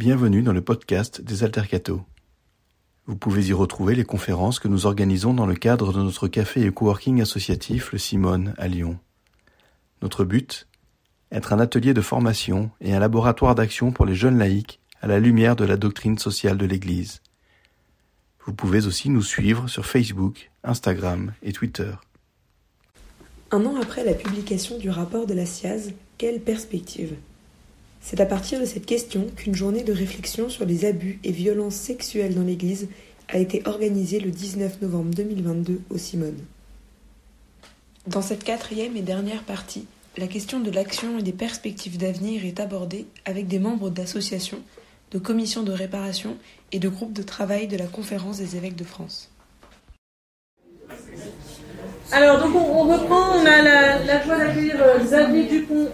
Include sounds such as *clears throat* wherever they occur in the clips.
Bienvenue dans le podcast des Altercato. Vous pouvez y retrouver les conférences que nous organisons dans le cadre de notre café et coworking associatif Le Simone à Lyon. Notre but Être un atelier de formation et un laboratoire d'action pour les jeunes laïcs à la lumière de la doctrine sociale de l'Église. Vous pouvez aussi nous suivre sur Facebook, Instagram et Twitter. Un an après la publication du rapport de la SIAZ, quelle perspective? C'est à partir de cette question qu'une journée de réflexion sur les abus et violences sexuelles dans l'Église a été organisée le 19 novembre 2022 au Simone. Dans cette quatrième et dernière partie, la question de l'action et des perspectives d'avenir est abordée avec des membres d'associations, de commissions de réparation et de groupes de travail de la Conférence des évêques de France. Alors, donc on, reprend, on a la, joie d'accueillir euh, Xavier Dupont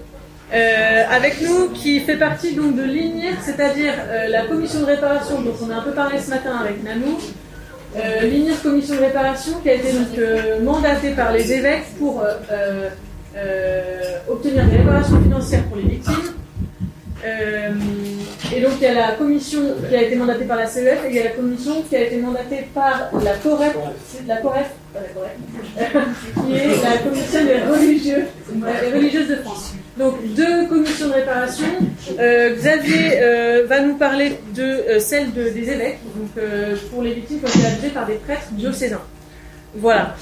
euh, avec nous, qui fait partie donc de l'INIR, c'est-à-dire euh, la commission de réparation, dont on a un peu parlé ce matin avec Nanou. L'INIR commission de réparation qui a été donc mandatée par les évêques pour obtenir des réparations financières pour les victimes. Et donc il y a la commission qui a été mandatée par la CEF et il y a la commission qui a été mandatée par la COREF, la COREF *laughs* qui est la commission des religieux, religieuses de France. Donc deux commissions de réparation. Euh, Xavier euh, va nous parler de euh, celle des évêques, donc pour les victimes qui ont été abusées par des prêtres diocésains. Voilà.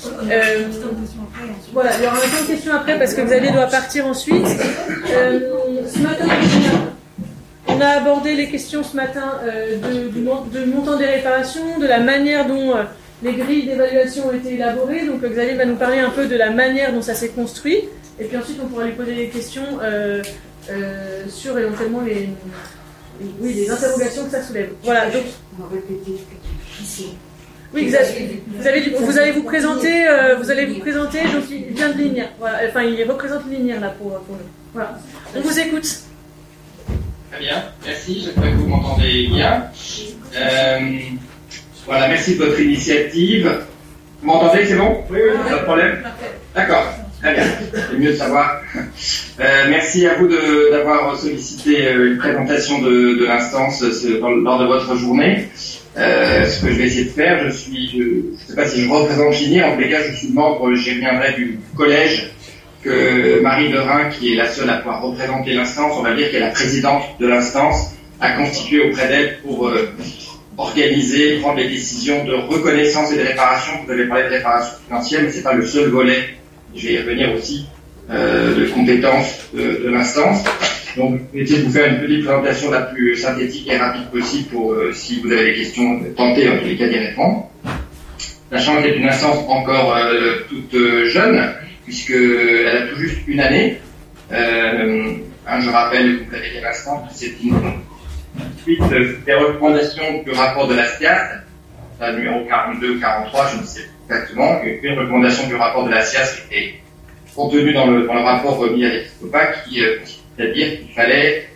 voilà. Il y aura un de questions après parce que Xavier doit partir ensuite. ce matin, on a abordé les questions ce matin de, du, de montant des réparations, de la manière dont les grilles d'évaluation ont été élaborées, donc Xavier va nous parler un peu de la manière dont ça s'est construit, et puis ensuite on pourra lui poser des questions euh, euh, sur éventuellement les, oui, les interrogations que ça soulève. Voilà. On va répéter ce oui, vous, avez, vous allez vous présenter, euh, vous allez vous présenter, donc il vient de Lignières. Voilà, enfin, il représente Lignières là pour, pour nous. Voilà. On vous écoute. Très bien, merci, j'espère que vous m'entendez bien. Voilà, merci de votre initiative. Vous m'entendez, c'est bon? Oui, oui. Pas de problème? D'accord, très bien. C'est mieux de savoir. Euh, merci à vous d'avoir sollicité euh, une présentation de, de l'instance euh, lors de votre journée. Euh, ce que je vais essayer de faire, je ne sais pas si je représente Chigny, en tous les cas, je suis membre, j'y reviendrai, du collège que Marie Lerin, qui est la seule à pouvoir représenter l'instance, on va dire qu'elle est la présidente de l'instance, a constitué auprès d'elle pour euh, organiser, prendre des décisions de reconnaissance et de réparation. Vous avez parlé de réparation financière, mais c'est pas le seul volet. Je vais y revenir aussi euh, de compétences de, l'instance. Donc, essayer de vous faire une petite présentation la plus synthétique et rapide possible pour, euh, si vous avez des questions, tenter en tous les cas d'y répondre. La Chambre est une instance encore euh, toute jeune, puisqu'elle a tout juste une année. Hein, je rappelle, vous l'avez dit à l'instant, c'est une Suite des recommandations du rapport de la SIAS, numéro 42 ou 43, je ne sais exactement, une recommandation du rapport de la SIAS qui était contenue dans le, dans le rapport remis à l'épiscopat qui euh, à dire qu'il fallait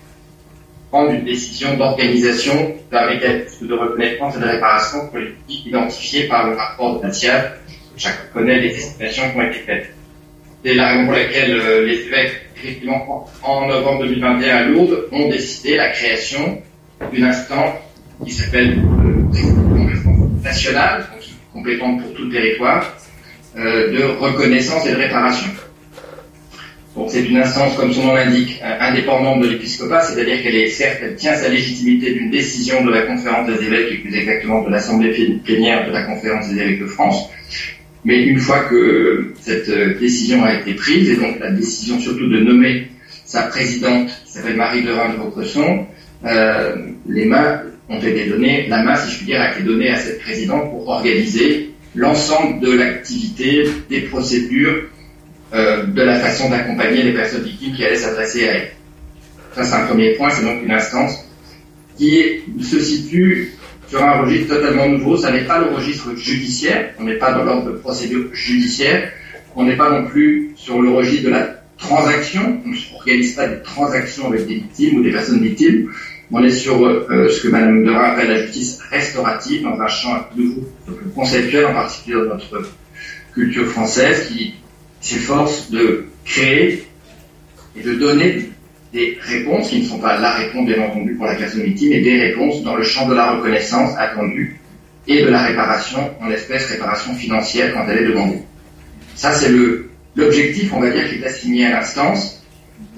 prendre une décision d'organisation d'un mécanisme de reconnaissance et de réparation publics identifiés par le rapport de la SIAS. Chacun connaît les estimations qui ont été faites. C'est la raison pour laquelle euh, les évêques, effectivement, en novembre 2021 à Lourdes, ont décidé la création d'une instance qui s'appelle euh, nationale, donc compétente pour tout le territoire, euh, de reconnaissance et de réparation. C'est une instance, comme son nom l'indique, euh, indépendante de l'épiscopat, c'est-à-dire qu'elle certes, tient sa légitimité d'une décision de la conférence des évêques, et plus exactement de l'assemblée plénière de la conférence des évêques de France, mais une fois que cette décision a été prise, et donc la décision surtout de nommer sa présidente, qui s'appelle Marie Lerin de Vaucresson, euh, les mains été données, la main, si je puis dire, a été donnée à cette présidente pour organiser l'ensemble de l'activité, des procédures, euh, de la façon d'accompagner les personnes victimes qui allaient s'adresser à elle. Ça, c'est un premier point, c'est donc une instance qui se situe sur un registre totalement nouveau. Ça n'est pas le registre judiciaire, on n'est pas dans l'ordre de procédure judiciaire, on n'est pas non plus sur le registre de la transaction, on ne organise pas des transactions avec des victimes ou des personnes victimes, on est sur euh, ce que Madame Dera appelle la justice restaurative, dans un champ nouveau, conceptuel, en particulier dans notre culture française, qui s'efforce de créer et de donner des réponses qui ne sont pas la réponse bien entendu pour la personne victime, mais des réponses dans le champ de la reconnaissance attendue et de la réparation, en espèces réparation financière quand elle est demandée. Ça, c'est l'objectif, on va dire, qui est assigné à l'instance.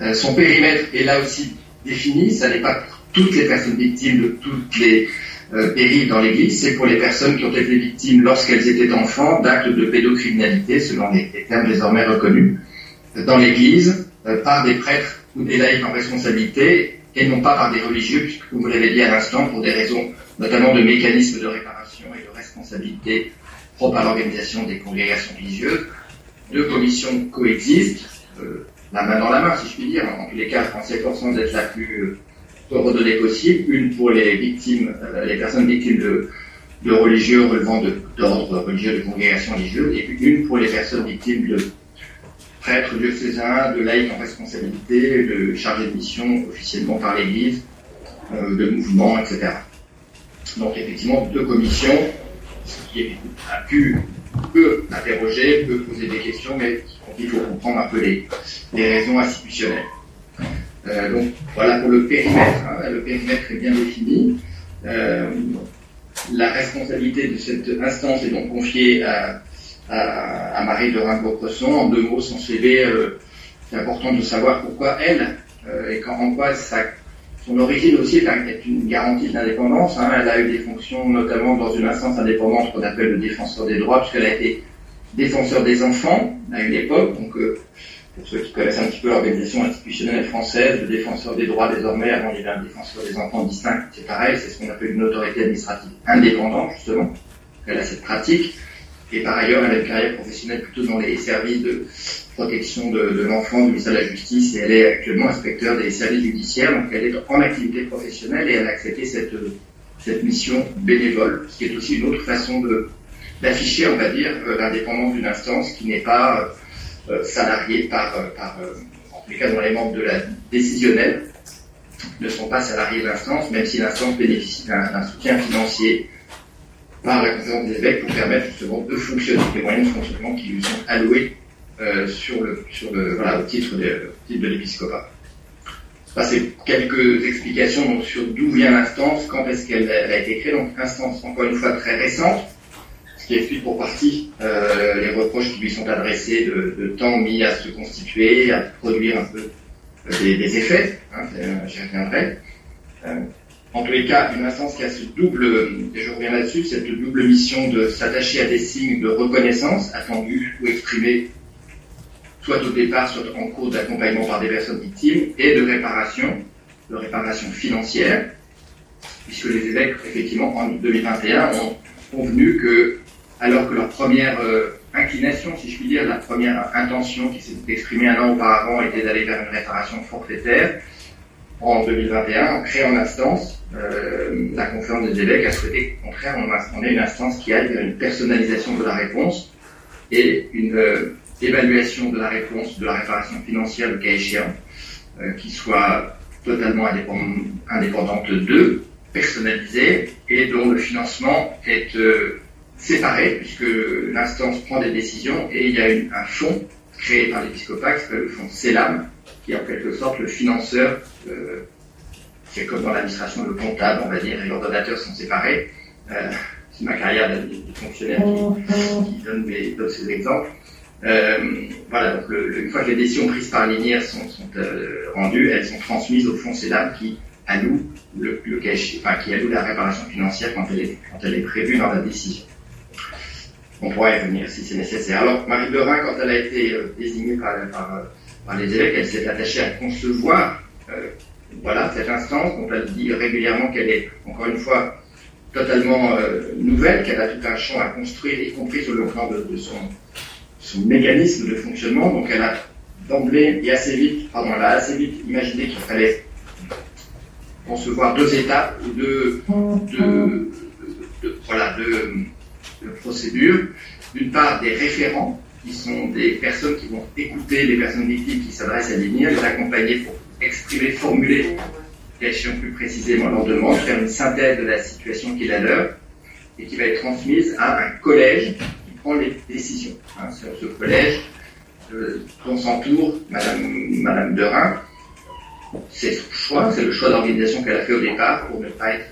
Euh, son périmètre est là aussi défini, ça n'est pas pour toutes les personnes victimes de toutes les euh, périls dans l'Église, c'est pour les personnes qui ont été victimes lorsqu'elles étaient enfants d'actes de pédocriminalité, selon les, termes désormais reconnus, dans l'Église, euh, par des prêtres ou des laïcs en responsabilité, et non pas par des religieux, puisque, vous l'avez dit à l'instant, pour des raisons notamment de mécanismes de réparation et de responsabilité propres à l'organisation des congrégations religieuses, deux commissions coexistent, euh, la main dans la main, si je puis dire, en tous les cas, en s'efforçant d'être la plus euh, redonnée possible, une pour les victimes, euh, les personnes victimes de, de religieux relevant d'ordre religieux, de congrégations religieuses, et puis une pour les personnes victimes de prêtres diocésains, de laïcs en responsabilité, de chargés de mission officiellement par l'Église, euh, de mouvements, etc. Donc effectivement, deux commissions, ce qui a pu peut interroger, peut poser des questions, mais il faut comprendre un peu les, raisons institutionnelles. Euh, donc voilà pour le périmètre. Hein. le périmètre est bien défini. Euh, la responsabilité de cette instance est donc confiée à, Marie de Rimbaud-Cresson. En deux mots, son CV, euh, c'est important de savoir pourquoi elle, et quand, en quoi son origine aussi est une garantie d'indépendance. Hein. Elle a eu des fonctions notamment dans une instance indépendante qu'on appelle le défenseur des droits, puisqu'elle a été défenseur des enfants à une époque. Pour ceux qui connaissent un petit peu l'organisation institutionnelle française, le défenseur des droits désormais, avant il y avait un défenseur des enfants distinct, c'est pareil, c'est ce qu'on appelle une autorité administrative indépendante justement. Elle a cette pratique. Et par ailleurs, elle a une carrière professionnelle plutôt dans les services de protection de, l'enfant du ministère de la Justice et elle est actuellement inspecteur des services judiciaires, donc elle est en activité professionnelle et elle a accepté cette, cette mission bénévole, ce qui est aussi une autre façon de, d'afficher, on va dire, euh, l'indépendance d'une instance qui n'est pas euh, euh, salariée par, par en tous les cas dans les membres de la décisionnelle, ne sont pas salariés de l'instance, même si l'instance bénéficie d'un soutien financier par la conférence des évêques pour permettre justement de fonctionner, les moyens de fonctionnement qui lui sont alloués euh, sur le, sur le, voilà, au titre de, de l'épiscopat. C'est quelques explications donc, sur d'où vient l'instance, quand est-ce qu'elle a été créée. Donc, instance, encore une fois, très récente, ce qui explique pour partie euh, les reproches qui lui sont adressés de, temps mis à se constituer, à produire un peu euh, des, effets. Hein, J'y reviendrai. Euh, en tous les cas, une instance qui a ce double, et je reviens là-dessus, cette double mission de s'attacher à des signes de reconnaissance attendus ou exprimés soit au départ, soit en cours d'accompagnement par des personnes victimes, et de réparation, de réparation financière, puisque les évêques, effectivement, en 2021, ont convenu que, alors que leur première euh, inclination, si je puis dire, la première intention qui s'est exprimée un an auparavant était d'aller vers une réparation forfaitaire, en 2021, en créant l'instance, euh, la conférence des évêques a souhaité, au contraire, on, ait une instance qui aille vers une personnalisation de la réponse et une euh, évaluation de la réponse, de la réparation financière, le cas échéant, qui soit totalement indépendante d'eux, personnalisée, et dont le financement est euh, séparé, puisque l'instance prend des décisions, et il y a un fonds créé par l'épiscopat, qui s'appelle le fonds CELAM, qui est en quelque sorte le financeur, euh, c'est comme dans l'administration, le comptable, on va dire, et l'ordonnateur sont séparés. c'est ma carrière de, fonctionnaire qui, donne, donne ces exemples. Euh, voilà, donc une fois que les décisions prises par l'INIR sont, euh, rendues, elles sont transmises au fonds CEDAM qui alloue le, le enfin, qui alloue la réparation financière quand elle est, quand elle est prévue dans la décision. On pourra y revenir si c'est nécessaire. Alors, Marie Lerin, quand elle a été euh, désignée par, par, par, les évêques, elle s'est attachée à concevoir euh, voilà, cette instance dont elle dit régulièrement qu'elle est, encore une fois, totalement euh, nouvelle, qu'elle a tout un champ à construire, y compris sur le plan de, son mécanisme de fonctionnement. Donc elle a d'emblée et assez vite, pardon, elle a assez vite imaginé qu'il fallait concevoir deux étapes ou deux, voilà, deux, procédures. D'une part, des référents, qui sont des personnes qui vont écouter les personnes victimes qui s'adressent à l'INIR, les accompagner pour exprimer, formuler, plus précisément leur demande, faire une synthèse de la situation qui est la leur, et qui va être transmise à un collège prend les décisions. Hein, sur ce collège, euh, dont s'entoure Madame, Madame Derain, c'est son choix, c'est le choix d'organisation qu'elle a fait au départ pour ne pas être,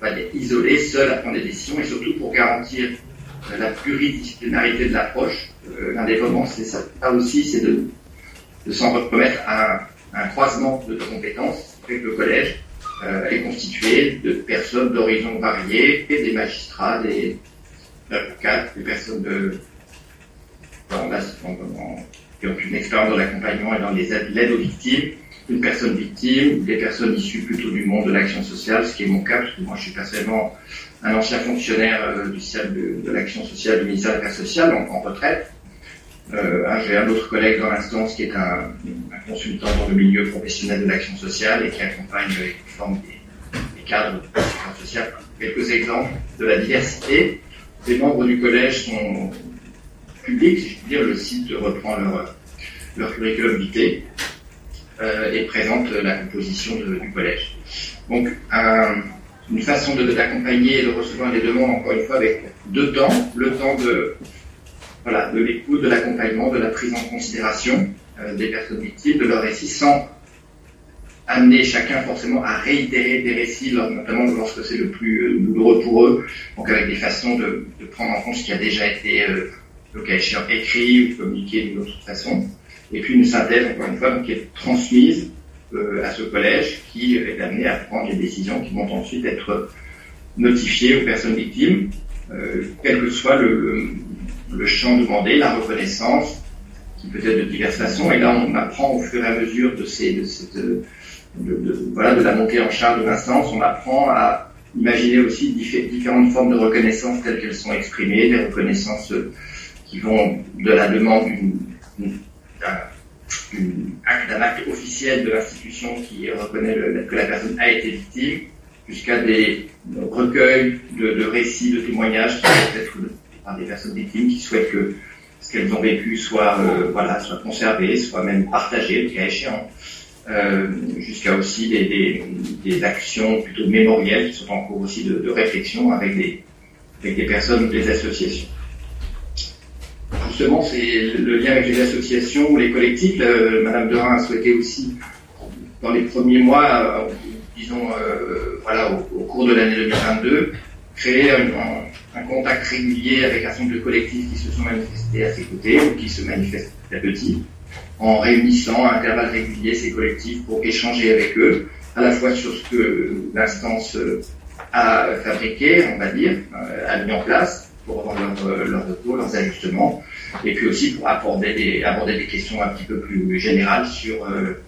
pas être isolée, seule à prendre des décisions et surtout pour garantir la pluridisciplinarité de l'approche. L'indépendance, c'est ça. Aussi, c'est de, s'en remettre à un, croisement de compétences avec le collège. Euh, est constitué de personnes d'horizons variés, des magistrats, des avocats, des personnes de, qui ont une expérience dans l'accompagnement et dans les aides aux victimes, une personne victime, des personnes issues plutôt du monde de l'action sociale, ce qui est mon cas, parce que moi je suis personnellement un ancien fonctionnaire euh, du de, de l'action sociale du ministère de l'Affaires sociales, en retraite, euh, J'ai un autre collègue dans l'instance qui est un, consultant dans le milieu professionnel de l'action sociale et qui accompagne et qui forme des, des cadres de l'action sociale. Quelques exemples de la diversité. Les membres du collège sont publics, si je puis dire, le site reprend leur, leur curriculum vitae euh, et présente la composition du collège. Donc, un, une façon d'accompagner et de recevoir les demandes, encore une fois, avec deux temps. Le temps de voilà, de l'écoute, de l'accompagnement, de la prise en considération euh, des personnes victimes, de leurs récits, sans amener chacun forcément à réitérer des récits, notamment lorsque c'est le plus euh, douloureux pour eux, donc avec des façons de, prendre en compte ce qui a déjà été, euh, le cas écrit ou communiqué d'une autre façon. Et puis une synthèse, encore une fois, qui est transmise euh, à ce collège, qui est amené à prendre les décisions qui vont ensuite être notifiées aux personnes victimes, euh, quel que soit le, le champ demandé, la reconnaissance, qui peut être de diverses façons. Et là, on apprend au fur et à mesure de, ces, de, cette, voilà, de la montée en charge de l'instance, on apprend à imaginer aussi différentes formes de reconnaissance telles qu'elles sont exprimées, des reconnaissances qui vont de la demande d'un acte officiel de l'institution qui reconnaît que la personne a été victime, jusqu'à des recueils de, récits, de témoignages qui peuvent être par des personnes victimes qui souhaitent que ce qu'elles ont vécu soit, euh, voilà, soit conservé, soit même partagé, le cas échéant, euh, jusqu'à aussi des, actions plutôt mémorielles qui sont en cours aussi de, de réflexion avec des, avec des personnes ou des associations. Justement, c'est le lien avec les associations ou les collectifs. Euh, Madame Derain a souhaité aussi, dans les premiers mois, euh, disons, euh, voilà, au, cours de l'année 2022, créer un, contact régulier avec un certain nombre de collectifs qui se sont manifestés à ses côtés ou qui se manifestent à petit, en réunissant à intervalles réguliers ces collectifs pour échanger avec eux, à la fois sur ce que l'instance a fabriqué, on va dire, a mis en place pour avoir leur, leur leurs ajustements, et puis aussi pour aborder des, questions un petit peu plus générales sur euh,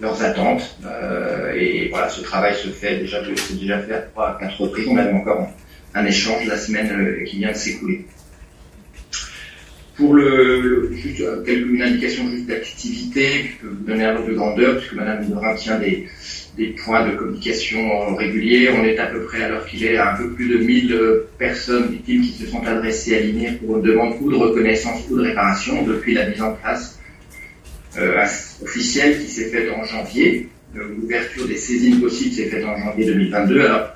leurs attentes. Euh, et voilà, ce travail se fait déjà, c'est déjà fait à trois, quatre reprises. On a même encore un échange la semaine euh, qui vient de s'écouler. Pour le, juste une indication juste d'activité, je peux vous donner un peu de grandeur, puisque Madame Morin tient des, des points de communication réguliers. On est à peu près, alors qu'il est à un peu plus de 1000 personnes victimes qui se sont adressées à l'INIR pour une demande ou de reconnaissance ou de réparation depuis la mise en place euh, officielle qui s'est faite en janvier. L'ouverture des saisines possibles s'est faite en janvier 2022. Alors,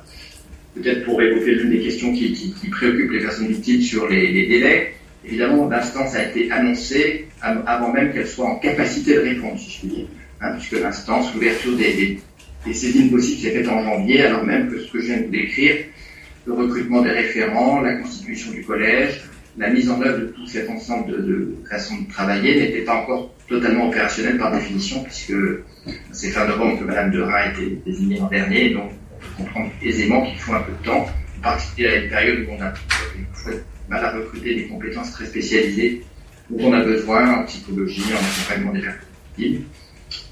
peut-être pour évoquer l'une des questions qui, qui, préoccupent les personnes victimes sur les, délais, évidemment, l'instance a été annoncée avant même qu'elle soit en capacité de répondre, si je puis dire. Hein, puisque l'instance, l'ouverture des, des, saisines possibles s'est faite en janvier, alors même que ce que je viens de vous décrire, le recrutement des référents, la constitution du collège, la mise en œuvre de tout cet ensemble de, de façons de travailler n'était pas encore totalement opérationnel par définition, puisque c'est fin novembre que Madame Derain a été désignée l'an dernier, donc comprendre aisément qu'il faut un peu de temps, en particulier à une période où on a mal à recruter des compétences très spécialisées, où on a besoin en psychologie, en accompagnement des personnes.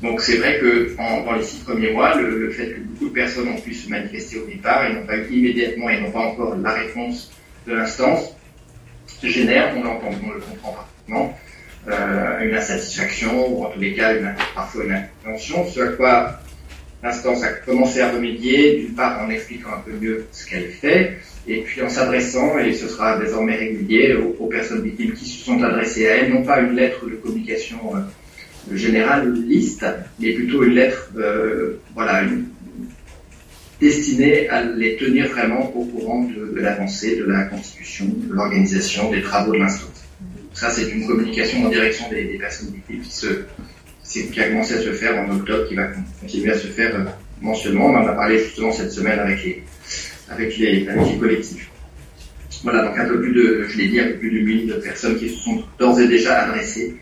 Donc c'est vrai que dans les six premiers mois, le, fait que beaucoup de personnes ont pu se manifester au départ et n'ont pas eu immédiatement et n'ont pas encore la réponse de l'instance, génère, on l'entend, on le comprend parfaitement, euh, une insatisfaction ou en tous les cas parfois une incompréhension, ce à quoi l'instance a commencé à remédier, d'une part en expliquant un peu mieux ce qu'elle fait, et puis en s'adressant, et ce sera désormais régulier, aux, aux, personnes victimes qui se sont adressées à elle, non pas une lettre de communication euh, générale, une liste, mais plutôt une lettre, euh, voilà, destinée à les tenir vraiment au courant de, l'avancée de la constitution, de l'organisation, des travaux de l'instance. Ça, c'est une communication en direction des, des personnes victimes qui se qui a commencé à se faire en octobre, qui va continuer à se faire mensuellement. On en a parlé justement cette semaine avec les, avec les, avec les collectifs. Voilà, donc un peu plus de, je l'ai dit, un peu plus de 1000 personnes qui se sont d'ores et déjà adressées,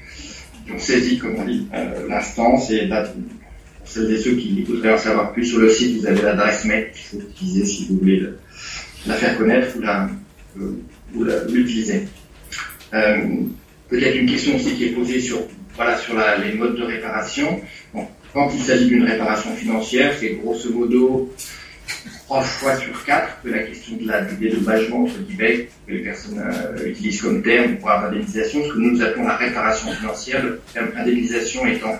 qui ont saisi, comme on dit, euh, l'instance. Et pour celles et ceux qui voudraient en savoir plus sur le site, vous avez l'adresse mail qu'il faut utiliser si vous voulez la faire connaître ou euh, l'utiliser. Euh, peut-être une question aussi qui est posée sur, voilà, sur les modes de réparation. quand il s'agit d'une réparation financière, c'est grosso modo trois fois sur quatre que la question de la du dédommagement entre guillemets que les personnes euh, utilisent comme terme pour avoir indemnisation, ce que nous appelons la réparation financière, le terme indemnisation étant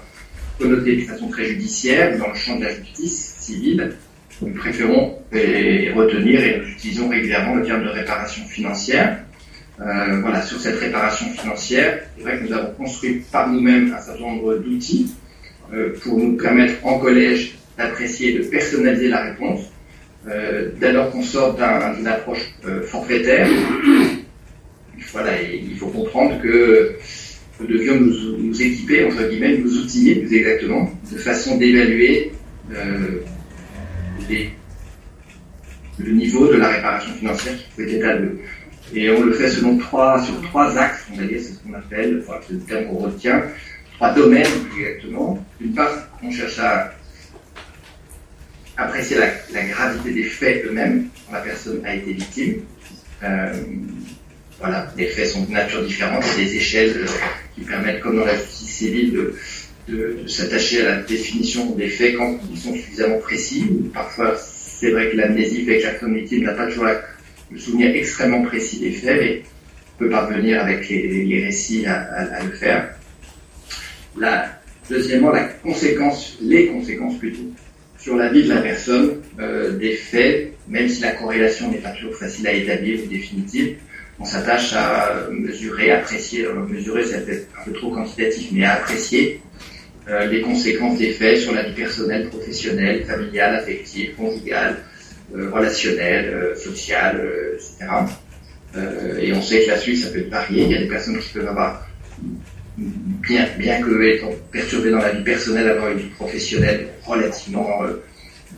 connoté de façon très judiciaire dans le champ de la justice civile. Nous préférons et retenir et nous utilisons régulièrement le terme de réparation financière. Euh, voilà, sur cette réparation financière, c'est vrai que nous avons construit par nous-mêmes un certain nombre d'outils euh, pour nous permettre en collège d'apprécier et de personnaliser la réponse euh, dès lors qu'on sort d'une approche euh, forfaitaire, *coughs* voilà, il faut comprendre que nous devions nous, équiper, entre guillemets, nous outiller plus exactement, de façon d'évaluer euh, le niveau de la réparation financière qui pouvait être à. Et on le fait selon trois, sur trois axes, on c'est ce qu'on appelle, c'est le terme qu'on retient, trois domaines exactement. D'une part, on cherche à apprécier la, gravité des faits eux-mêmes dont la personne a été victime. Euh, voilà, les faits sont de nature différente, a des échelles euh, qui permettent, comme dans la justice civile, de, s'attacher à la définition des faits quand ils sont suffisamment précis. Parfois, c'est vrai que l'amnésie fait que la personne victime n'a pas toujours le souvenir extrêmement précis des faits, mais peut parvenir avec les, récits à, le faire. La, deuxièmement, la conséquence, les conséquences plutôt, sur la vie de la personne euh, des faits, même si la corrélation n'est pas toujours facile à établir ou définitive, on s'attache à mesurer, apprécier, euh, mesurer c'est peut-être un peu trop quantitatif, mais à apprécier euh, les conséquences des faits sur la vie personnelle, professionnelle, familiale, affective, conjugale, euh, relationnelle, euh, sociale, euh, etc. et on sait que la suite, ça peut varier. Il y a des personnes qui peuvent avoir bien, bien que étant perturbé dans la vie personnelle, avoir une vie professionnelle relativement euh,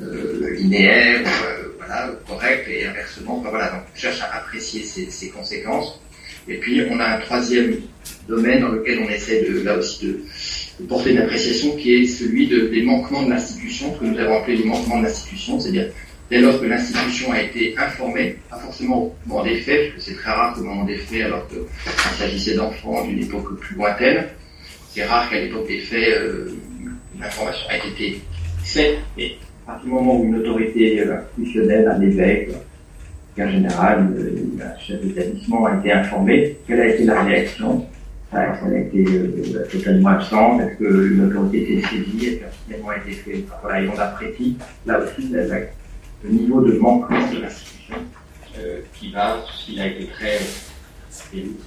euh, linéaire, euh, voilà, correcte, et inversement, enfin, voilà, donc on cherche à apprécier ces, ces, conséquences. Et puis on a un troisième domaine dans lequel on essaie de, là aussi de, de porter une appréciation qui est celui de, des manquements de l'institution, ce que nous avons appelé les manquements de l'institution, c'est-à-dire dès lors que l'institution a été informée, pas forcément au moment des faits, parce que c'est très rare au moment des faits, alors qu'il s'agissait d'enfants d'une époque plus lointaine, c'est rare qu'à l'époque des faits, euh, l'information ait été faite, et à partir du moment où une autorité euh, institutionnelle, un évêque, en général, euh, un chef d'établissement a été informé, quelle a été la réaction? Est-ce qu'elle a été totalement absente? Est-ce qu'une autorité était saisie? Est-ce qu'un signalement a été fait Voilà, et on apprécie là aussi la, le niveau de manquement de l'institution euh, qui va, s'il a été très.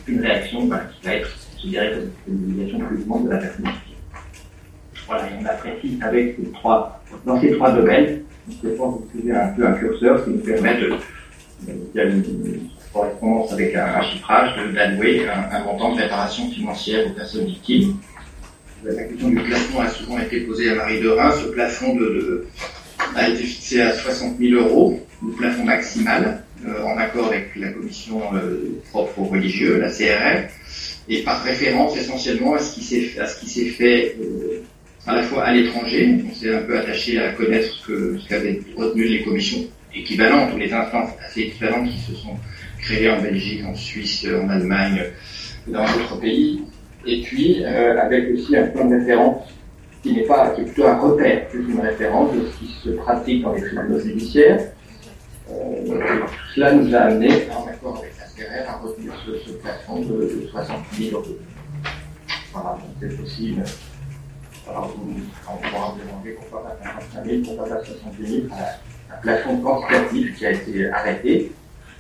Une réaction bah, qui va être que c'est une plus grande de la personne Voilà, et on apprécie avec ces trois, dans ces trois domaines, je pense que vous un peu un curseur qui nous permet de, il y a une, correspondance avec un, un chiffrage, d'allouer un, un, montant de réparation financière aux personnes victimes. La question du plafond a souvent été posée à Marie de Reims. Ce plafond de, a été fixé à 60 000 euros, le plafond maximal, euh, en accord avec la commission euh, propre aux religieux, la CRF et par référence essentiellement à ce qui s'est fait euh, à la fois à l'étranger. On s'est un peu attaché à connaître ce ce qu'avaient retenu les commissions équivalentes ou les instances assez équivalentes qui se sont créées en Belgique, en Suisse, en Allemagne, dans d'autres pays. Et puis avec aussi un point de référence qui n'est pas qui est plutôt un repère plus qu'une référence de ce qui se pratique dans les tribunaux judiciaires. Euh, cela nous a amené en accord avec à retenir ce, ce plafond de, de 60 000 euros. Voilà, c'est possible. Alors, vous, on pourra vous demander pourquoi pas 55 000, pourquoi pas 70 000, un, un plafond quantitatif qui a été arrêté,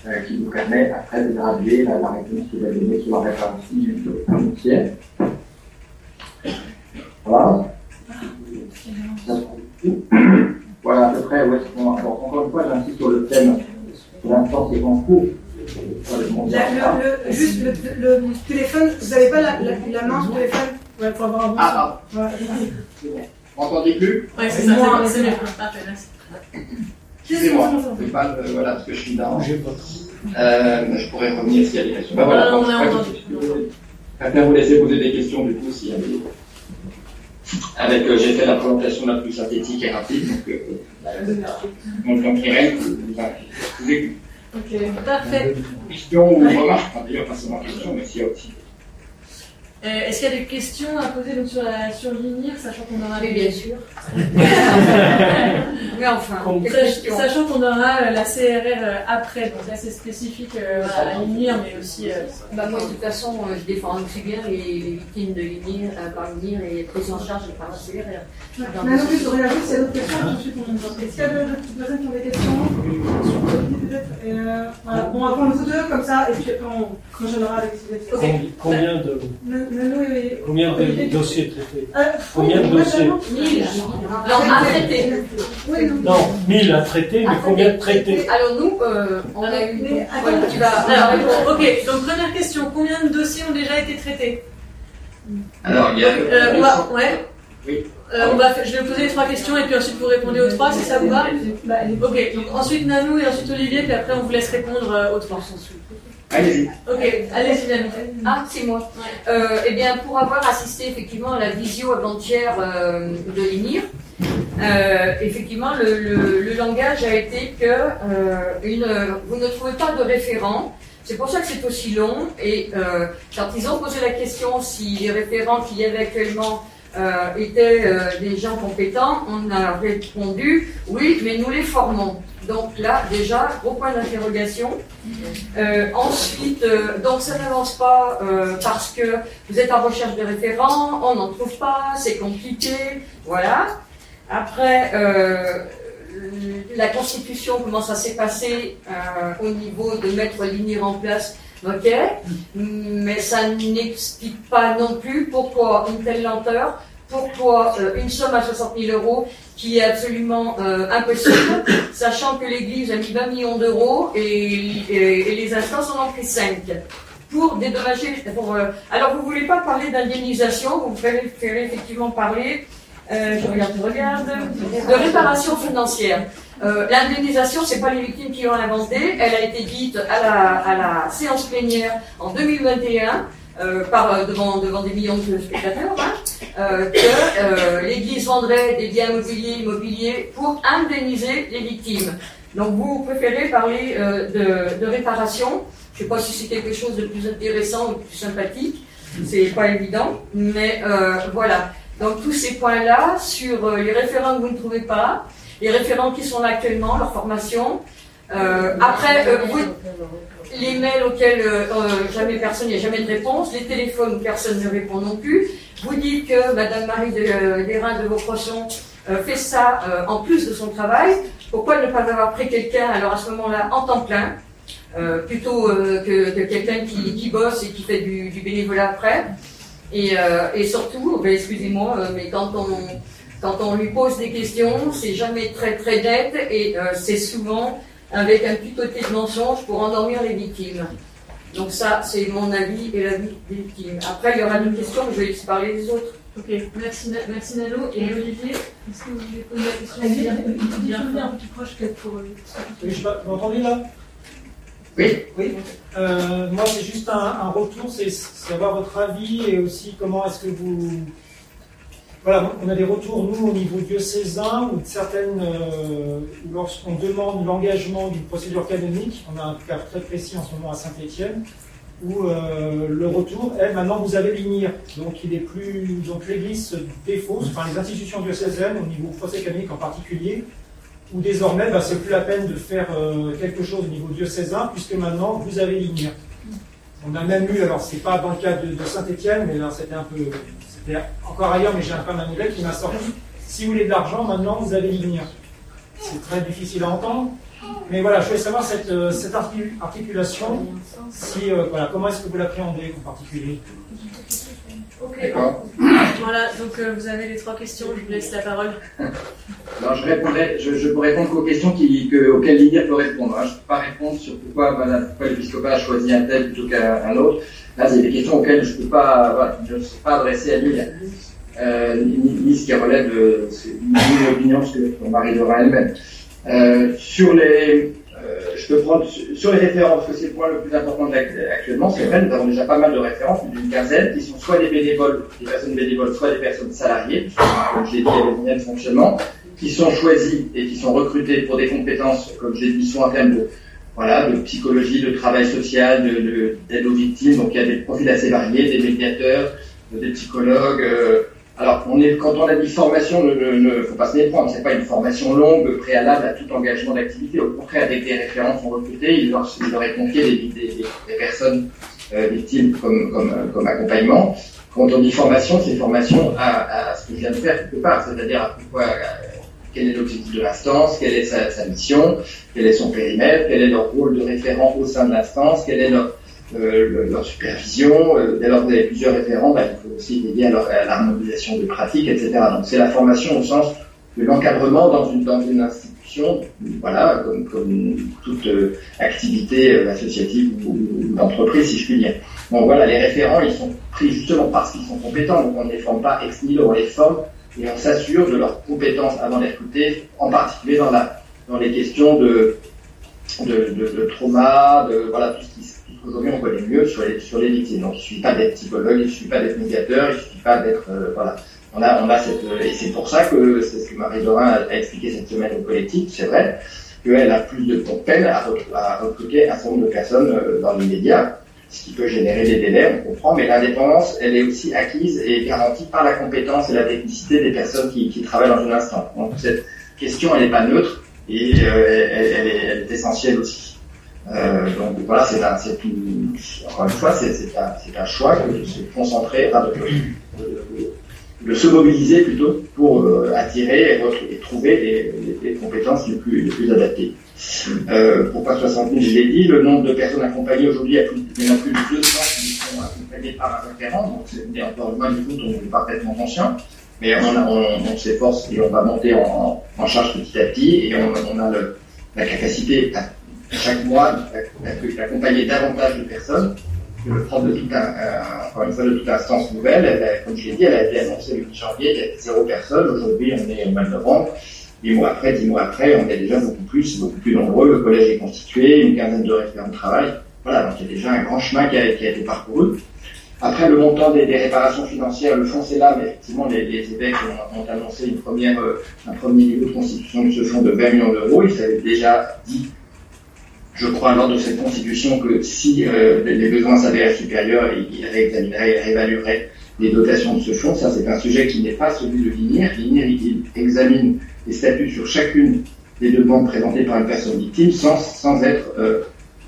euh, qui nous permet après de graduer la, la réponse qui va donner sur la référence financière. Voilà. Voilà à peu près où est-ce qu'on. Alors, encore une fois, j'insiste sur le thème. Pour l'instant, c'est en cours. La, le, le, juste le, le, téléphone, vous n'avez pas la, la, la, main sur le téléphone? Ouais, faut avoir un bon Ah, son. Ouais. Vous m'entendez plus? Ouais, c'est ça, Moi, c'est mieux. Merci. Excusez-moi, C'est pas, euh, voilà, parce que je suis dans. Euh, je pourrais revenir s'il y a des questions. Bah, voilà, Non, donc, on a je préfère vous laisser poser des questions, du coup, s'il y a des. Avec, euh, j'ai fait la présentation la plus synthétique et rapide, donc, euh, donc, donc, Irène, vous. Ok, parfait. Questions ou remarques, d'ailleurs, pas seulement questions, mais s'il y a aussi. Euh, Est-ce qu'il y a des questions à poser donc, sur, la, sur l'INIR, sachant qu'on aura Oui, bien sûr. *laughs* Mais enfin, Sach- question Sachant qu'on aura euh, la CRR euh, après, donc là c'est spécifique euh, à l'INIR, mais aussi. euh, bah, Moi, de toute façon, euh, je défends aussi bien les, les victimes de l'INIR, euh, par l'INIR et prises en charge par la CRR. Dans Mais le- non, juste de réagir s'il y a d'autres questions, ensuite on Est-ce qu'il y a d'autres personnes qui ont des questions sur Covid, peut-être? Voilà. Bon, on va prendre les deux comme ça, et puis après on enchaînera avec les autres. Combien- Combien combien de dossiers traités Euh, Combien de dossiers vraiment. Mille. Non, à traiter. Non. Non, 1000 à traiter, mais combien de traités Alors nous, euh, on a eu... Mais, attends, tu vas... Alors, ok, donc première question, combien de dossiers ont déjà été traités Alors, il y a. euh, on va, ouais. Oui. Euh, on va, faire- je vais poser les trois questions et puis ensuite vous répondez aux trois si ça vous va. Ok, donc ensuite Nanou et ensuite Olivier, puis après on vous laisse répondre aux trois. Allez-y. Ok, allez-y. Ah, c'est moi. Euh, eh bien, pour avoir assisté effectivement à la visio avant-hier euh, de l'INIR, euh, effectivement, le, le- le langage a été que euh, une, vous ne trouvez pas de référent. C'est pour ça que c'est aussi long. Et euh, quand ils ont posé la question si les référents qu'il y avait actuellement euh, étaient euh, des gens compétents, on a répondu oui, mais nous les formons. Donc là, déjà, gros point d'interrogation. Euh, ensuite, donc ça n'avance pas parce que vous êtes en recherche de référents, on n'en trouve pas, c'est compliqué, voilà. Après, la constitution, comment ça s'est au niveau de mettre l'INIR en place, ok, mais ça n'explique pas non plus pourquoi une telle lenteur, pourquoi euh, une somme à 60 000 euros qui est absolument euh, impossible, *coughs* sachant que l'Église a mis 20 millions d'euros et, les instances en ont pris 5 pour dédommager. Pour, euh, alors, vous voulez pas parler d'indemnisation, vous préférez effectivement parler, euh, je regarde, je regarde, de réparation financière. Euh, L'indemnisation, c'est pas les victimes qui l'ont inventée, elle a été dite à la, à la séance plénière en 2021. euh, euh, devant, devant des millions de spectateurs, hein, que l'Église vendrait des biens immobiliers, immobiliers pour indemniser les victimes. Donc vous préférez parler de, de réparation. Je ne sais pas si c'est quelque chose de plus intéressant ou de plus sympathique. C'est pas évident, mais voilà. Donc tous ces points-là sur euh, les référents que vous ne trouvez pas, les référents qui sont là actuellement, leur formation. Euh, après, euh, vous, les mails auxquels jamais personne, n'y a jamais de réponse, les téléphones où personne ne répond non plus. Vous dites que Madame Marie de, Desreins de Vaucrochon euh, fait ça en plus de son travail. Pourquoi ne pas avoir pris quelqu'un alors à ce moment-là en temps plein, plutôt que, que quelqu'un qui, qui bosse et qui fait du, du bénévolat après? Et, euh, et surtout, ben, excusez-moi, euh, mais quand on quand on lui pose des questions, c'est jamais très très net et euh, c'est souvent avec un petit côté de mensonge pour endormir les victimes. Donc ça, c'est mon avis et l'avis des victimes. Après, il y aura d'autres questions, mais je vais laisser parler les autres. Ok, merci, merci Nano. Et Olivier, est-ce que vous voulez poser la question Olivier, bien, peu plus proche peut-être pour. Vous m'entendez là? Oui. Oui. Euh, moi, c'est juste un, retour, c'est savoir votre avis et aussi comment est-ce que vous. Voilà, on a des retours, nous, au niveau diocésain, ou certaines. euh, lorsqu'on demande l'engagement d'une procédure canonique, on a un cas très précis en ce moment à Saint-Étienne, où euh, le retour est maintenant vous avez l'INIR. Donc, il est plus. Donc, l'Église se défausse, enfin, les institutions diocésaines, au niveau procès canonique en particulier, où désormais, bah, c'est plus la peine de faire euh, quelque chose au niveau diocésain, puisque maintenant, vous avez l'INIR. On a même eu, alors c'est pas dans le cas de, Saint-Étienne, mais là c'était un peu, c'était encore ailleurs, mais j'ai un un manuel qui m'a sorti. Si vous voulez de l'argent, maintenant vous avez l'INIR. c'est très difficile à entendre. Mais voilà, je voulais savoir cette, euh, articulation, euh, comment est-ce que vous l'appréhendez en particulier? Ok. Voilà, donc euh, vous avez les trois questions, je vous laisse la parole. *laughs* Alors, je, répondrai, je, je peux répondre qu'aux questions qui, que, auxquelles Lydia peut répondre. Hein. Je ne peux pas répondre sur pourquoi, voilà, pourquoi l'épiscopat a choisi un tel plutôt qu'un autre. Là, c'est des questions auxquelles je ne peux pas, voilà, je ne suis pas adressé à Lydia. Euh, ni, ni, ce qui relève de ni l'opinion que Marie Dora elle-même. Euh, sur les, euh, je peux prendre sur les références, que c'est le point le plus important actuellement. C'est vrai, nous avons déjà pas mal de références, d'une quinzaine, qui sont soit des bénévoles, des personnes bénévoles, soit des personnes salariées, comme je l'ai dit, il y a le fonctionnement, qui sont choisis et qui sont recrutés pour des compétences, comme je l'ai dit, soit en termes de voilà, de psychologie, de travail social, d'aide de, aux victimes. Donc il y a des profils assez variés, des médiateurs, des psychologues. Euh, alors, quand on a dit formation, ne, ne, faut pas se méprendre, c'est pas une formation longue, préalable à tout engagement d'activité. Au contraire, dès que des référents sont recrutés, il leur, il leur est confié des, personnes euh, victimes comme, comme, accompagnement. Quand on dit formation, c'est formation à, ce que je viens de faire quelque part, c'est-à-dire à pourquoi, quel est l'objectif de l'instance, quelle est sa, sa, mission, quel est son périmètre, quel est leur rôle de référent au sein de l'instance, quelle est leur euh, leur supervision. Euh, dès lors que vous avez plusieurs référents, bah, il faut aussi veiller à, l'harmonisation de pratiques, etc. Donc c'est la formation au sens de l'encadrement dans une, institution, voilà, comme, toute euh, activité euh, associative ou, d'entreprise, si je puis dire. Donc voilà, les référents, ils sont pris justement parce qu'ils sont compétents, donc on ne les forme pas ex nihilo, on les forme et on s'assure de leurs compétences avant d'être recrutés, en particulier dans, les questions de, de, de, de trauma, de voilà, tout ce qui Aujourd'hui, on connaît mieux sur les, sur les victimes. Donc, il ne suffit pas d'être psychologue, il ne suffit pas d'être médiateur, il ne suffit pas d'être. Euh, voilà. On a, on a cette, euh, et c'est pour ça que c'est ce que Marie Dorin a, expliqué cette semaine au collectif, c'est vrai, qu'elle a plus de peine à, à, recruter un certain nombre de personnes euh, dans les médias, ce qui peut générer des délais, on comprend, mais l'indépendance, elle est aussi acquise et garantie par la compétence et la technicité des personnes qui, travaillent dans un instant. Donc, cette question, elle n'est pas neutre et elle est essentielle aussi. Euh, donc voilà, c'est un, encore une fois, c'est, un, choix de se concentrer, de, se mobiliser plutôt pour euh, attirer et, trouver les, compétences les plus, les plus adaptées. Euh, pourquoi 60 000 Je l'ai dit, le nombre de personnes accompagnées aujourd'hui, a plus de 200 qui sont accompagnées par un référent, donc c'est encore une du coup, on est parfaitement conscient. Mais on, s'efforce et on va monter en, charge petit à petit et on, a la capacité à chaque mois d'accompagner davantage de personnes, le prendre de toute encore une de toute instance nouvelle. Elle, comme je l'ai dit, elle a été annoncée le 8 janvier, il y a zéro personne. Aujourd'hui, on est au mois de novembre. Dix mois après, dix mois après, on est déjà beaucoup plus, beaucoup plus nombreux. Le collège est constitué, une quinzaine de référents de travail. Voilà, donc il y a déjà un grand chemin qui a, été parcouru. Après, le montant des, réparations financières, le fonds c'est là, mais effectivement, les, les évêques ont, ont, annoncé une première, euh, un premier niveau de constitution de ce fonds de 20 millions d'euros. Ils avaient déjà dit je crois lors de cette constitution que si euh, les besoins s'avèrent supérieurs, il réexaminerait réévaluerait les dotations de ce fonds. Ça, c'est un sujet qui n'est pas celui de l'INIR. L'INIR, il examine les statuts sur chacune des demandes présentées par une personne victime sans, sans être, euh,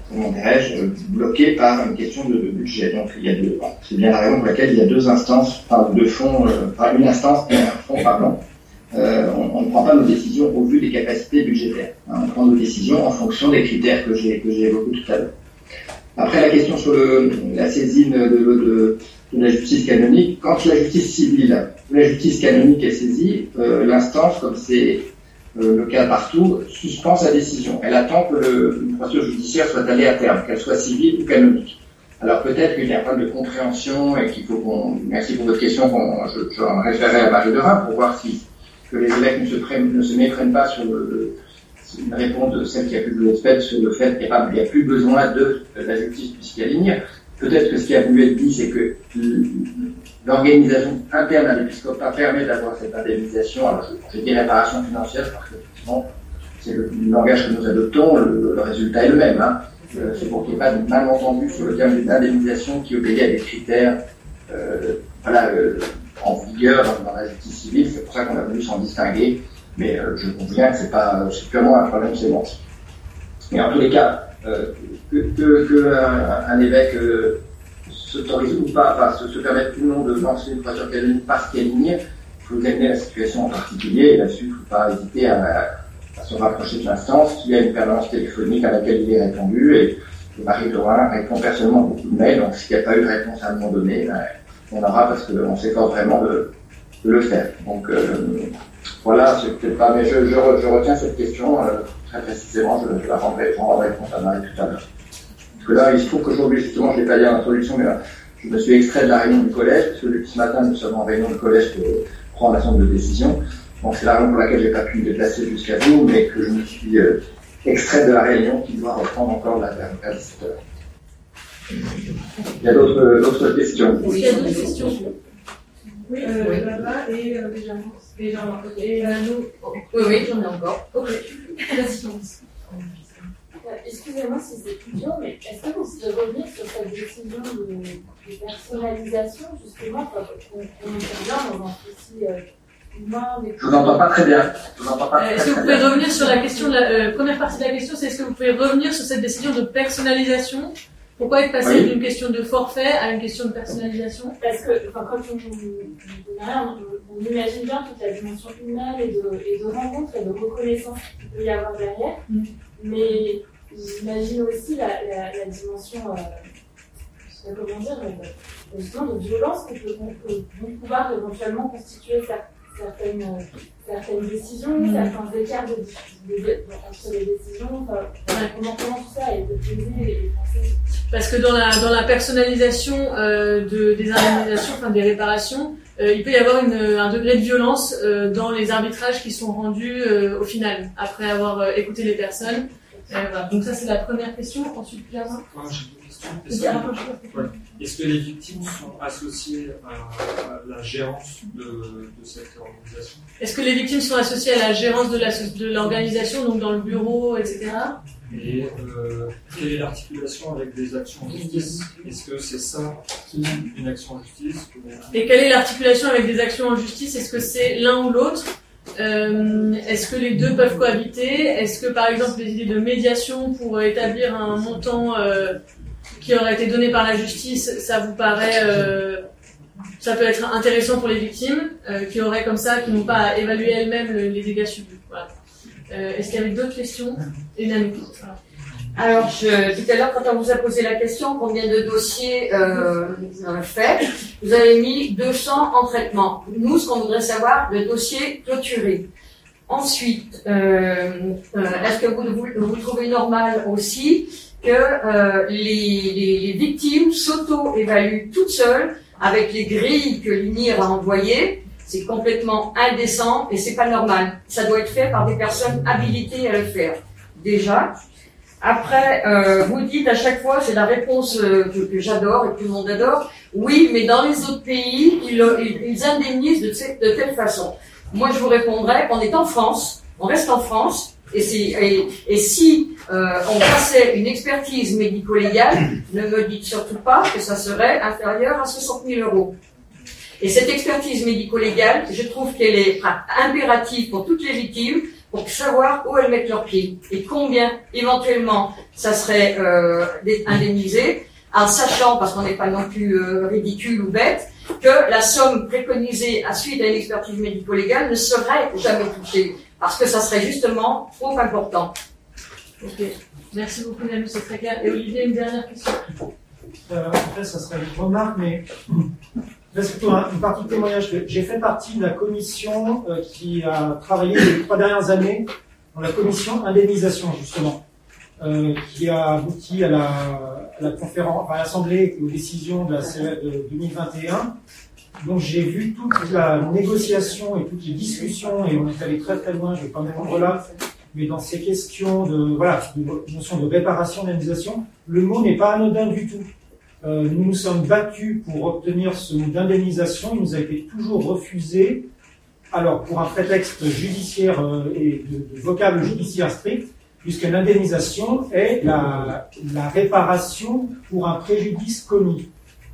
comment dirais-je, bloqué par une question de, budget. Donc, il y a deux, c'est bien la raison pour laquelle il y a deux instances, enfin, fonds, euh, une instance et un fonds, pardon, euh, on, ne prend pas nos décisions au vu des capacités budgétaires. Hein, on prend nos décisions en fonction des critères que j'ai évoqués tout à l'heure. Après la question sur la saisine de, la justice canonique, quand la justice civile la justice canonique est saisie, euh, l'instance, comme c'est euh, le cas partout, suspend sa décision. Elle attend que le, procédure judiciaire soit allée à terme, qu'elle soit civile ou canonique. Alors peut-être qu'il y a un problème de compréhension et qu'il faut qu'on. Merci pour votre question. Qu'on, je, je référerai à Marie Derain pour voir si que les évêques ne se, prennent, ne se méprennent pas sur le, une réponse de celle qui a pu être faite sur le fait qu'il n'y a, plus besoin de, la justice puisqu'il Peut-être que ce qui a voulu être dit, c'est que l'organisation interne à l'épiscopat permet d'avoir cette indemnisation. Alors, je, je dis réparation financière parce que, effectivement, c'est le, langage que nous adoptons, le, résultat est le même. Hein. Euh, c'est pour qu'il n'y ait pas de malentendu sur le terme d'une indemnisation qui obéit à des critères euh, voilà, euh, en vigueur dans la justice civile, c'est pour ça qu'on a voulu s'en distinguer, mais euh, je conviens que c'est pas, c'est purement un problème sémantique. Mais en tous les cas, euh, que, que, évêque euh, s'autorise ou pas, enfin, se, se permette ou non de lancer une voiture canonique parce qu'elle il faut examiner la situation en particulier, et là-dessus, il ne faut pas hésiter à, se rapprocher de l'instance, qu'il y a une permanence téléphonique à laquelle il est répondu et Marie Dorin répond personnellement beaucoup de mails, donc s'il n'y a pas eu de réponse à un moment donné, ben, on aura parce qu'on s'efforce vraiment de, le faire. Donc euh, voilà, c'est peut-être pas, mais je, je, retiens cette question euh, très précisément, je, la rendrai, en réponse à Marie tout à l'heure. Parce que là, il se trouve qu'aujourd'hui, justement, je ne l'ai pas dit en introduction, mais je me suis extrait de la réunion du collège, parce que ce matin, nous sommes en réunion du collège pour prendre un certain de décisions. Donc c'est la raison pour laquelle je n'ai pas pu me déplacer jusqu'à vous, mais que je me suis euh, extrait de la réunion qui doit reprendre encore la vers 17 heures. Il y a d'autres questions Oui, il y a d'autres questions. Oui, euh, là-bas et euh, déjà, et euh, nous. Oui, oui, j'en ai encore. Ok. Excusez-moi si c'est plus dur, mais est-ce que vous pouvez revenir sur cette décision de, de personnalisation, justement, quand on, on intervient dans un souci euh, je vous entends pas très bien. Euh, est-ce que vous pouvez revenir sur la question, de la euh, première partie de la question, c'est est-ce que vous pouvez revenir sur cette décision de personnalisation Pourquoi être passé d'une question de forfait à une question de personnalisation Parce que enfin, quand on, on, imagine bien toute la dimension humaine et de, et de rencontre et de reconnaissance qu'il peut y avoir derrière, mm. mais j'imagine aussi la, la, dimension, euh, je sais pas comment dire, justement de violence que peut, pouvoir éventuellement constituer ça certaines, certaines décisions, mm. certains écarts de, entre les décisions, comment, comment, tout ça est utilisé et pensé Parce que dans la, dans la personnalisation euh, de, des indemnisations, enfin des réparations, euh, il peut y avoir une, un degré de violence euh, dans les arbitrages qui sont rendus euh, au final, après avoir euh, écouté les personnes. Voilà. Donc ça c'est la première question. Ensuite, Pierre. Est-ce que les victimes sont associées à la gérance de, cette organisation Est-ce que les victimes sont associées à la gérance de l'organisation, donc dans le bureau, etc. Et euh, quelle est l'articulation avec des actions en justice? Est-ce que c'est ça une action en justice? Et quelle est l'articulation avec des actions en justice? Est-ce que c'est l'un ou l'autre? Euh, Est-ce que les deux peuvent cohabiter? Est-ce que par exemple les idées de médiation pour établir un montant euh, qui aurait été donné par la justice, ça vous paraît, euh, ça peut être intéressant pour les victimes, euh, qui auraient comme ça, qui n'ont pas à évaluer elles-mêmes les dégâts subis. Voilà. Euh, Est-ce qu'il y avait d'autres questions Une Alors, je, tout à l'heure, quand on vous a posé la question, combien de dossiers euh, fait, vous avez mis 200 en traitement. Nous, ce qu'on voudrait savoir, le dossier clôturé. Ensuite, est-ce que vous, vous trouvez normal aussi que euh, les, les, victimes s'auto-évaluent toutes seules avec les grilles que l'INIR a envoyées. C'est complètement indécent et c'est pas normal. Ça doit être fait par des personnes habilitées à le faire. Déjà. Après, euh, vous dites à chaque fois, c'est la réponse euh, que, j'adore et que tout le monde adore. Oui, mais dans les autres pays, ils, indemnisent de, telle façon. Moi, je vous répondrai qu'on est en France, on reste en France, et, si euh, on passait une expertise médico-légale, ne me dites surtout pas que ça serait inférieur à 60 000 euros. Et cette expertise médico-légale, je trouve qu'elle est impérative pour toutes les victimes pour savoir où elles mettent leurs pieds et combien éventuellement ça serait euh, indemnisé, en sachant, parce qu'on n'est pas non plus euh, ridicule ou bête, que la somme préconisée à suite à une expertise médico-légale ne serait jamais touchée parce que ça serait justement trop important. Ok, merci beaucoup Nanou, c'est très clair. Et Olivier, une dernière question euh, Après, ça serait une remarque, mais *clears throat* c'est plutôt une partie de témoignage. J'ai fait partie de la commission euh, qui a travaillé les trois dernières années dans la commission indemnisation, justement, euh, qui a abouti à la, à conférence, à l'Assemblée aux décisions de la CE de 2021 donc j'ai vu toute la négociation et toutes les discussions, et on est allé très très loin, je vais pas me rendre là, mais dans ces questions de, voilà, notion de réparation, d'indemnisation, le mot n'est pas anodin du tout. Euh, nous nous sommes battus pour obtenir ce mot d'indemnisation, il nous a été toujours refusé, alors pour un prétexte judiciaire euh, et de, vocable judiciaire strict, puisque l'indemnisation est la, réparation pour un préjudice commis.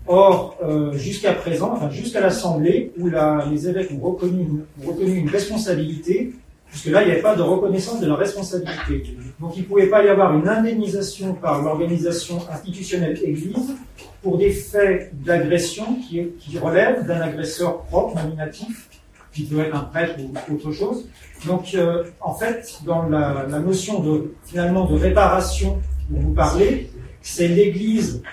Or, euh, jusqu'à présent, enfin jusqu'à l'Assemblée, où les évêques ont reconnu, une, reconnu une responsabilité, puisque là, il n'y avait pas de reconnaissance de la responsabilité. Donc, il ne pouvait pas y avoir une indemnisation par l'organisation institutionnelle Église pour des faits d'agression qui, relèvent d'un agresseur propre, nominatif, qui peut être un prêtre ou autre chose. Donc, euh, en fait, dans la, la, notion de finalement de réparation dont vous parlez, c'est l'Église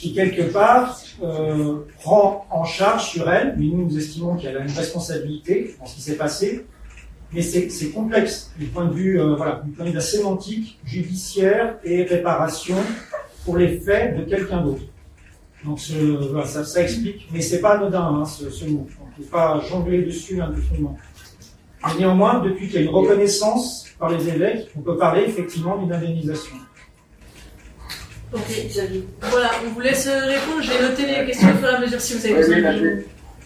qui quelque part euh, prend en charge sur elle, mais nous nous estimons qu'elle a une responsabilité dans ce qui s'est passé, mais c'est complexe du point de vue, euh, voilà, du point de vue de la sémantique, judiciaire et réparation pour les faits de quelqu'un d'autre. Donc voilà, ça, ça, explique, mais c'est pas anodin hein, ce, ce, mot. On ne peut pas jongler dessus indéfiniment. Mais néanmoins, depuis qu'il y a une reconnaissance par les évêques, on peut parler effectivement d'une indemnisation. Ok, voilà, on vous laisse répondre. J'ai noté les questions au fur et à mesure si vous avez besoin.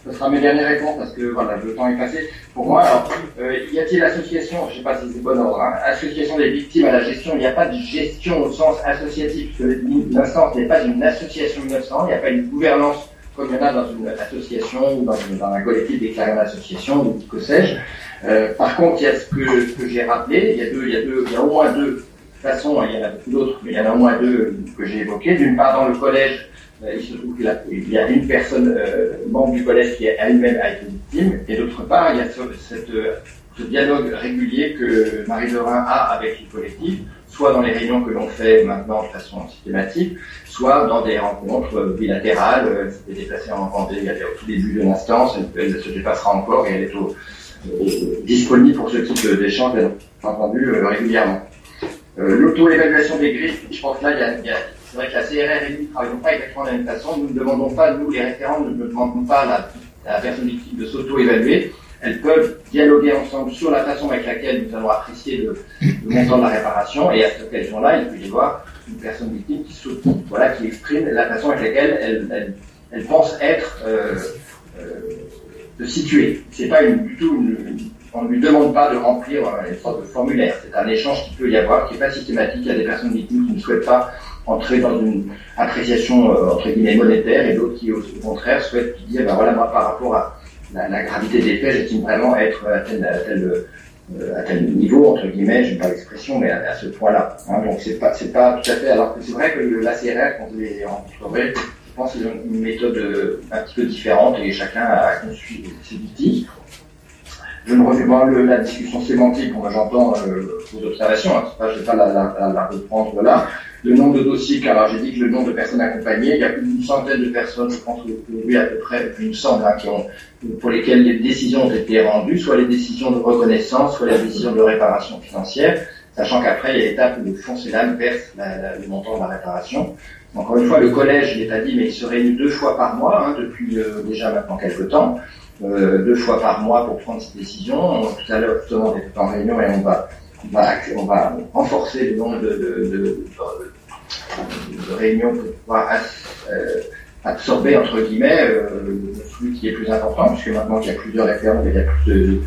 Ce sera mes dernières réponses parce que voilà, le temps est passé. Pour moi, alors, euh, y a-t-il association, je ne sais pas si c'est bon ordre, hein, association des victimes à la gestion, il n'y a pas de gestion au sens associatif, l'instance n'est pas une association innocente, il n'y a pas une gouvernance comme il y en a dans une association ou dans, un collectif déclaré en association ou que sais-je. Euh, par contre, il y a ce que, que j'ai rappelé, il y, a deux, il, y a deux, il y a au moins deux façons, il y en a d'autres, mais il y en a au moins deux que j'ai évoquées. D'une part, dans le collège, il se trouve qu'il y a une personne euh, membre du collège qui elle-même a été victime, et d'autre part, il y a ce, ce dialogue régulier que Marie Lorrain a avec les collectifs, soit dans les réunions que l'on fait maintenant de façon systématique, soit dans des rencontres bilatérales. Elle s'était déplacée en Vendée y au tout début de l'instance, elle, se dépassera encore et elle est disponible pour ce type d'échange, bien entendu, régulièrement. Euh, L'auto-évaluation des grilles, je pense que là, il y a c'est vrai que la CRR et nous ne travaillons pas exactement de la même façon. Nous ne demandons pas, nous, les référents, nous ne demandons pas à la, personne victime de s'auto-évaluer. Elles peuvent dialoguer ensemble sur la façon avec laquelle nous allons apprécier le, montant de la réparation. Et à cette occasion-là, il peut y avoir une personne victime qui, voilà, qui exprime la façon avec laquelle elle, elle, pense être euh, euh. C'est pas une, du tout une, on ne lui demande pas de remplir une sorte de formulaire. C'est un échange qui peut y avoir, qui n'est pas systématique. Il y a des personnes victimes qui ne souhaitent pas entrer dans une appréciation euh, entre guillemets monétaire et d'autres qui au contraire souhaitent dire ben voilà moi par rapport à la, gravité des faits j'estime vraiment être à tel, euh, niveau entre guillemets j'aime pas l'expression mais à, ce point là hein, donc c'est pas c'est pas tout à fait alors que c'est vrai que l'ACRR quand vous les rencontrerez je pense qu'ils ont une méthode euh, un petit peu différente et chacun a conçu ses outils. Je ne refais pas la discussion sémantique, moi j'entends vos observations, hein, je ne vais pas la, la, reprendre là. Le nombre de dossiers, car j'ai dit que le nombre de personnes accompagnées, il y a plus d'une centaine de personnes, je pense oui, à peu près, il me semble, hein, qui ont, pour lesquelles les décisions ont été rendues, soit les décisions de reconnaissance, soit les décisions de réparation financière, sachant qu'après, il y a l'étape où le fonds CELAM verse le montant de la réparation. Encore une fois, le collège, il est à dit, mais il se réunit deux fois par mois, hein, depuis euh, déjà maintenant quelques temps euh, deux fois par mois pour prendre ces décisions. Tout à l'heure, justement, on est en réunion et on va, on va, on va renforcer le nombre de, de, de, de réunions pour pouvoir euh, absorber, entre guillemets, euh, le flux qui est plus important, puisque maintenant qu'il y a plusieurs référents, il y a plus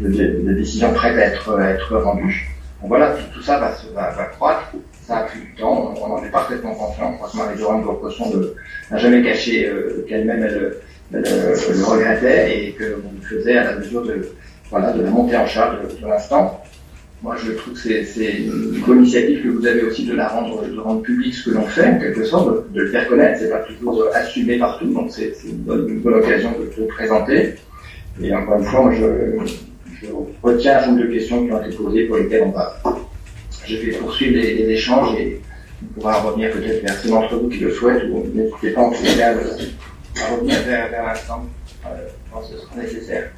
de, décisions prêtes à être, à être rendues. Donc voilà, tout, ça va, va, va croître ça a pris du temps, on en est parfaitement confiant. Franchement, Marie-Joanne de n'a jamais caché euh, qu'elle-même elle, le, le, regrettait et que vous faisait à la mesure de, voilà, de la montée en charge de, de l'instant. Moi, je trouve que c'est une bonne initiative que vous avez aussi de la rendre, public ce que l'on fait, en quelque sorte, de, le faire connaître. C'est pas toujours assumé partout, donc c'est une bonne, occasion de le présenter. Et encore une fois, je, retiens un nombre de questions qui ont été posées pour lesquelles on va, je vais poursuivre les, les échanges et on pourra revenir peut-être vers ceux d'entre vous qui le souhaitent ou n'hésitez pas en tout cas à revenir vers, vers l'instant euh, quand ce sera nécessaire.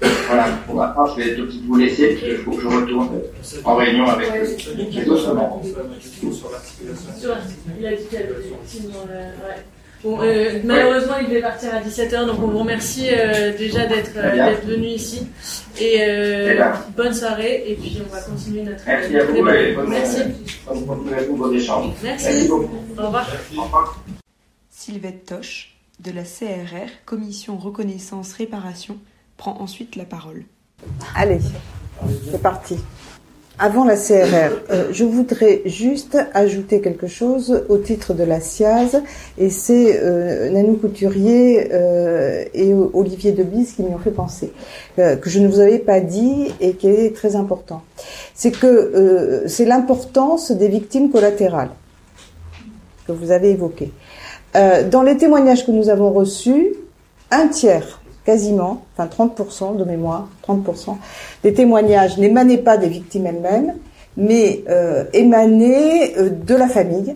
Voilà, pour ma part, je vais tout de suite vous laisser, parce qu'il faut que je retourne en réunion avec les autres. Bon, euh, malheureusement, il devait partir à 17h, donc on vous remercie euh, déjà d'être euh, venu ici. Et euh, bonne soirée, et puis on va continuer notre Merci à vous, et bonne, Merci. Bonne. Merci. Merci beaucoup. Au revoir. Au revoir. Sylvette Toche, de la CRR, Commission Reconnaissance Réparation, prend ensuite la parole. Allez, c'est parti. Avant la CRR, euh, je voudrais juste ajouter quelque chose au titre de la SIAZ, et c'est euh, Nanou Couturier euh, et Olivier Debise qui m'y ont fait penser, que je ne vous avais pas dit et qui est très important. C'est que c'est l'importance des victimes collatérales que vous avez évoquées. Dans les témoignages que nous avons reçus, un tiers quasiment, enfin 30% de mémoire, 30%, des témoignages n'émanaient pas des victimes elles-mêmes, mais euh, émanaient euh, de la famille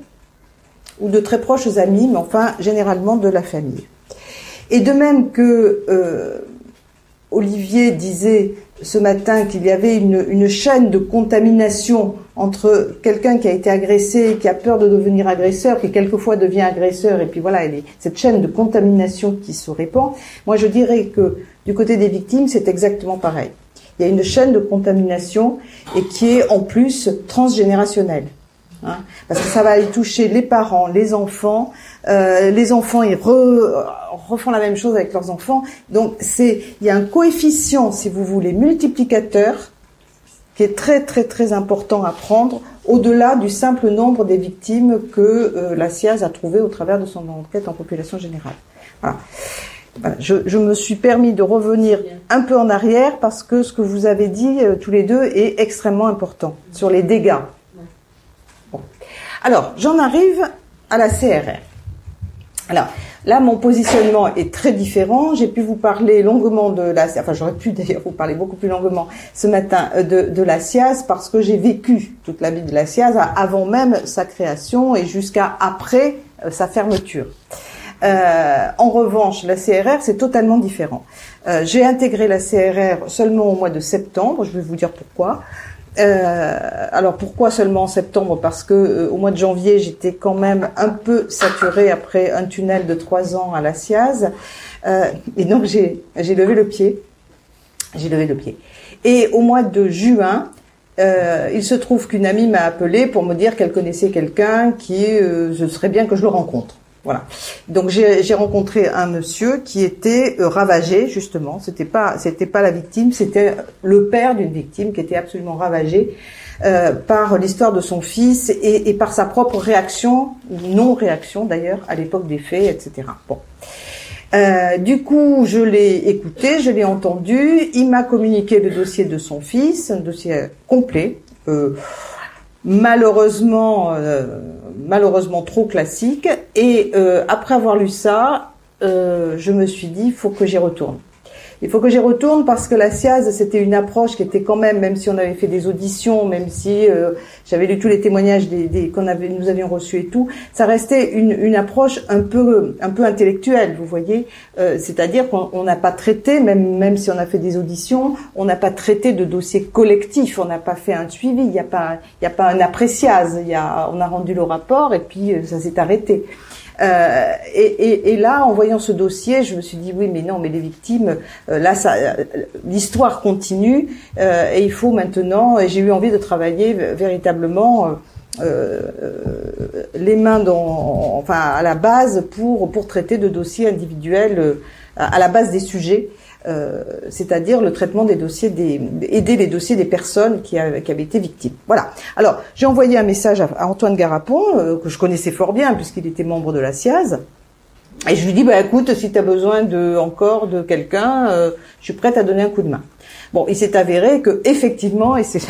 ou de très proches amis, mais enfin généralement de la famille. Et de même que euh, Olivier disait ce matin qu'il y avait une, une, chaîne de contamination entre quelqu'un qui a été agressé, qui a peur de devenir agresseur, qui quelquefois devient agresseur, et puis voilà, elle est, cette chaîne de contamination qui se répand. Moi, je dirais que du côté des victimes, c'est exactement pareil. Il y a une chaîne de contamination et qui est en plus transgénérationnelle. Hein, parce que ça va aller toucher les parents, les enfants. Euh, les enfants, ils refont la même chose avec leurs enfants. Donc, il y a un coefficient, si vous voulez, multiplicateur, qui est très très très important à prendre, au-delà du simple nombre des victimes que euh, la SIAZ a trouvé au travers de son enquête en population générale. Je, me suis permis de revenir un peu en arrière parce que ce que vous avez dit euh, tous les deux est extrêmement important sur les dégâts. Alors, j'en arrive à la CRR. Alors, là, mon positionnement est très différent. J'ai pu vous parler longuement de la, enfin, j'aurais pu *laughs* d'ailleurs vous parler beaucoup plus longuement ce matin euh, de, la SIAZ parce que j'ai vécu toute la vie de la SIAZ avant même sa création et jusqu'à après euh, sa fermeture. Euh, en revanche, la CRR, c'est totalement différent. Euh, j'ai intégré la CRR seulement au mois de septembre, je vais vous dire pourquoi. Euh, alors pourquoi seulement en septembre? Parce que euh, au mois de janvier, j'étais quand même un peu saturée après un tunnel de trois ans à la SIAZ, euh, et donc j'ai levé le pied. J'ai levé le pied. Et au mois de juin, euh, il se trouve qu'une amie m'a appelé pour me dire qu'elle connaissait quelqu'un qui, ce serait bien que je le rencontre. Voilà. Donc j'ai rencontré un monsieur qui était euh, ravagé justement. C'était pas c'était pas la victime, c'était le père d'une victime qui était absolument ravagé euh, par l'histoire de son fils et, et, par sa propre réaction, non réaction d'ailleurs à l'époque des faits, etc. Bon. Euh, du coup, je l'ai écouté, je l'ai entendu. Il m'a communiqué le dossier de son fils, un dossier complet. Euh, malheureusement, euh, malheureusement trop classique. Et euh, après avoir lu ça, euh, je me suis dit, il faut que j'y retourne. Il faut que j'y retourne parce que la SIAZ, c'était une approche qui était quand même, même si on avait fait des auditions, même si euh, j'avais lu tous les témoignages des, des qu'on avait, nous avions reçus et tout, ça restait une, une approche un peu, un peu intellectuelle, vous voyez. Euh, c'est-à-dire qu'on n'a pas traité, même, même si on a fait des auditions, on n'a pas traité de dossier collectif, on n'a pas fait un suivi, il n'y a pas, il y a pas un appréciase, y a, on a rendu le rapport et puis euh, ça s'est arrêté. Euh, et, et, et, là, en voyant ce dossier, je me suis dit oui, mais non, mais les victimes, euh, là, ça, l'histoire continue euh, et il faut maintenant. Et j'ai eu envie de travailler véritablement. Euh, les mains dans, enfin à la base pour pour traiter de dossiers individuels à la base des sujets euh, c'est-à-dire le traitement des dossiers des aider les dossiers des personnes qui, avaient été victimes. Voilà. Alors j'ai envoyé un message à, Antoine Garapon euh, que je connaissais fort bien puisqu'il était membre de la SIAZ. Et je lui dis bah écoute si tu as besoin de encore de quelqu'un, euh, je suis prête à donner un coup de main. Bon, il s'est avéré que effectivement, et c'est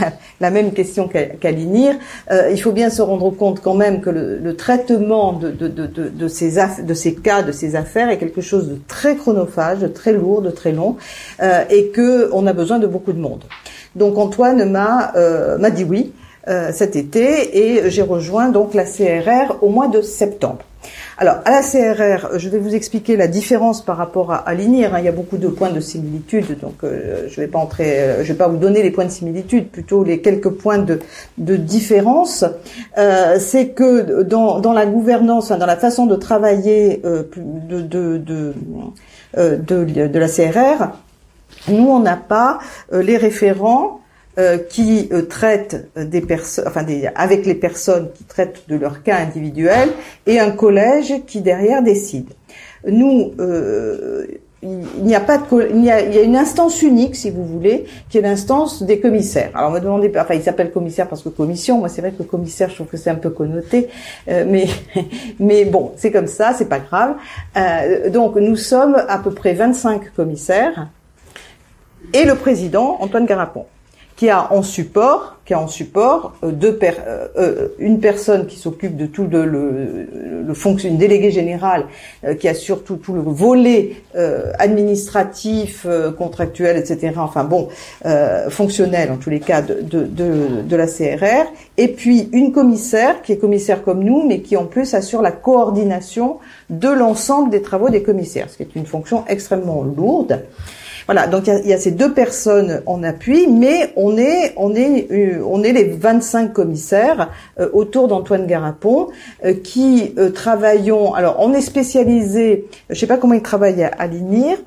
la, même question qu'à l'INIR, euh, il faut bien se rendre compte quand même que le, traitement de, ces cas, de ces affaires est quelque chose de très chronophage, de très lourd, de très long, euh, et que on a besoin de beaucoup de monde. Donc Antoine m'a euh, m'a dit oui cet été et j'ai rejoint donc la CRR au mois de septembre. Alors, à la CRR, je vais vous expliquer la différence par rapport à, l'INIR. Hein. Il y a beaucoup de points de similitude, donc euh, je ne vais pas entrer, euh, je vais pas vous donner les points de similitude, plutôt les quelques points de, différence. Euh, c'est que dans, la gouvernance, dans la façon de travailler de, de la CRR, nous, on n'a pas les référents euh, qui euh, traitent des personnes, enfin des, avec les personnes qui traitent de leur cas individuel, et un collège qui derrière décide. Nous, euh, il n'y a pas de, il y a, y a une instance unique, si vous voulez, qui est l'instance des commissaires. Alors, me demandez, enfin, il s'appelle commissaire parce que commission. Moi, c'est vrai que commissaire, je trouve que c'est un peu connoté, euh, mais, *laughs* mais bon, c'est comme ça, c'est pas grave. Euh, donc, nous sommes à peu près 25 commissaires et le président Antoine Garapon qui a en support, qui a en support euh, deux per, euh, euh, une personne qui s'occupe de tout le, le, le fonction, une déléguée générale qui assure tout, tout le volet administratif, contractuel, etc. Enfin bon, fonctionnel en tous les cas de, de, de, de la CRR, et puis une commissaire qui est commissaire comme nous, mais qui en plus assure la coordination de l'ensemble des travaux des commissaires, ce qui est une fonction extrêmement lourde. Voilà, donc il y, a ces deux personnes en appui, mais on est on est euh, on est les 25 commissaires euh, autour d'Antoine Garapon euh, qui travaillons. Alors on est spécialisé. Je sais pas comment ils travaillent à, l'INIR.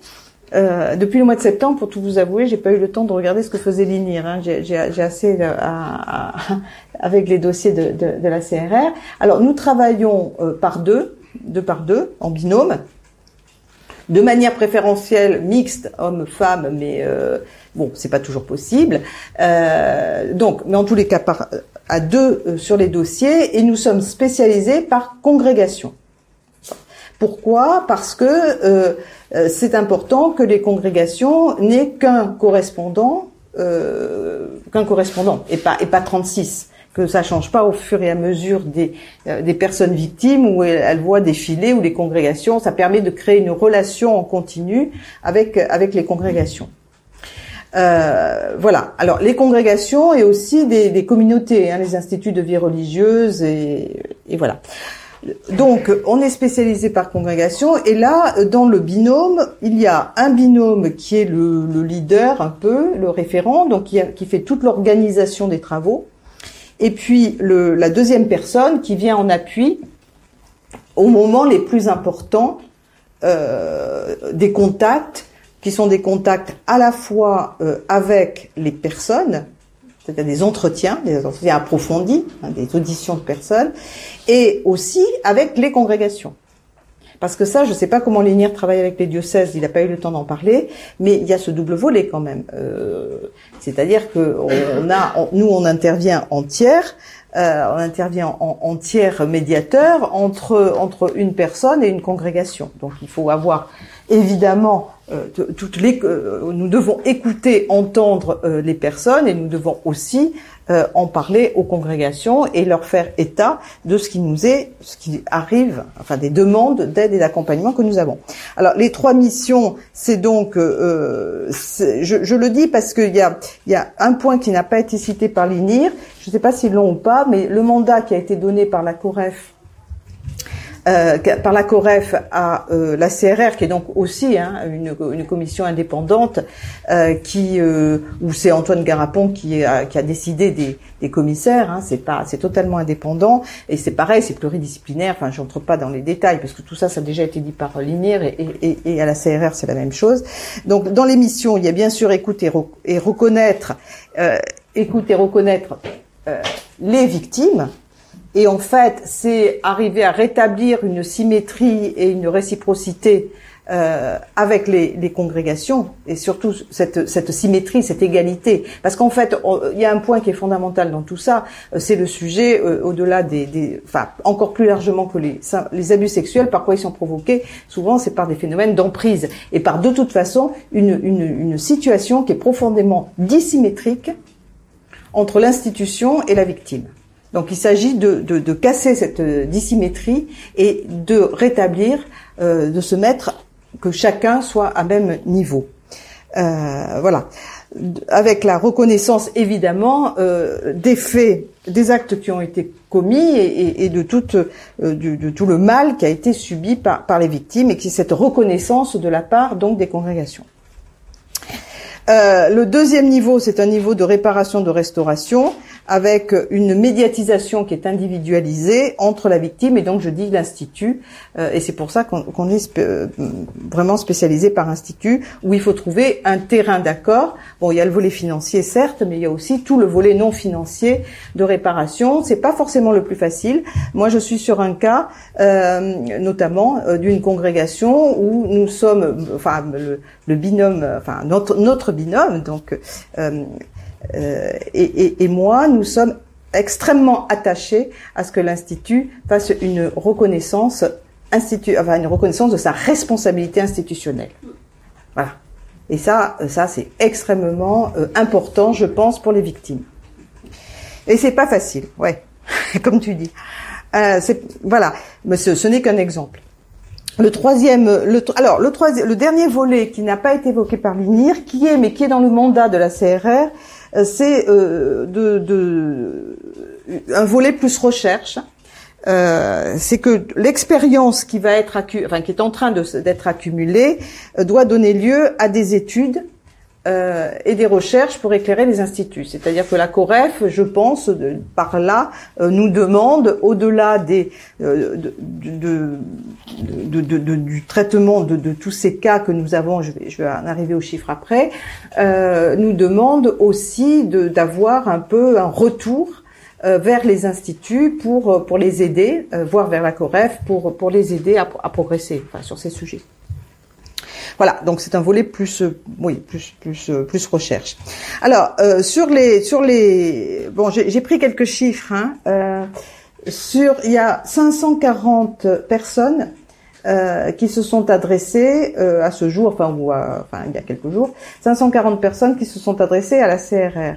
depuis le mois de septembre, pour tout vous avouer, j'ai pas eu le temps de regarder ce que faisait l'INIR. Hein. J'ai assez à, *laughs* avec les dossiers de, de, de, la CRR. Alors nous travaillons par deux, deux par deux, en binôme de manière préférentielle mixte homme-femme, mais euh, bon, c'est pas toujours possible. Euh, donc, mais en tous les cas, à deux euh, sur les dossiers, et nous sommes spécialisés par congrégation. Pourquoi? Parce que c'est important que les congrégations n'aient qu'un correspondant, qu'un correspondant, et pas et pas 36 que ça change pas au fur et à mesure des, euh, des personnes victimes où elles, voient défiler ou les congrégations. Ça permet de créer une relation en continu avec avec les congrégations. Euh, voilà. Alors les congrégations et aussi des, des communautés, hein, les instituts de vie religieuse et, et voilà. Donc, on est spécialisé par congrégation, et là, dans le binôme, il y a un binôme qui est le, le leader, un peu, le référent, donc qui, a, qui fait toute l'organisation des travaux, et puis la deuxième personne qui vient en appui au moment les plus importants euh, des contacts, qui sont des contacts à la fois euh, avec les personnes, c'est-à-dire des entretiens, des entretiens approfondis, hein, des auditions de personnes, et aussi avec les congrégations. Parce que ça, je ne sais pas comment l'INIR travaille avec les diocèses, il n'a pas eu le temps d'en parler, mais il y a ce double volet quand même. Euh, C'est-à-dire que on a, nous, on intervient en tiers, euh, on intervient en, en, tiers médiateur entre entre une personne et une congrégation. Donc il faut avoir évidemment euh, toutes les, euh, nous devons écouter, entendre euh, les personnes et nous devons aussi en parler aux congrégations et leur faire état de ce qui nous est, ce qui arrive, enfin des demandes d'aide et d'accompagnement que nous avons. Alors les trois missions, c'est donc, je, je, le dis parce qu'il y a, y a un point qui n'a pas été cité par l'INIR, je ne sais pas s'ils l'ont ou pas, mais le mandat qui a été donné par la COREF euh, par la COREF à euh, la CRR, qui est donc aussi hein, une, une, commission indépendante, euh, qui euh, où c'est Antoine Garapon qui a, qui a décidé des, des commissaires. Hein, c'est pas, c'est totalement indépendant et c'est pareil, c'est pluridisciplinaire. Enfin, j'entre pas dans les détails parce que tout ça, ça a déjà été dit par l'INIR et, et, et, à la CRR, c'est la même chose. Donc, dans les missions, il y a bien sûr écouter et reconnaître, écouter, reconnaître les victimes et en fait, c'est arriver à rétablir une symétrie et une réciprocité euh, avec les, congrégations et surtout cette, symétrie, cette égalité. Parce qu'en fait, il y a un point qui est fondamental dans tout ça, euh, c'est le sujet euh, au-delà des, des, enfin encore plus largement que les, abus sexuels. Par quoi ils sont provoqués Souvent, c'est par des phénomènes d'emprise et par de toute façon une situation qui est profondément dissymétrique entre l'institution et la victime. Donc il s'agit de, de, casser cette dissymétrie et de rétablir, euh, de se mettre, que chacun soit à même niveau. Euh, voilà. Avec la reconnaissance évidemment euh, des faits, des actes qui ont été commis et, de, tout, euh, de, tout le mal qui a été subi par, les victimes et qui cette reconnaissance de la part donc des congrégations. Le deuxième niveau, c'est un niveau de réparation, de restauration, avec une médiatisation qui est individualisée entre la victime et donc je dis l'institut, euh, et c'est pour ça qu'on est euh, vraiment spécialisé par institut, où il faut trouver un terrain d'accord. Bon, il y a le volet financier certes, mais il y a aussi tout le volet non financier de réparation. C'est pas forcément le plus facile. Moi, je suis sur un cas, notamment d'une congrégation où nous sommes, enfin le, binôme, enfin notre, notre binôme, donc euh, euh, et, moi, nous sommes extrêmement attachés à ce que l'institut fasse une reconnaissance institu, enfin une reconnaissance de sa responsabilité institutionnelle. Voilà. Et ça, ça c'est extrêmement important, je pense, pour les victimes. Et c'est pas facile, ouais, *laughs* comme tu dis. Euh, voilà, mais ce, n'est qu'un exemple. Le troisième, alors le troisième, le dernier volet qui n'a pas été évoqué par l'INIR, qui est mais qui est dans le mandat de la CRR, euh, c'est euh, de, un volet plus recherche. Euh, c'est que l'expérience qui va être enfin, qui est en train d'être accumulée euh, doit donner lieu à des études euh, et des recherches pour éclairer les instituts. C'est-à-dire que la COREF, je pense, par là, euh, nous demande, au-delà euh, du traitement de, tous ces cas que nous avons, je vais, en arriver aux chiffres après, nous demande aussi d'avoir un peu un retour vers les instituts pour les aider, voire vers la COREF pour pour les aider à, progresser sur ces sujets. Voilà, donc c'est un volet plus, euh, oui, plus, plus, euh, plus recherche. Alors euh, sur les, sur les, bon, j'ai pris quelques chiffres. Hein, sur, il y a 540 personnes euh, qui se sont adressées euh, à ce jour, enfin, ou enfin il y a quelques jours, 540 personnes qui se sont adressées à la CRR.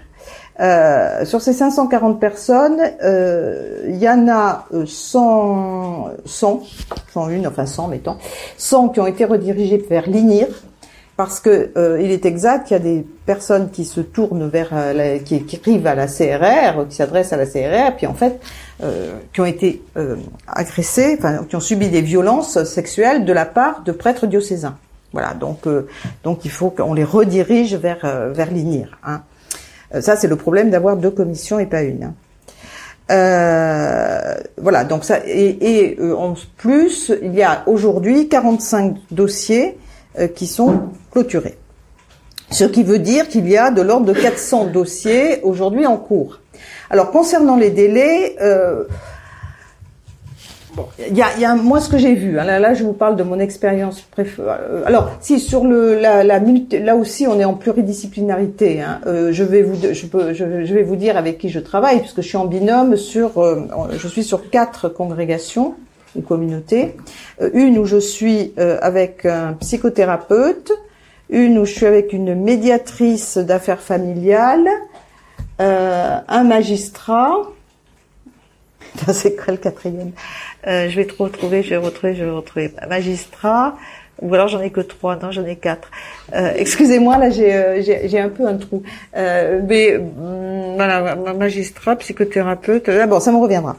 Euh, sur ces 540 personnes, euh, il y en a 100, 100, 101, enfin 100 mettons, 100 qui ont été redirigés vers l'INIR, parce que euh, il est exact qu'il y a des personnes qui se tournent vers, la, qui, arrivent à la CRR, qui s'adressent à la CRR, puis en fait, qui ont été agressés, enfin, qui ont subi des violences sexuelles de la part de prêtres diocésains. Voilà, donc, donc il faut qu'on les redirige vers, vers l'INIR. Hein. Euh, ça, c'est le problème d'avoir deux commissions et pas une. Euh, voilà, donc ça et, et euh, en plus, il y a aujourd'hui 45 dossiers qui sont clôturés. Ce qui veut dire qu'il y a de l'ordre de 400 dossiers aujourd'hui en cours. Alors concernant les délais, il y a, y a, moi ce que j'ai vu. Hein, là, là, je vous parle de mon expérience. Euh, alors, si sur le la, la là aussi, on est en pluridisciplinarité. Hein, euh, je vais vous je, peux, je, vais vous dire avec qui je travaille puisque je suis en binôme sur euh, je suis sur quatre congrégations ou communautés. une où je suis avec un psychothérapeute, une où je suis avec une médiatrice d'affaires familiales, un magistrat. *laughs* C'est quoi le quatrième? Euh, je vais te retrouver, je vais retrouver, je vais retrouver. Magistrat, ou alors j'en ai que trois, non, j'en ai quatre. Euh, excusez-moi, là j'ai, euh, un peu un trou. Euh, mais hum, voilà, magistrat, psychothérapeute. Ah bon, ça me reviendra.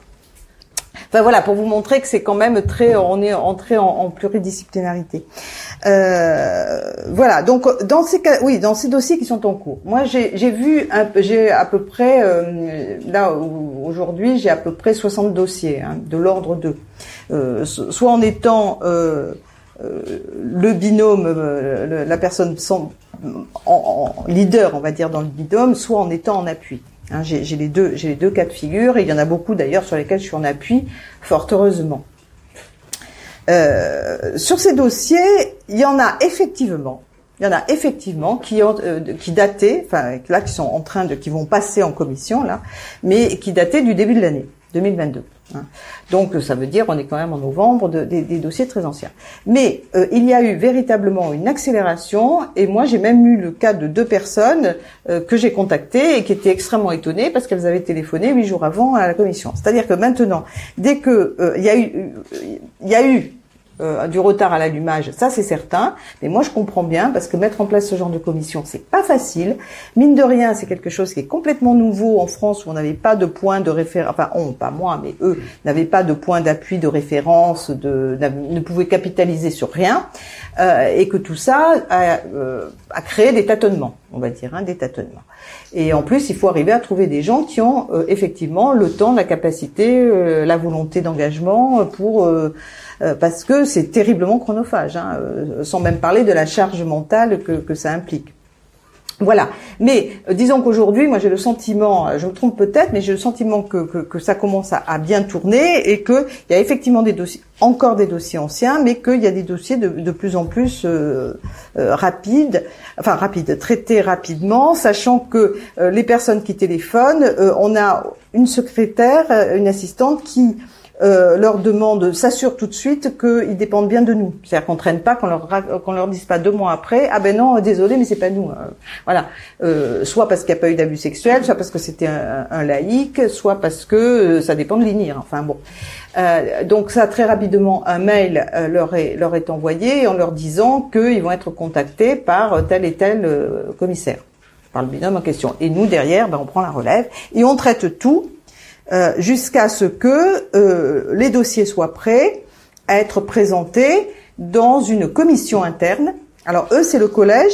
Enfin voilà, pour vous montrer que c'est quand même très, on est entré en, pluridisciplinarité. Euh, voilà, donc dans ces cas, oui, dans ces dossiers qui sont en cours. Moi, j'ai vu, j'ai à peu près, euh, là aujourd'hui, j'ai à peu près 60 dossiers hein, de l'ordre de, euh, soit en étant le binôme, la personne en, leader, on va dire dans le binôme, soit en étant en appui. Hein, j'ai les deux, j'ai les deux cas de figure, et il y en a beaucoup d'ailleurs sur lesquels je suis en appui, fort heureusement. Euh, sur ces dossiers, il y en a effectivement, il y en a effectivement qui ont, euh, dataient, enfin là qui sont en train de, qui vont passer en commission là, mais qui dataient du début de l'année 2022. Hein. Donc ça veut dire on est quand même en novembre de, des, dossiers très anciens. Mais euh, il y a eu véritablement une accélération et moi j'ai même eu le cas de deux personnes euh, que j'ai contactées et qui étaient extrêmement étonnées parce qu'elles avaient téléphoné huit jours avant à la commission. C'est-à-dire que maintenant, dès que euh, il y a eu, il y a eu euh, du retard à l'allumage, ça c'est certain. Mais moi je comprends bien parce que mettre en place ce genre de commission, c'est pas facile. Mine de rien, c'est quelque chose qui est complètement nouveau en France où on n'avait pas de point de référence. Enfin, on, pas moi, mais eux n'avaient pas de point d'appui, de référence, de, ne pouvaient capitaliser sur rien, euh, et que tout ça a, euh, a, créé des tâtonnements, on va dire, hein, des tâtonnements. Et en plus, il faut arriver à trouver des gens qui ont euh, effectivement le temps, la capacité, la volonté d'engagement pour euh, parce que c'est terriblement chronophage, hein, euh, sans même parler de la charge mentale que, que ça implique. Voilà. Mais euh, disons qu'aujourd'hui, moi j'ai le sentiment, je me trompe peut-être, mais j'ai le sentiment que, que, que, ça commence à, à bien tourner et qu'il y a effectivement des dossiers, encore des dossiers anciens, mais qu'il y a des dossiers de, de plus en plus euh, rapides, enfin rapides, traités rapidement, sachant que les personnes qui téléphonent, on a une secrétaire, une assistante qui euh, leur demande, s'assure tout de suite qu'ils dépendent bien de nous. C'est-à-dire qu'on traîne pas, qu'on leur qu'on leur dise pas deux mois après, ah ben non, désolé, mais c'est pas nous. Hein. Voilà. Euh, soit parce qu'il n'y a pas eu d'abus sexuel, soit parce que c'était un, un, laïc, soit parce que euh, ça dépend de l'INIR. Enfin bon. Euh, donc ça, très rapidement, un mail euh, leur, est, leur est envoyé en leur disant qu'ils vont être contactés par tel et tel commissaire, par le binôme en question. Et nous, derrière, ben, on prend la relève et on traite tout euh, jusqu'à ce que euh, les dossiers soient prêts à être présentés dans une commission interne. Alors eux, c'est le collège,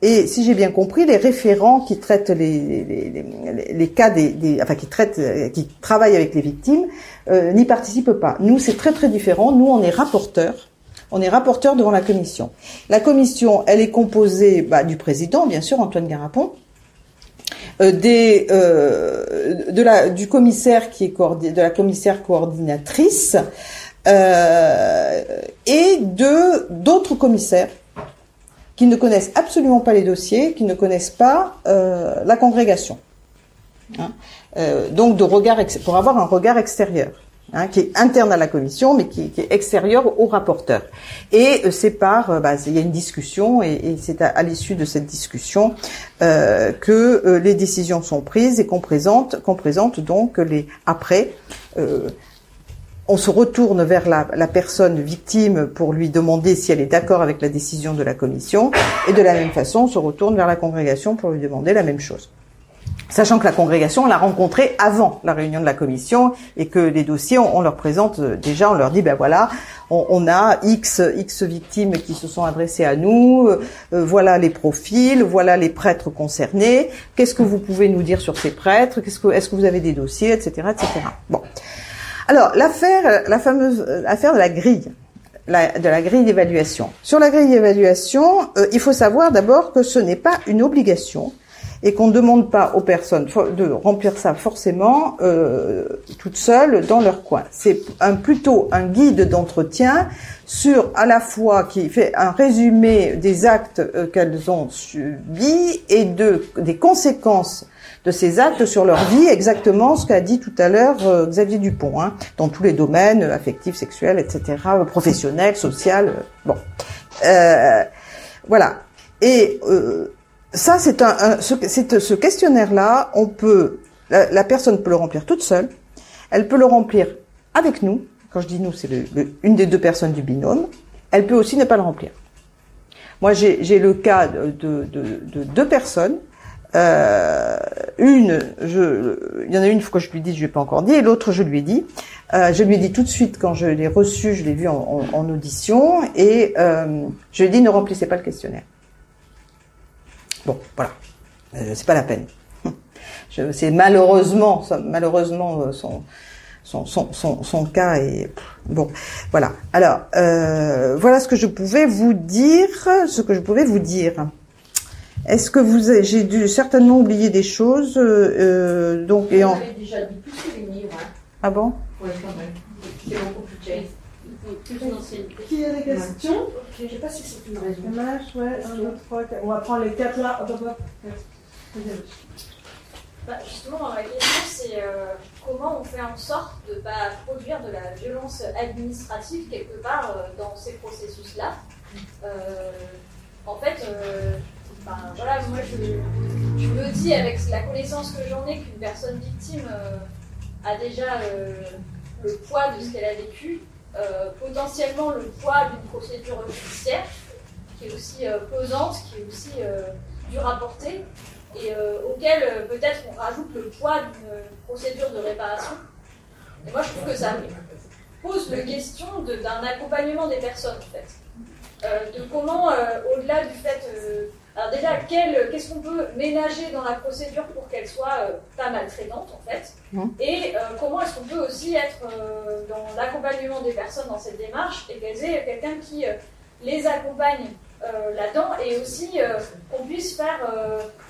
et si j'ai bien compris, les référents qui traitent les, les, les, les cas des, des, enfin qui traitent, qui travaillent avec les victimes, euh, n'y participent pas. Nous, c'est très très différent. Nous, on est rapporteurs. On est rapporteurs devant la commission. La commission, elle est composée bah, du président, bien sûr, Antoine Garapon, des, euh, de la, du commissaire qui est de la commissaire coordinatrice euh, et de d'autres commissaires qui ne connaissent absolument pas les dossiers, qui ne connaissent pas euh, la congrégation. Hein euh, donc de regard pour avoir un regard extérieur. Hein, qui est interne à la commission, mais qui, qui est extérieur au rapporteur. Et euh, c'est par, euh, bah, il y a une discussion, et, et c'est à, l'issue de cette discussion euh, que euh, les décisions sont prises et qu'on présente, qu'on présente donc les après. on se retourne vers la, la, personne victime pour lui demander si elle est d'accord avec la décision de la commission, et de la même façon, on se retourne vers la congrégation pour lui demander la même chose. Sachant que la congrégation, on l'a rencontrée avant la réunion de la commission et que les dossiers, on, leur présente euh, déjà, on leur dit, ben voilà, on, a X, X victimes qui se sont adressées à nous, euh, euh, voilà les profils, voilà les prêtres concernés, qu'est-ce que vous pouvez nous dire sur ces prêtres, qu'est-ce que, est-ce que vous avez des dossiers, etc., etc. Bon. Alors, l'affaire, la fameuse affaire de la grille. de la grille d'évaluation. Sur la grille d'évaluation, il faut savoir d'abord que ce n'est pas une obligation et qu'on ne demande pas aux personnes de remplir ça forcément euh, toutes seules dans leur coin. C'est un, plutôt un guide d'entretien sur à la fois qui fait un résumé des actes euh, qu'elles ont subis et de des conséquences de ces actes sur leur vie, exactement ce qu'a dit tout à l'heure euh, Xavier Dupont, hein, dans tous les domaines affectifs, sexuels, etc., professionnels, social. bon, voilà. Et ça, c'est un, ce, ce questionnaire-là, on peut, la, personne peut le remplir toute seule. Elle peut le remplir avec nous. Quand je dis nous, c'est le, une des deux personnes du binôme. Elle peut aussi ne pas le remplir. Moi, j'ai le cas de, de, de, deux personnes. Euh, une, je, il y en a une fois que je lui dis, je lui ai pas encore dit, et l'autre, je lui ai dit. Euh, je lui ai dit tout de suite quand je l'ai reçu, je l'ai vu en, audition, et euh, je lui ai dit ne remplissez pas le questionnaire. Bon, voilà, euh, c'est pas la peine. C'est malheureusement, malheureusement euh, son, son, son, son, cas et bon, voilà. Alors, euh, voilà ce que je pouvais vous dire, ce que je pouvais vous dire. Est-ce que vous, j'ai dû certainement oublier des choses, euh, donc et en. déjà dit les hein. Ah bon? Oui, quand même. C'est beaucoup plus qui a des questions Je ne sais pas si c'est une raison. Dommage, ouais, 1, 2, 3, 4. On va prendre les 4 là. Hop, hop, bah, justement, la question c'est euh, comment on fait en sorte de ne pas produire de la violence administrative quelque part euh, dans ces processus-là. Euh, en fait, ben, voilà, moi je, je, me dis avec la connaissance que j'en ai qu'une personne victime a déjà le poids de ce qu'elle a vécu euh, potentiellement le poids d'une procédure judiciaire, qui est aussi euh, pesante, qui est aussi euh, dure à porter, et auquel peut-être on rajoute le poids d'une procédure de réparation. Moi, je trouve que ça pose la question d'un accompagnement des personnes, en fait. de comment, au-delà du fait alors déjà, qu'est-ce qu'on peut ménager dans la procédure pour qu'elle soit euh, pas maltraitante en fait mmh. Et euh, comment est-ce qu'on peut aussi être euh, dans l'accompagnement des personnes dans cette démarche et qu'elles aient quelqu'un qui les accompagne là-dedans et aussi qu'on puisse faire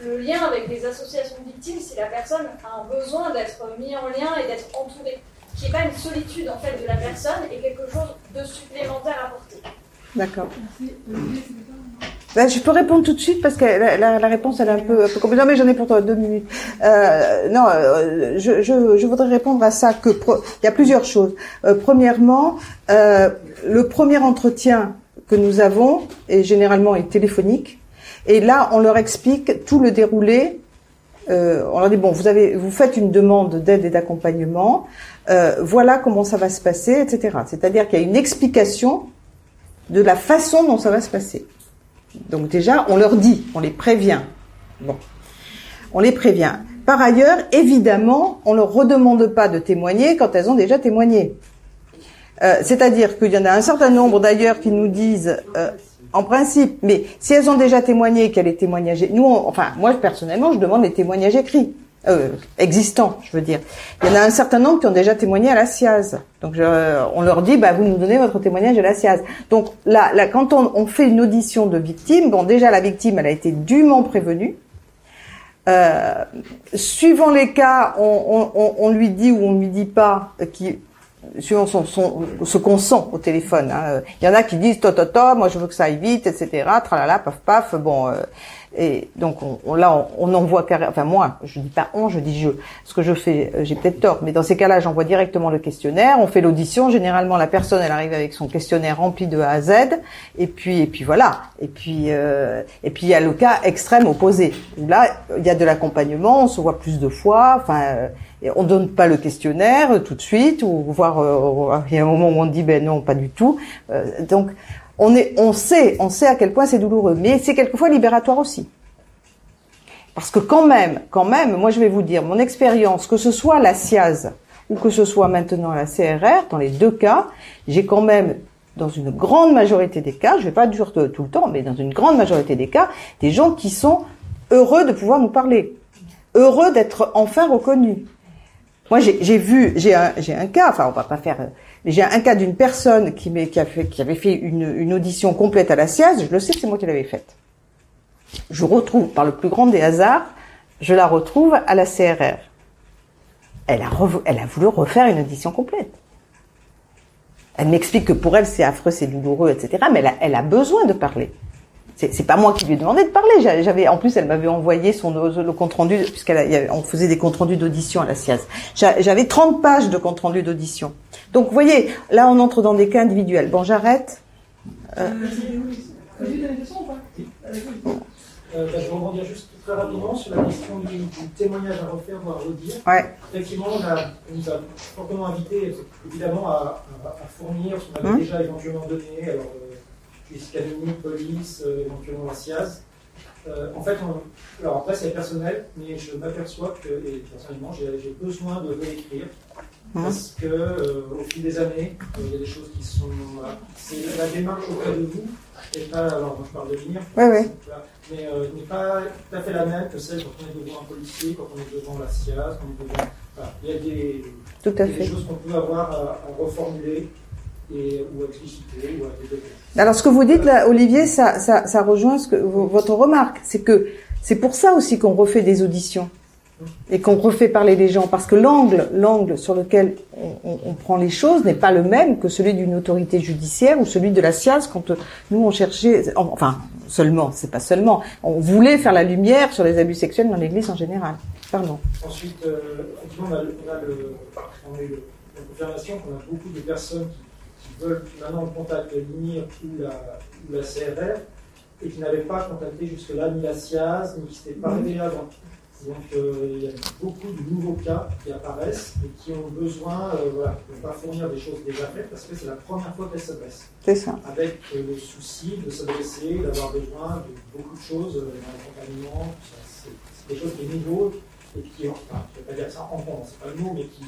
le lien avec les associations de victimes si la personne a un besoin d'être mis en lien et d'être entourée. Qui n'est pas une solitude en fait de la personne et quelque chose de supplémentaire à porter. D'accord. Ben, je peux répondre tout de suite parce que la, réponse elle est un peu, compliquée. Non mais j'en ai pour toi deux minutes. Euh, non, euh, je, voudrais répondre à ça que il y a plusieurs choses. Euh, premièrement, le premier entretien que nous avons est généralement est téléphonique et là on leur explique tout le déroulé. On leur dit bon, vous avez, vous faites une demande d'aide et d'accompagnement. voilà comment ça va se passer, etc. C'est-à-dire qu'il y a une explication de la façon dont ça va se passer. Donc déjà, on leur dit, on les prévient. Bon, on les prévient. Par ailleurs, évidemment, on ne leur redemande pas de témoigner quand elles ont déjà témoigné. Euh, C'est-à-dire qu'il y en a un certain nombre d'ailleurs qui nous disent, euh, en principe, mais si elles ont déjà témoigné, qu'elles aient témoignages, nous, enfin, moi personnellement, je demande les témoignages écrits euh, existants, je veux dire. Il y en a un certain nombre qui ont déjà témoigné à la SIAZ. Donc je, on leur dit, bah, vous nous donnez votre témoignage à la SIAZ. Donc là, là quand on, on, fait une audition de victime, bon déjà la victime, elle a été dûment prévenue. Euh, suivant les cas, on, on, on, lui dit ou on lui dit pas, euh, qui, suivant son, son, ce qu'on sent au téléphone. Hein. Il y en a qui disent, to, to, to, moi je veux que ça aille vite, etc. Tralala, paf, paf. Bon, euh, et donc on, là, on, envoie carrément, enfin moi, je dis pas on, je dis je. Ce que je fais, euh, j'ai peut-être tort, mais dans ces cas-là, j'envoie directement le questionnaire. On fait l'audition. Généralement, la personne, elle arrive avec son questionnaire rempli de A à Z. Et puis, et puis voilà. Et puis, euh, et puis il y a le cas extrême opposé où là, il y a de l'accompagnement. On se voit plus de fois. Enfin. Euh, on donne pas le questionnaire tout de suite, ou voir euh, il y a un moment où on dit ben non, pas du tout. donc on, sait, on sait à quel point c'est douloureux, mais c'est quelquefois libératoire aussi. Parce que quand même, quand même, moi je vais vous dire, mon expérience, que ce soit la SIAZ ou que ce soit maintenant la CRR, dans les deux cas, j'ai quand même, dans une grande majorité des cas, je vais pas dire tout le temps, mais dans une grande majorité des cas, des gens qui sont heureux de pouvoir nous parler, heureux d'être enfin reconnus. Moi, j'ai vu, j'ai un, cas, enfin, on va pas faire j'ai un cas d'une personne qui, avait fait une, audition complète à la SIAZ, je le sais c'est moi qui l'avais faite. Je retrouve, par le plus grand des hasards, je la retrouve à la CRR. Elle a, voulu refaire une audition complète. Elle m'explique que pour elle c'est affreux, c'est douloureux, etc. Mais elle a besoin de parler. C'est pas moi qui lui ai demandé de parler. J'avais, en plus, elle m'avait envoyé son le compte rendu puisqu'on faisait des comptes rendus d'audition à la SIAZ. J'avais 30 pages de compte rendu d'audition. Donc, vous voyez, là, on entre dans des cas individuels. Bon, j'arrête. Euh... Euh, bah, je vais rebondir juste très rapidement sur la question du, du témoignage à refaire ou à redire. Ouais. Effectivement, on, a, on nous a fortement invité, évidemment, à, à, à fournir ce qu'on avait hum. déjà éventuellement donné. Alors, euh, Scalini, police, euh, éventuellement la SIAZ. Euh, en fait, on, alors après c'est personnel, mais je m'aperçois que, et personnellement, j'ai besoin de réécrire hein parce que euh, au fil des années, il y a des choses qui sont. c'est la démarche auprès de vous et pas. Alors, moi, je parle de venir, ouais, ouais. mais n'est pas tout à fait la même que celle quand on est devant un policier, quand on est devant la SIAZ, quand on est devant. Il y a des, tout à des fait. choses qu'on peut avoir à, à reformuler et, ou à expliciter ou à développer. Alors ce que vous dites là, Olivier, ça, ça, ça rejoint ce que, votre remarque. C'est que c'est pour ça aussi qu'on refait des auditions et qu'on refait parler les gens, parce que l'angle, l'angle sur lequel on, on, prend les choses n'est pas le même que celui d'une autorité judiciaire ou celui de la SIAZ quand euh, nous on cherchait, enfin seulement, c'est pas seulement, on voulait faire la lumière sur les abus sexuels dans l'Église en général. Pardon. Ensuite, euh, on a, on a, le, on a eu la confirmation qu'on a beaucoup de personnes qui veulent maintenant contacter l'INIR ou la, ou la CRR et qui n'avaient pas contacté jusque-là ni la SIAZ, ni qui s'étaient pas révélés avant. Donc euh, il y a beaucoup de nouveaux cas qui apparaissent et qui ont besoin euh, voilà, de ne pas fournir des choses déjà faites parce que c'est la première fois qu'elles s'adressent. C'est ça. Avec euh, le souci de s'adresser, d'avoir besoin de beaucoup de choses dans l'accompagnement. C'est des choses qui sont nouveaux et qui, enfin, je ne vais pas dire ça en ce c'est pas le mot, mais qui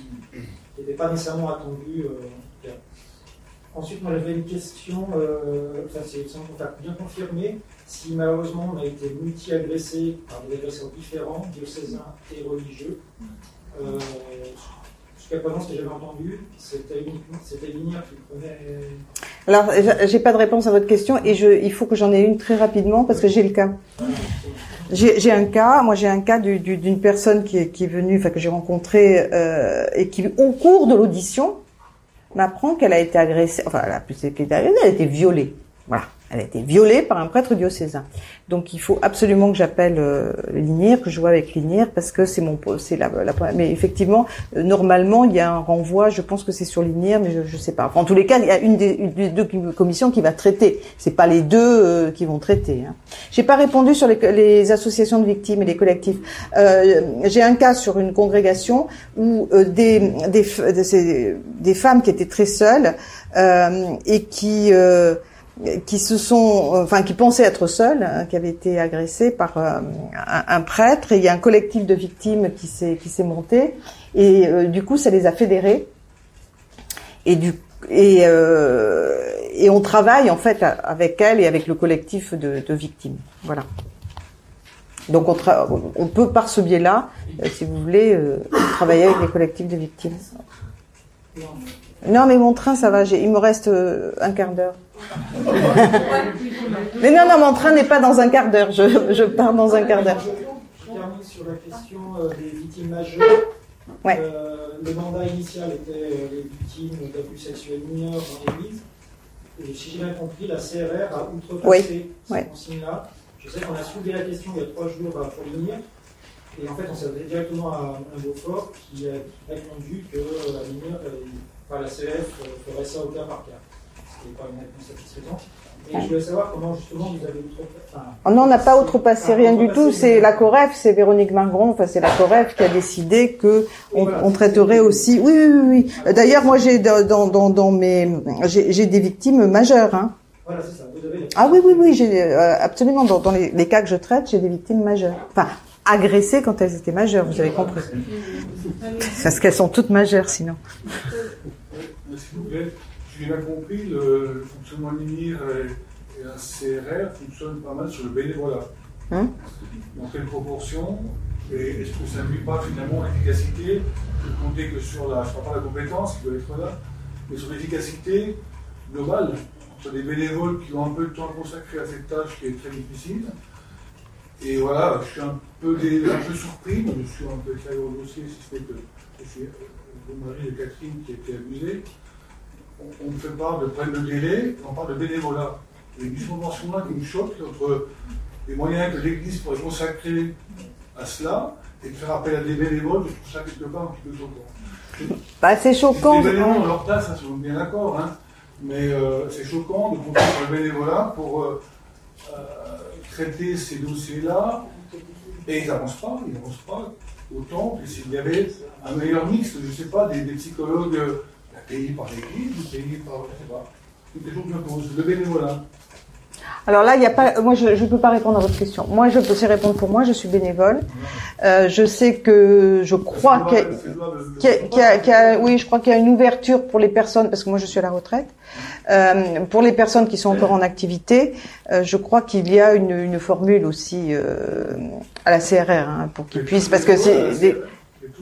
n'étaient pas nécessairement attendus en tout cas. Ensuite, moi j'avais une question, euh, enfin c'est sans contact bien confirmé, si malheureusement on a été multi-agressé par des agresseurs différents, diocésains et religieux. Euh, Jusqu'à présent, ce que j'avais entendu, c'était l'INIR qui prenait. Alors, j'ai pas de réponse à votre question et je, il faut que j'en ai une très rapidement parce que j'ai le cas. J'ai un cas, moi j'ai un cas d'une personne qui est, venue, enfin que j'ai rencontré euh, et qui, au cours de l'audition, m'apprend qu'elle a été agressée, enfin, elle a été agressée, elle a été violée. Voilà. Elle a été violée par un prêtre diocésain. Donc il faut absolument que j'appelle euh, l'INIR, que je vois avec l'INIR, parce que c'est mon, c'est la, la, mais effectivement, euh, normalement, il y a un renvoi. Je pense que c'est sur l'INIR, mais je, je sais pas. Enfin, en tous les cas, il y a une des, une des deux commissions qui va traiter. C'est pas les deux euh, qui vont traiter. Hein. J'ai pas répondu sur les, les, associations de victimes et les collectifs. Euh, j'ai un cas sur une congrégation où euh, des, des, des, des, femmes qui étaient très seules et qui qui se sont, enfin, qui pensaient être seuls, hein, qui avaient été agressés par euh, un, prêtre. Et il y a un collectif de victimes qui s'est qui s'est monté. Et euh, du coup, ça les a fédérés. Et du et euh, et on travaille en fait avec elles et avec le collectif de, victimes. Voilà. Donc on, peut par ce biais-là, si vous voulez, travailler avec les collectifs de victimes. Non, mais mon train, ça va. Il me reste un quart d'heure. *laughs* Mais non, non, mon train n'est pas dans un quart d'heure. Je, je, pars dans un quart d'heure. Je termine sur la question euh, des victimes majeures. Ouais. Euh, le mandat initial était euh, les victimes d'abus sexuels mineurs dans l'Église. Et si j'ai bien compris, la CRR a outrepassé oui. cette consigne-là. Je sais qu'on a soulevé la question il y a trois jours pour l'INIR. Et en fait, on s'est adressé directement à un Beaufort qui a répondu que la l'INIR, enfin, la CRF ferait ça au cas par cas pas une réponse satisfaisante. Et je voulais savoir comment justement vous avez outrepassé. Oh non, on n'a pas outrepassé rien du tout. C'est la COREF, c'est Véronique Mingron, enfin c'est la COREF qui a décidé que on, on traiterait aussi. Oui, oui, oui. oui. D'ailleurs, moi j'ai dans, dans, dans mes j'ai des victimes majeures. Hein. Voilà, c'est ça. Vous avez ah oui, oui, oui, j'ai euh, absolument dans, dans les, les, cas que je traite, j'ai des victimes majeures. Enfin, agressées quand elles étaient majeures, vous avez compris. Parce qu'elles sont toutes majeures sinon. S'il vous plaît. J'ai bien compris, le fonctionnement linéaire et, et, la CRR fonctionnent pas mal sur le bénévolat. Hein Dans quelle proportion Et est-ce que ça nuit pas finalement l'efficacité Je compter que sur la, je parle pas la compétence qui doit être là, mais sur l'efficacité globale entre des bénévoles qui ont un peu de temps consacré à cette tâche qui est très difficile. Et voilà, je suis un peu, des, un peu surpris, je suis un peu éclairé au dossier, si c'est que c'est le mari de Catherine qui a été abusée on ne fait pas de problème de délai, on parle de bénévolat. Il y a une disproportion-là qui me choque entre les moyens que l'Église pourrait consacrer à cela et de faire appel à des bénévoles, je trouve ça quelque part un petit peu choquant. Bah, c'est choquant. Les bénévoles ont leur place, hein, si vous êtes bien d'accord, hein, mais euh, c'est choquant de compter sur le bénévolat pour euh, euh, traiter ces dossiers-là, et ils n'avancent pas, ils n'avancent pas autant que s'il y avait un meilleur mix, je ne sais pas, des, des psychologues payé par l'Église ou payé par, je sais pas, les choses pose, le bénévolat. Alors là, il n'y a pas. Moi, je ne peux pas répondre à votre question. Moi, je peux répondre pour moi. Je suis bénévole. Euh, je sais que je crois qu'il y, a, qu a, oui, je crois qu'il y a une ouverture pour les personnes parce que moi, je suis à la retraite. Euh, pour les personnes qui sont encore en activité, euh, je crois qu'il y a une, une formule aussi euh, à la CRR hein, pour qu'ils puissent parce que c'est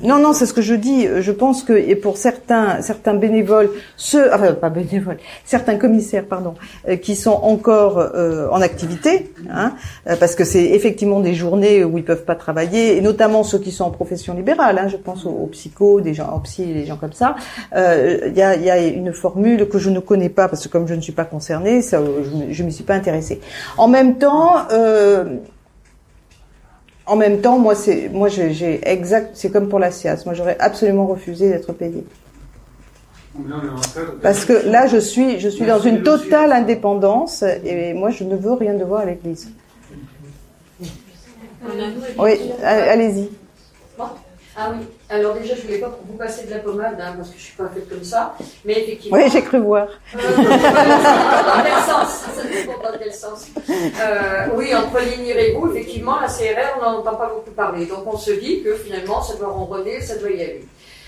non, non, c'est ce que je dis. Je pense que et pour certains, certains bénévoles, ceux, enfin pas bénévoles, certains commissaires, pardon, euh, qui sont encore euh, en activité, hein, euh, parce que c'est effectivement des journées où ils peuvent pas travailler, et notamment ceux qui sont en profession libérale. Hein, je pense aux, aux psychos, des gens, aux psy, des gens comme ça. Il y, a, y, a, une formule que je ne connais pas parce que comme je ne suis pas concernée, ça, je ne m'y suis pas intéressée. En même temps. Euh, en même temps, moi, c'est, moi, j'ai exact, c'est comme pour la SIAS. Moi, j'aurais absolument refusé d'être payé. Parce que là, je suis, je suis dans une totale indépendance et moi, je ne veux rien devoir à l'Église. Oui, allez-y. Ah oui, alors déjà, je voulais pas vous passer de la pommade, hein, parce que je suis pas faite comme ça, mais effectivement... Oui, j'ai cru voir. Euh, dans quel sens? Ça dépend dans quel sens. Euh, oui, entre Lignir et vous, effectivement, la CRR, on n'en entend pas beaucoup parler. Donc on se dit que finalement, ça doit ronronner, ça doit y aller.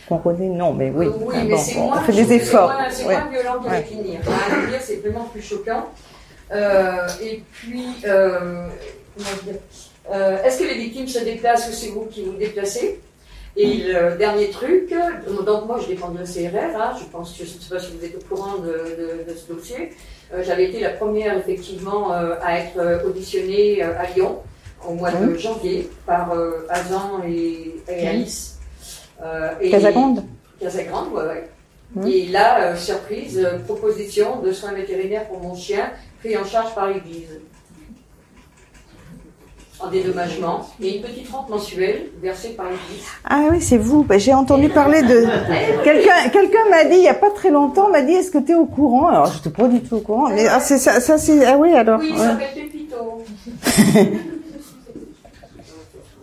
Ronronner, non, mais oui. Oui, mais c'est moins, on fait des efforts. C'est moins, violent qu'avec ouais. Lignir. Hein, Lignir, c'est vraiment plus choquant. Euh, et puis, euh, comment dire? Euh, Est-ce que les victimes se déplacent ou c'est vous qui vous déplacez? Et le dernier truc, donc moi je dépends de CRR, hein, je pense que je ne sais pas si vous êtes au courant de, de, de ce dossier. Euh, J'avais été la première effectivement euh, à être euh, auditionnée euh, à Lyon au mois de janvier par euh, Azan et, et Alice. Euh, et Casagrande Casagrande, ouais, ouais. Mmh. Et là, surprise, proposition de soins vétérinaires pour mon chien, pris en charge par l'Église en dédommagement et une petite rente mensuelle versée par l'Église. Ah oui, c'est vous. Bah, j'ai entendu parler de quelqu'un. Quelqu'un m'a dit il y a pas très longtemps, m'a dit est-ce que tu es au courant? Alors je n'étais pas du tout au courant. Mais ah, ça, ça c'est ah oui alors. Oui, ça. *laughs*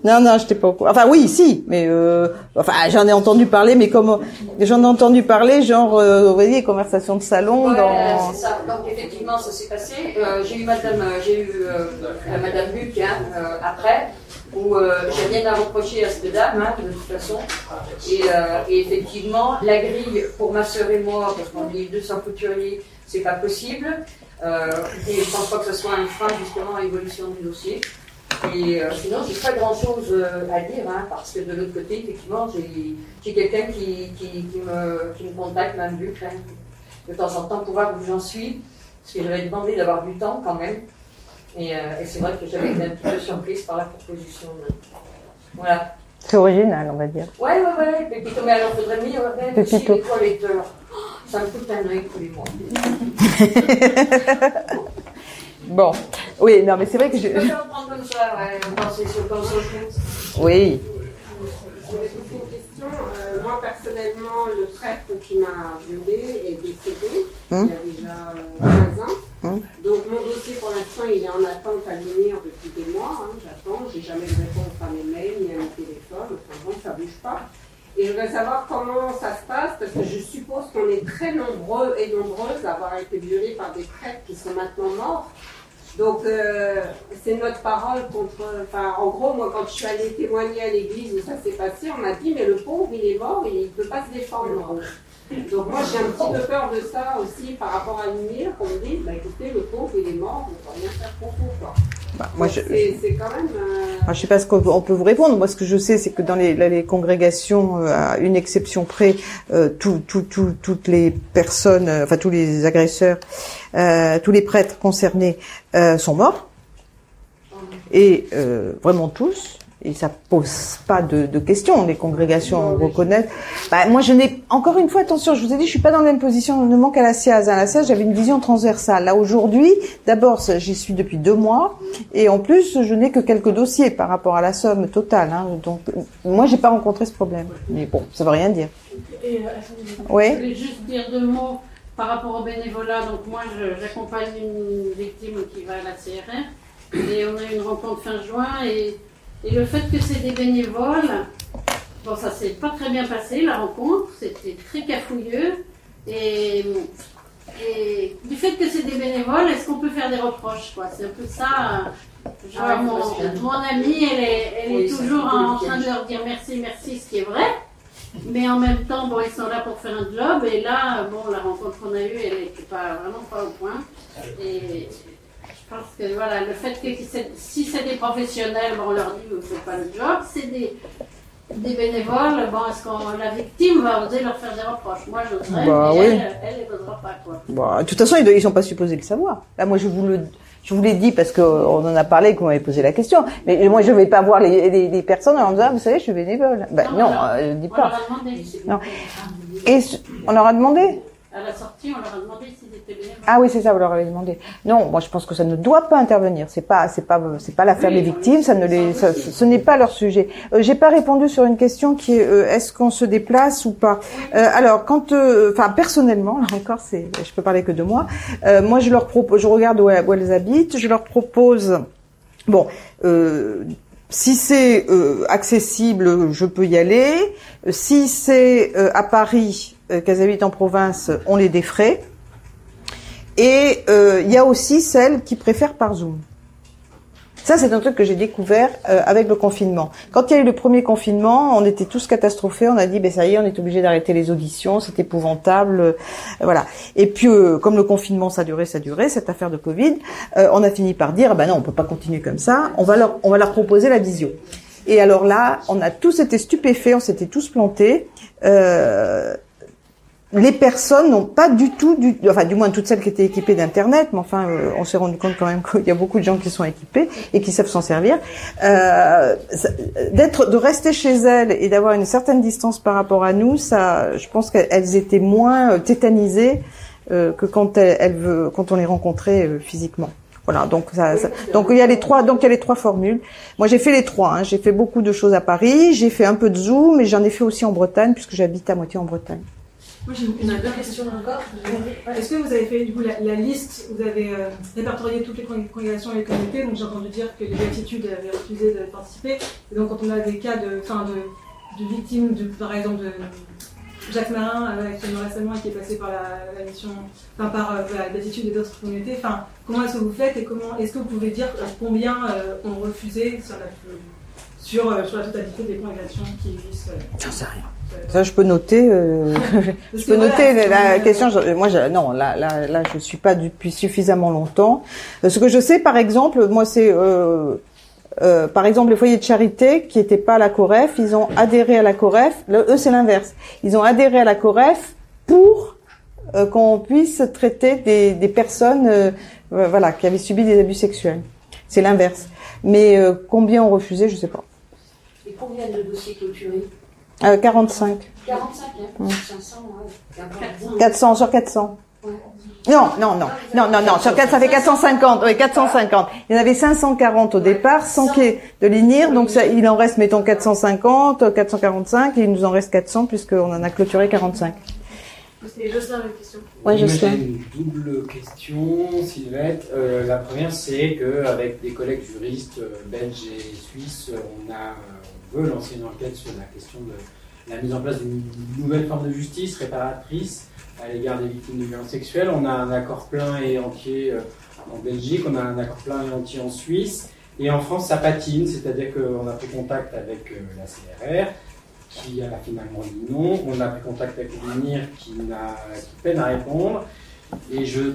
Non, non, j'étais pas au courant. Enfin, oui, si, mais euh, enfin, j'en ai entendu parler, mais comme j'en ai entendu parler, genre, euh, vous voyez, conversation de salon. Ouais, dans... c'est ça. Donc effectivement, ça s'est passé. Euh, j'ai eu Madame, euh, j'ai eu Madame Luc hein, après, où j'ai rien à reprocher à cette dame, hein, de toute façon. Et, et, effectivement, la grille pour ma sœur et moi, parce qu'on est 200 couturiers, c'est pas possible. et je pense pas que ce soit un frein justement à l'évolution du dossier. Et euh, sinon, j'ai pas grand chose euh, à dire, hein, parce que de l'autre côté, effectivement, j'ai quelqu'un qui, qui, qui, me, qui me contacte, même Luc, hein, de temps en temps pour voir où j'en suis, parce que j'avais demandé d'avoir du temps quand même. Et, euh, et c'est vrai que j'avais été un petit peu surprise par la proposition. Voilà. C'est original, on va dire. Ouais, ouais, ouais. Pépito, mais alors, faudrait mieux même Pépito. les toiletteurs. Ça me coûte un œil tous les mois. *laughs* Bon, oui, non, mais c'est vrai que je. Je comme ça, ouais, penser sur le Oui. Euh, moi, personnellement, le prêtre qui m'a violé est décédé hum? il y a déjà 15 euh, ans. Hum? Donc, mon dossier, pour l'instant, il est en attente à venir depuis des mois. Hein, J'attends, j'ai jamais de réponse à mes mails ni à mes téléphones. Enfin bon, ça bouge pas. Et je voudrais savoir comment ça se passe, parce que je suppose qu'on est très nombreux et nombreuses à avoir été violés par des prêtres qui sont maintenant morts. Donc, euh, c'est notre parole contre. Enfin, en gros, moi, quand je suis allée témoigner à l'église où ça s'est passé, on m'a dit Mais le pauvre, il est mort, il ne peut pas se défendre. Donc, moi, j'ai un petit peu peur de ça aussi par rapport à l'unir, qu'on me dise Bah écoutez, le pauvre, il est mort, on ne peut rien faire pour vous. Quoi. Bah, moi, je... C'est quand même. Euh... je sais pas ce qu'on peut vous répondre. Moi, ce que je sais, c'est que dans les, les congrégations, euh, à une exception près, euh, tout, tout, tout, toutes les personnes, enfin tous les agresseurs, tous les prêtres concernés sont morts. Et vraiment tous et ça pose pas de, de questions. Les congrégations reconnaissent. Bah, moi, je n'ai encore une fois attention. Je vous ai dit, je suis pas dans la même position. Ne manque à la SIAZ. À la SIAZ, j'avais une vision transversale. Là, aujourd'hui, d'abord, j'y suis depuis deux mois, et en plus, je n'ai que quelques dossiers par rapport à la somme totale. Hein. Donc, moi, j'ai pas rencontré ce problème. Mais bon, ça veut rien dire. Euh, oui. Je voulais juste dire deux mots par rapport au bénévolat. Donc, moi, j'accompagne une victime qui va à la CRR, et on a eu une rencontre fin juin et et le fait que c'est des bénévoles, bon, ça s'est pas très bien passé, la rencontre, c'était très cafouilleux. Et, et du fait que c'est des bénévoles, est-ce qu'on peut faire des reproches C'est un peu ça. Genre, ah, mon, mon, amie, elle est, elle est toujours en train de leur dire merci, merci, ce qui est vrai. Mais en même temps, bon, ils sont là pour faire un job. Et là, bon, la rencontre qu'on a eue, elle n'était pas vraiment pas au point. Et je pense que voilà, le fait que si c'est des professionnels, bon, on leur dit vous ne faites pas le job, c'est des, des bénévoles, bon, est-ce que la victime va oser leur faire des reproches? Moi, j'oserais, bah, mais oui. elle, elle, elle n'osera pas. Quoi. Bah, de toute façon, ils ne sont pas supposés le savoir. Là, moi, je vous le, je vous l'ai dit parce qu'on en a parlé, qu'on m'avait posé la question. Mais moi, je ne vais pas voir les, les, les, personnes en disant, ah, vous savez, je suis bénévole. Ben, non, non euh, dis pas. On leur a demandé. Non. Et on leur a demandé à la sortie, on leur a demandé s'ils étaient bénévoles. Ah oui, c'est ça, vous leur avez demandé. Non, moi je pense que ça ne doit pas intervenir. C'est pas, c'est pas, c'est pas l'affaire des victimes. Ça ne les, ça, ce n'est pas leur sujet. Euh, J'ai pas répondu sur une question qui est euh, est-ce qu'on se déplace ou pas? Euh, alors, quand, euh, enfin personnellement, *laughs* là encore, c'est, je peux parler que de moi. Euh, moi, je leur propose, je regarde où, où, elles habitent. Je leur propose, bon. si c'est accessible, je peux y aller. Si c'est à Paris, euh, qu'elles habitent en province, on les défraie. Et euh, il y a aussi celles qui préfèrent par Zoom. Ça, c'est un truc que j'ai découvert euh, avec le confinement. Quand il y a eu le premier confinement, on était tous catastrophés. On a dit, ben ça y est, on est obligé d'arrêter les auditions, c'est épouvantable, voilà. Et puis, comme le confinement, ça durait, ça durait, cette affaire de Covid, on a fini par dire, ben non, on peut pas continuer comme ça. On va leur, on va leur proposer la visio. Et alors là, on a tous été stupéfaits, on s'était tous plantés. Les personnes n'ont pas du tout, du, enfin du moins toutes celles qui étaient équipées d'internet, mais enfin euh, on s'est rendu compte quand même *laughs* qu'il y a beaucoup de gens qui sont équipés et qui savent s'en servir, euh, d'être, de rester chez elles et d'avoir une certaine distance par rapport à nous, ça, je pense qu'elles étaient moins euh, tétanisées euh, que quand elles, elles, quand on les rencontrait euh, physiquement. Voilà, donc ça, donc il y a les trois, donc il y a les trois formules. Moi j'ai fait les trois. Hein. J'ai fait beaucoup de choses à Paris, j'ai fait un peu de Zoom, mais j'en ai fait aussi en Bretagne puisque j'habite à moitié en Bretagne. Moi j'ai une, autre question encore. Est-ce que vous avez fait du coup la, liste, vous avez euh, répertorié toutes les congrégations et les communautés, donc j'ai entendu dire que les attitudes avaient refusé de participer. Et donc quand on a des cas de, fin de, de victimes, de, par exemple de Jacques Marin, euh, actuellement récemment, qui est passé par la, mission, enfin par euh, l'attitude des autres communautés, enfin comment est-ce que vous faites et comment est-ce que vous pouvez dire combien ont refusé sur la, sur, sur la totalité des congrégations qui existent J'en sais rien. Ça, je peux noter. Euh, *laughs* je peux noter la, question. moi, je, non, là, là, là, je suis pas depuis suffisamment longtemps. Euh, ce que je sais, par exemple, moi, c'est euh, euh, par exemple les foyers de charité qui n'étaient pas à la Coref, ils ont adhéré à la Coref. eux, c'est l'inverse. Ils ont adhéré à la Coref pour euh, qu'on puisse traiter des, des personnes, euh, voilà, qui avaient subi des abus sexuels. C'est l'inverse. Mais combien ont refusé, je sais pas. Et combien de dossiers clôturés? 45. 45, hein. 500, ouais. 400 sur 400. Non, non, non, non, non, non, sur 4, ça fait 450, oui, 450. Il y en avait 540 au départ, sans qu'il y ait de l'INIR, donc ça, il en reste, mettons, 450, 445, et il nous en reste 400, puisqu'on en a clôturé 45. C'était Jocelyn la question. Ouais, Jocelyn. une double question, Sylvette. Euh, la première, c'est qu'avec des collègues juristes euh, belges et suisses, on a veut lancer une enquête sur la question de la mise en place d'une nouvelle forme de justice réparatrice à l'égard des victimes de violences sexuelles. On a un accord plein et entier euh, en Belgique, on a un accord plein et entier en Suisse. Et en France, ça patine, c'est-à-dire qu'on a pris contact avec euh, la CRR, qui a finalement dit non. On a pris contact avec l'UNIR, qui, qui peine à répondre. Et je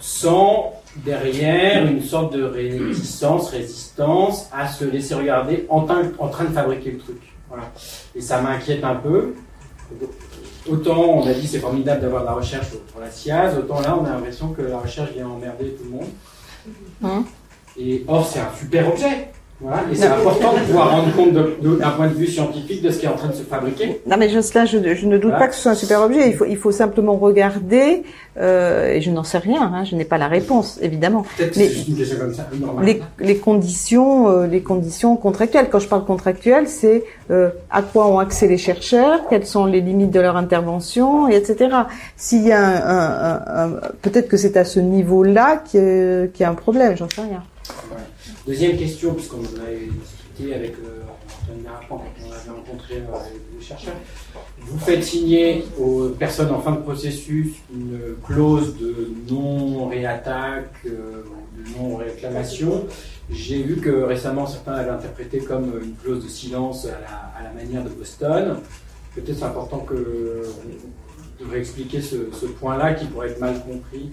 sens derrière une sorte de réticence, résistance à se laisser regarder en, en train de fabriquer le truc. Voilà. Et ça m'inquiète un peu. Autant on a dit c'est formidable d'avoir de la recherche pour la SIAZ, autant là on a l'impression que la recherche vient emmerder tout le monde. Hein? Et or c'est un super objet. Voilà, et c'est important de pouvoir rendre compte d'un point de vue scientifique de ce qui est en train de se fabriquer. Non, mais je, je ne doute pas que ce soit un super objet. Il faut, il faut simplement regarder, euh, et je n'en sais rien, hein, je n'ai pas la réponse, évidemment. Mais une question comme ça, les, les, conditions, euh, les conditions contractuelles. Quand je parle contractuel, c'est euh, à quoi ont accès les chercheurs, quelles sont les limites de leur intervention, et etc. S'il y a un, un, un, peut-être que c'est à ce niveau-là qu'il y, a un problème, j'en sais rien. Deuxième question, puisqu'on en avait discuté avec euh, Antoine Narapant quand on avait rencontré euh, les chercheurs. Vous faites signer aux personnes en fin de processus une clause de non-réattaque, euh, de non-réclamation. J'ai vu que récemment certains avaient interprété comme une clause de silence à la, manière de Boston. Peut-être c'est important que devrait expliquer ce point-là qui pourrait être mal compris.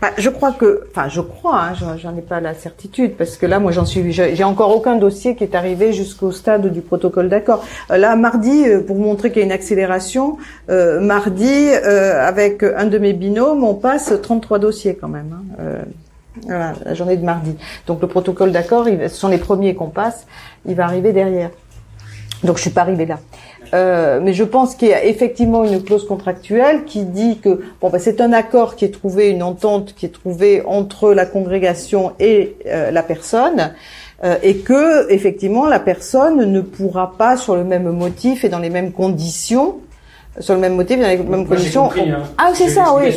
Bah, je crois que, enfin, je crois, hein, j'en ai pas la certitude, parce que là, moi, j'en suis, j'ai encore aucun dossier qui est arrivé jusqu'au stade du protocole d'accord. Euh, là, mardi, euh, pour montrer qu'il y a une accélération, euh, mardi, euh, avec un de mes binômes, on passe 33 dossiers quand même. Hein, euh, voilà, la journée de mardi. Donc le protocole d'accord, ce sont les premiers qu'on passe. Il va arriver derrière. Donc je suis pas arrivée là. Euh, mais je pense qu'il y a effectivement une clause contractuelle qui dit que bon, bah, c'est un accord qui est trouvé, une entente qui est trouvée entre la congrégation et euh, la personne, euh, et que effectivement la personne ne pourra pas sur le même motif et dans les mêmes conditions sur le même motif, dans les mêmes conditions. Hein. Ah, c'est ça, oui.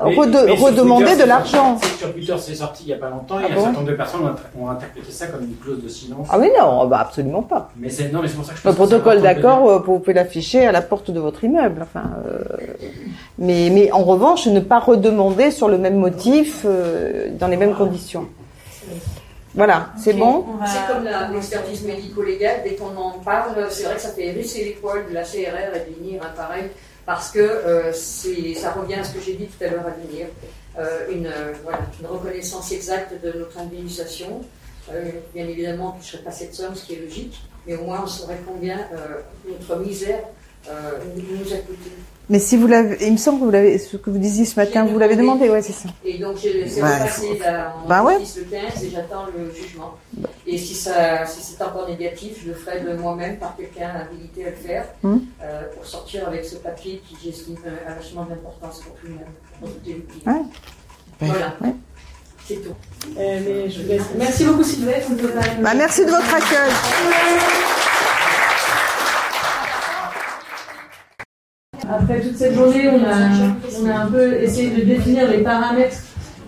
redemander de l'argent. Sur Twitter, c'est sorti il n'y a pas longtemps, et ah un certain nombre de personnes ont, interprété ça comme une clause de silence. Ah, oui, non, bah, absolument pas. Mais c'est, non, mais c'est pour ça que je Le protocole d'accord, euh, vous pouvez l'afficher à la porte de votre immeuble. Enfin, euh, mais, mais en revanche, ne pas redemander sur le même motif, euh, dans les mêmes conditions. Voilà, c'est bon C'est comme l'expertise médico-légale, dès qu'on en parle, c'est vrai que ça fait hérisser les poils de la CRR et de l'INIR, hein, pareil, parce que euh, ça revient à ce que j'ai dit tout à l'heure à l'INIR, euh, une, euh, voilà, une reconnaissance exacte de notre indemnisation. Euh, bien évidemment, on ne toucherait pas cette somme, ce qui est logique, mais au moins on saurait combien notre misère nous a coûté. Mais si vous l'avez, il me semble que vous l'avez, ce que vous disiez ce matin, vous l'avez demandé, ouais, c'est ça. Et donc j'ai c'est repassé là, Bah ouais. justice le 15 et j'attends le jugement. Et si, ça, si c'est encore négatif, je le ferai de moi-même par quelqu'un habilité à le faire Hmm. euh, pour sortir avec ce papier qui j'estime a vachement d'importance pour tout le monde, pour toutes les victimes. Ouais. Voilà, Ouais. c'est tout. Euh, mais je vous laisse. Merci beaucoup pas- Bah, merci de votre accueil. Après toute cette journée, on a, on a un peu essayé de définir les paramètres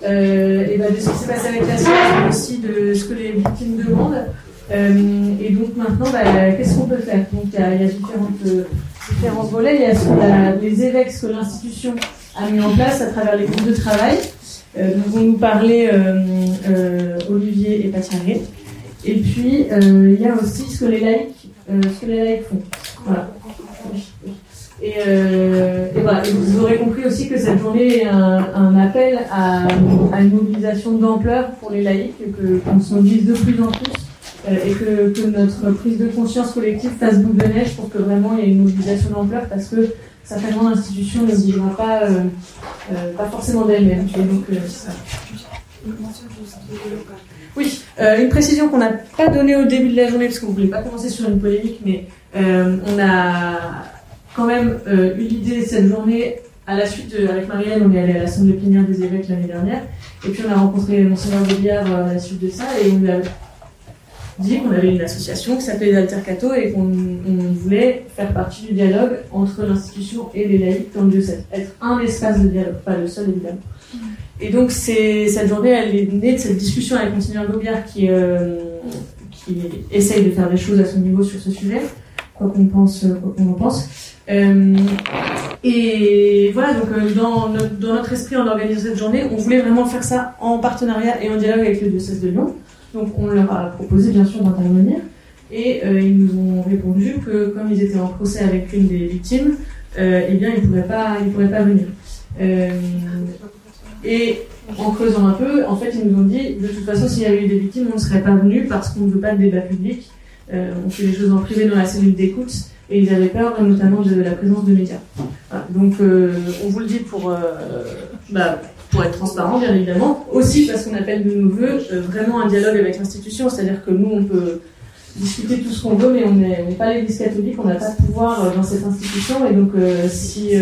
euh, et ben, de ce qui s'est passé avec la science, mais aussi de ce que les victimes demandent. Euh, et donc maintenant, bah, qu'est-ce qu'on peut faire? Donc il y a, différentes, euh, différents volets. Il y a, ce les évêques que l'institution a mis en place à travers les groupes de travail, dont vont nous parler Olivier et Patiaré. Et puis il y a aussi ce que les laïcs, ce que les laïcs font. Voilà. Euh, et vous aurez compris aussi que cette journée est un, appel à, une mobilisation d'ampleur pour les laïcs, qu'on se mobilise de plus en plus euh, et que, notre prise de conscience collective fasse boule de neige pour que vraiment il y ait une mobilisation d'ampleur parce que certainement l'institution ne bougera pas, euh, pas forcément d'elle-même. Donc. Oui, une précision qu'on n'a pas donnée au début de la journée parce qu'on ne voulait pas commencer sur une polémique, mais on a quand même euh, eu l'idée cette journée à la suite de, avec Marielle, on est allé à l'Assemblée plénière des évêques l'année dernière, et puis on a rencontré Monseigneur Béliard euh, à la suite de ça, et on a dit qu'on avait une association qui s'appelait les Altercato et qu'on on voulait faire partie du dialogue entre l'institution et les laïcs dans le diocèse, être un espace de dialogue, pas le seul évidemment. Et donc cette journée, elle est née de cette discussion avec Monseigneur Gobiard qui, euh, qui essaye de faire des choses à son niveau sur ce sujet, quoi qu'on pense, quoi qu'on en pense. Euh, et voilà, donc euh, dans, notre, dans notre esprit, en organisant cette journée, on voulait vraiment faire ça en partenariat et en dialogue avec le diocèse de Lyon. Donc on leur a proposé bien sûr d'intervenir et euh, ils nous ont répondu que comme ils étaient en procès avec une des victimes, euh, eh bien ils pourraient pas, pourraient pas venir. Et en creusant un peu, en fait ils nous ont dit de toute façon s'il y avait eu des victimes, on ne serait pas venu parce qu'on ne veut pas de débat public. On fait les choses en privé dans la cellule d'écoute et ils avaient peur notamment de la présence de médias. Donc euh, on vous le dit pour, euh, bah, pour être transparent bien évidemment, aussi parce qu'on appelle de nos voeux euh, vraiment un dialogue avec l'institution, c'est-à-dire que nous on peut discuter tout ce qu'on veut mais on n'est pas l'église catholique, on n'a pas de pouvoir dans cette institution. Et donc si,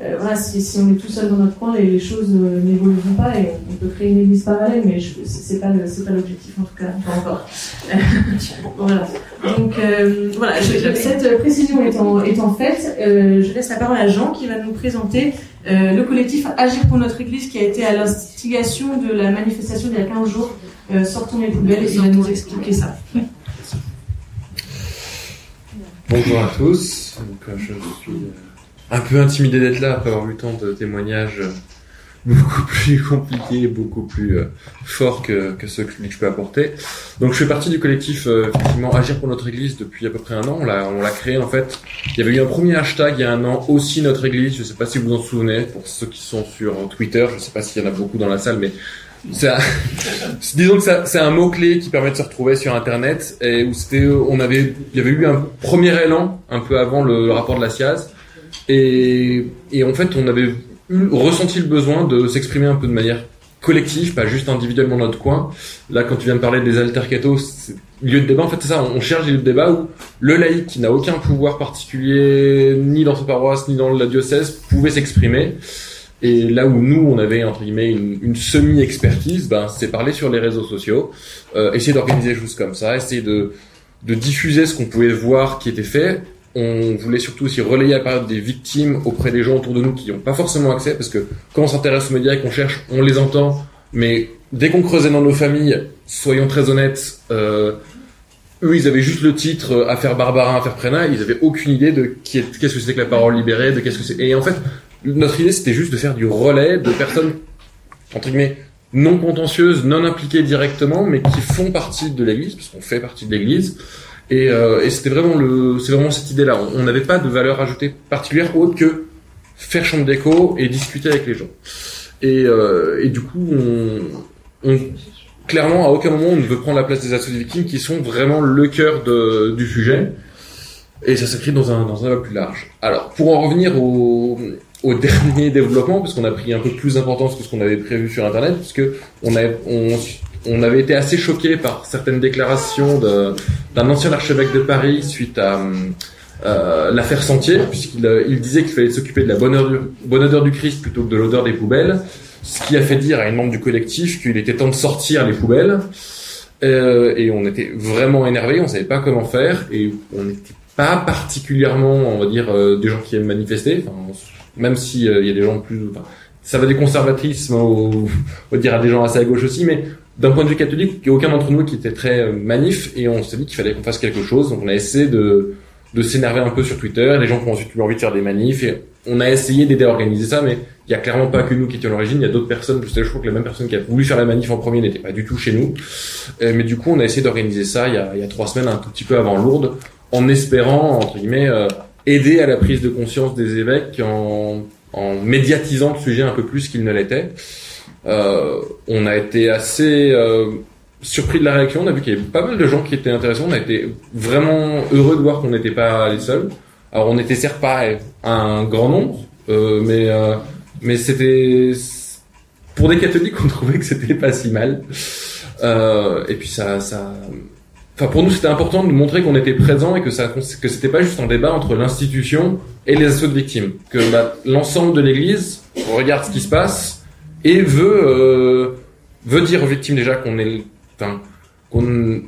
euh, voilà, si, si on est tout seul dans notre coin, les, les choses euh, n'évolueront pas et on, on peut créer une église parallèle mais c'est pas c'est pas l'objectif en tout cas, pas encore. *laughs* voilà. Donc euh, voilà, je- je- cette précision étant, étant faite, euh, je laisse la parole à Jean qui va nous présenter euh, le collectif Agir pour notre Église qui a été à l'instigation de la manifestation d'il y a 15 jours. Euh, sortons les poubelles et il va nous expliquer ça. Bonjour à tous. Donc, je suis euh, un peu intimidé d'être là après avoir vu tant de témoignages euh, beaucoup *laughs* plus compliqués, beaucoup plus euh, forts que, ceux que je peux apporter. Donc je fais partie du collectif euh, effectivement Agir pour notre Église depuis à peu près un an. On l'a créé en fait. Il y avait eu un premier hashtag il y a un an aussi notre Église. Je sais pas si vous vous en souvenez pour ceux qui sont sur Twitter. Je sais pas s'il y en a beaucoup dans la salle, mais *laughs* disons que c'est un mot clé qui permet de se retrouver sur internet et où c'était on avait il y avait eu un premier élan un peu avant le, le rapport de la SIAZ et, et en fait on avait eu, ressenti le besoin de s'exprimer un peu de manière collective pas juste individuellement dans notre coin là quand tu viens de parler des altercatos lieu de débat en fait c'est ça on cherche des lieux de débat où le laïc qui n'a aucun pouvoir particulier ni dans sa paroisse ni dans la diocèse pouvait s'exprimer et là où nous, on avait entre guillemets une, une semi-expertise, ben, c'est parler sur les réseaux sociaux, euh, essayer d'organiser des choses comme ça, essayer de, de diffuser ce qu'on pouvait voir qui était fait. On voulait surtout aussi relayer la période des victimes auprès des gens autour de nous qui n'ont pas forcément accès, parce que quand on s'intéresse aux médias et qu'on cherche, on les entend, mais dès qu'on creusait dans nos familles, soyons très honnêtes, euh, eux, ils avaient juste le titre euh, Affaire Barbarin, Affaire Prena, ils avaient aucune idée de qu'est-ce que c'était que la parole libérée, de qu'est-ce que c'est. Et en fait, notre idée, c'était juste de faire du relais de personnes, entre guillemets, non contentieuses, non impliquées directement, mais qui font partie de l'Église, parce qu'on fait partie de l'Église. Et, euh, et c'était vraiment le, c'est vraiment cette idée-là. On n'avait pas de valeur ajoutée particulière autre que faire chambre d'écho et discuter avec les gens. Et, euh, et du coup, on, on- clairement, à aucun moment, on ne veut prendre la place des associations victimes qui sont vraiment le cœur de- du sujet. Et ça s'écrit dans un, dans un plus large. Alors, pour en revenir au, au *laughs* dernier développement, parce qu'on a pris un peu plus d'importance que ce qu'on avait prévu sur Internet, parce que on, a, on, on avait été assez choqué par certaines déclarations d'un ancien archevêque de Paris suite à euh, l'affaire Sentier, puisqu'il il disait qu'il fallait s'occuper de la bonne bonne odeur du Christ plutôt que de l'odeur des poubelles, ce qui a fait dire à une membre du collectif qu'il était temps de sortir les poubelles. Euh, et on était vraiment énervés, on savait pas comment faire, et on n'était pas particulièrement, on va dire, euh, des gens qui aiment manifester, enfin, même s'il il y a des gens plus... Enfin, ça va des conservatisme au, *laughs* au dire à des gens assez à gauche aussi, mais d'un point de vue catholique, il n'y a aucun d'entre nous qui était très euh, manif et on s'est dit qu'il fallait qu'on fasse quelque chose. Donc on a essayé de, de s'énerver un peu sur Twitter. Les gens qui ont ensuite eu envie de faire des manifs et on a essayé d'aider à organiser ça, mais il y a clairement pas que nous qui étions à l'origine. Il y a d'autres personnes. Je, sais, je crois que la même personne qui a voulu faire la manif en premier n'était pas du tout chez nous. Euh, mais du coup, on a essayé d'organiser ça il y, a, il y a trois semaines, un tout petit peu avant Lourdes, en espérant entre guillemets euh, aider à la prise de conscience des évêques en, en médiatisant le sujet un peu plus qu'il ne l'était. Euh, on a été assez euh, surpris de la réaction. On a vu qu'il y avait pas mal de gens qui étaient intéressants. On a été vraiment heureux de voir qu'on n'était pas les seuls. Alors on était certes pas un grand nombre, euh, mais mais c'était pour des catholiques on trouvait que c'était pas si mal. Euh, et puis ça ça Enfin, pour nous, c'était important de montrer qu'on était présent et que ça, que c'était pas juste un débat entre l'institution et les assauts de victimes. Que bah, l'ensemble de l'Église regarde ce qui se passe et veut euh, veut dire aux victimes déjà qu'on est enfin qu'on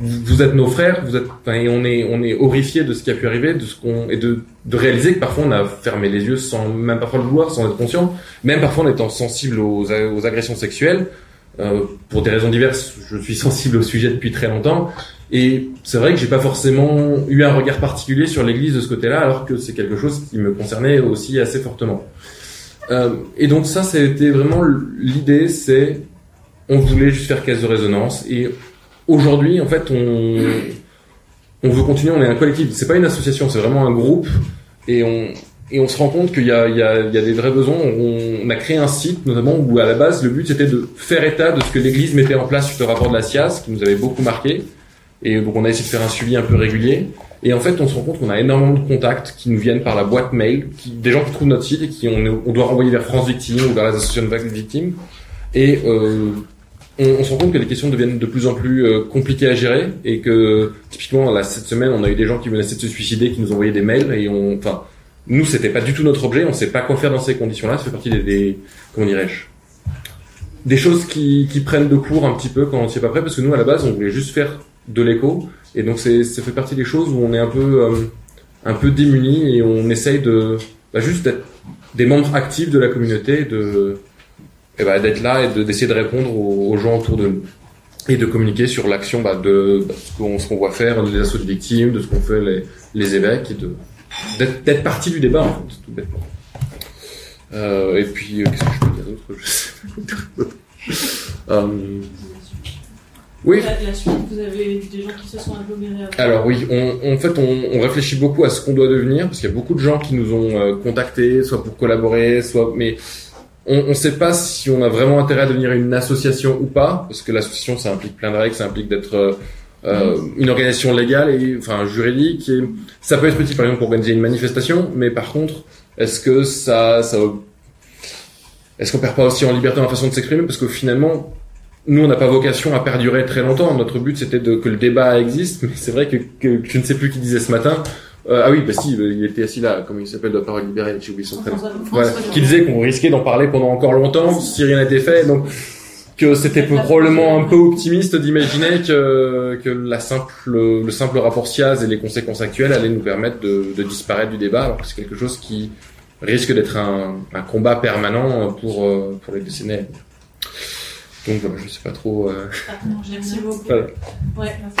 vous êtes nos frères, vous êtes, et on est, on est horrifié de ce qui a pu arriver, de ce qu'on, et de, de réaliser que parfois on a fermé les yeux sans même parfois le vouloir, sans être conscient, même parfois en étant sensible aux, aux agressions sexuelles, euh, pour des raisons diverses. Je suis *laughs* sensible au sujet depuis très longtemps, et c'est vrai que j'ai pas forcément eu un regard particulier sur l'Église de ce côté-là, alors que c'est quelque chose qui me concernait aussi assez fortement. Euh, et donc ça, c'était vraiment l'idée, c'est on voulait juste faire caisse de résonance. Et aujourd'hui, en fait, on, on veut continuer. On est un collectif. C'est pas une association, c'est vraiment un groupe. Et on, et on se rend compte qu'il y a, il y, a, il y a des vrais besoins. On, a créé un site, notamment, où à la base, le but c'était de faire état de ce que l'Église mettait en place suite au rapport de la SIAS, qui nous avait beaucoup marqué. Et donc on a essayé de faire un suivi un peu régulier. Et en fait, on se rend compte qu'on a énormément de contacts qui nous viennent par la boîte mail, qui, des gens qui trouvent notre site et qui on, doit renvoyer vers France Victime ou vers les associations de victimes. Et euh, on, se rend compte que les questions deviennent de plus en plus euh, compliquées à gérer et que typiquement là cette semaine, on a eu des gens qui menaçaient de se suicider, qui nous envoyaient des mails et on, enfin, nous c'était pas du tout notre objet, on sait pas quoi faire dans ces conditions-là. Ça fait partie des, comment dirais-je, des choses qui, prennent de court un petit peu quand on s'y est pas prêt, parce que nous à la base on voulait juste faire de l'écho et donc ça fait partie des choses où on est un peu euh, un peu démuni et on essaye de bah, juste d'être des membres actifs de la communauté, de et bah, d'être là et d'essayer de, répondre aux, gens autour de nous et de communiquer sur l'action bah, de bah, ce qu'on va faire, des assauts de victimes, de ce qu'on fait les, les évêques et d'être partie du débat en fait, tout bêtement. Euh, et puis euh, qu'est-ce que je peux dire d'autre? Je sais pas. *laughs* euh, oui. La, la, suite, vous avez des gens qui se sont agglomérés. Alors oui, on, en fait, on, on, réfléchit beaucoup à ce qu'on doit devenir parce qu'il y a beaucoup de gens qui nous ont euh, contactés, soit pour collaborer, soit mais on ne sait pas si on a vraiment intérêt à devenir une association ou pas parce que l'association ça implique plein de règles, ça implique d'être euh, euh une organisation légale et enfin juridique et ça peut être utile par exemple pour organiser une manifestation, mais par contre, est-ce que ça ça est-ce qu'on perd pas aussi en liberté la façon de s'exprimer? Parce que finalement nous, on n'a pas vocation à perdurer très longtemps. Notre but, c'était de, que le débat existe, mais c'est vrai que, que, je ne sais plus qui disait ce matin. Euh, ah oui, bah si, il était assis là, comment il s'appelle, de la parole libérée, j'ai oublié son prénom. Voilà, qui disait qu'on risquait d'en parler pendant encore longtemps si rien n'était fait. Donc, que c'était probablement un peu optimiste d'imaginer que, que la simple, le simple rapport SIAZ et les conséquences actuelles allaient nous permettre de, de disparaître du débat, alors que c'est quelque chose qui risque d'être un, un combat permanent pour, euh, pour les décennies. Donc voilà, je sais pas trop. Euh... Ah, non, merci beaucoup. Voilà. Ouais, merci.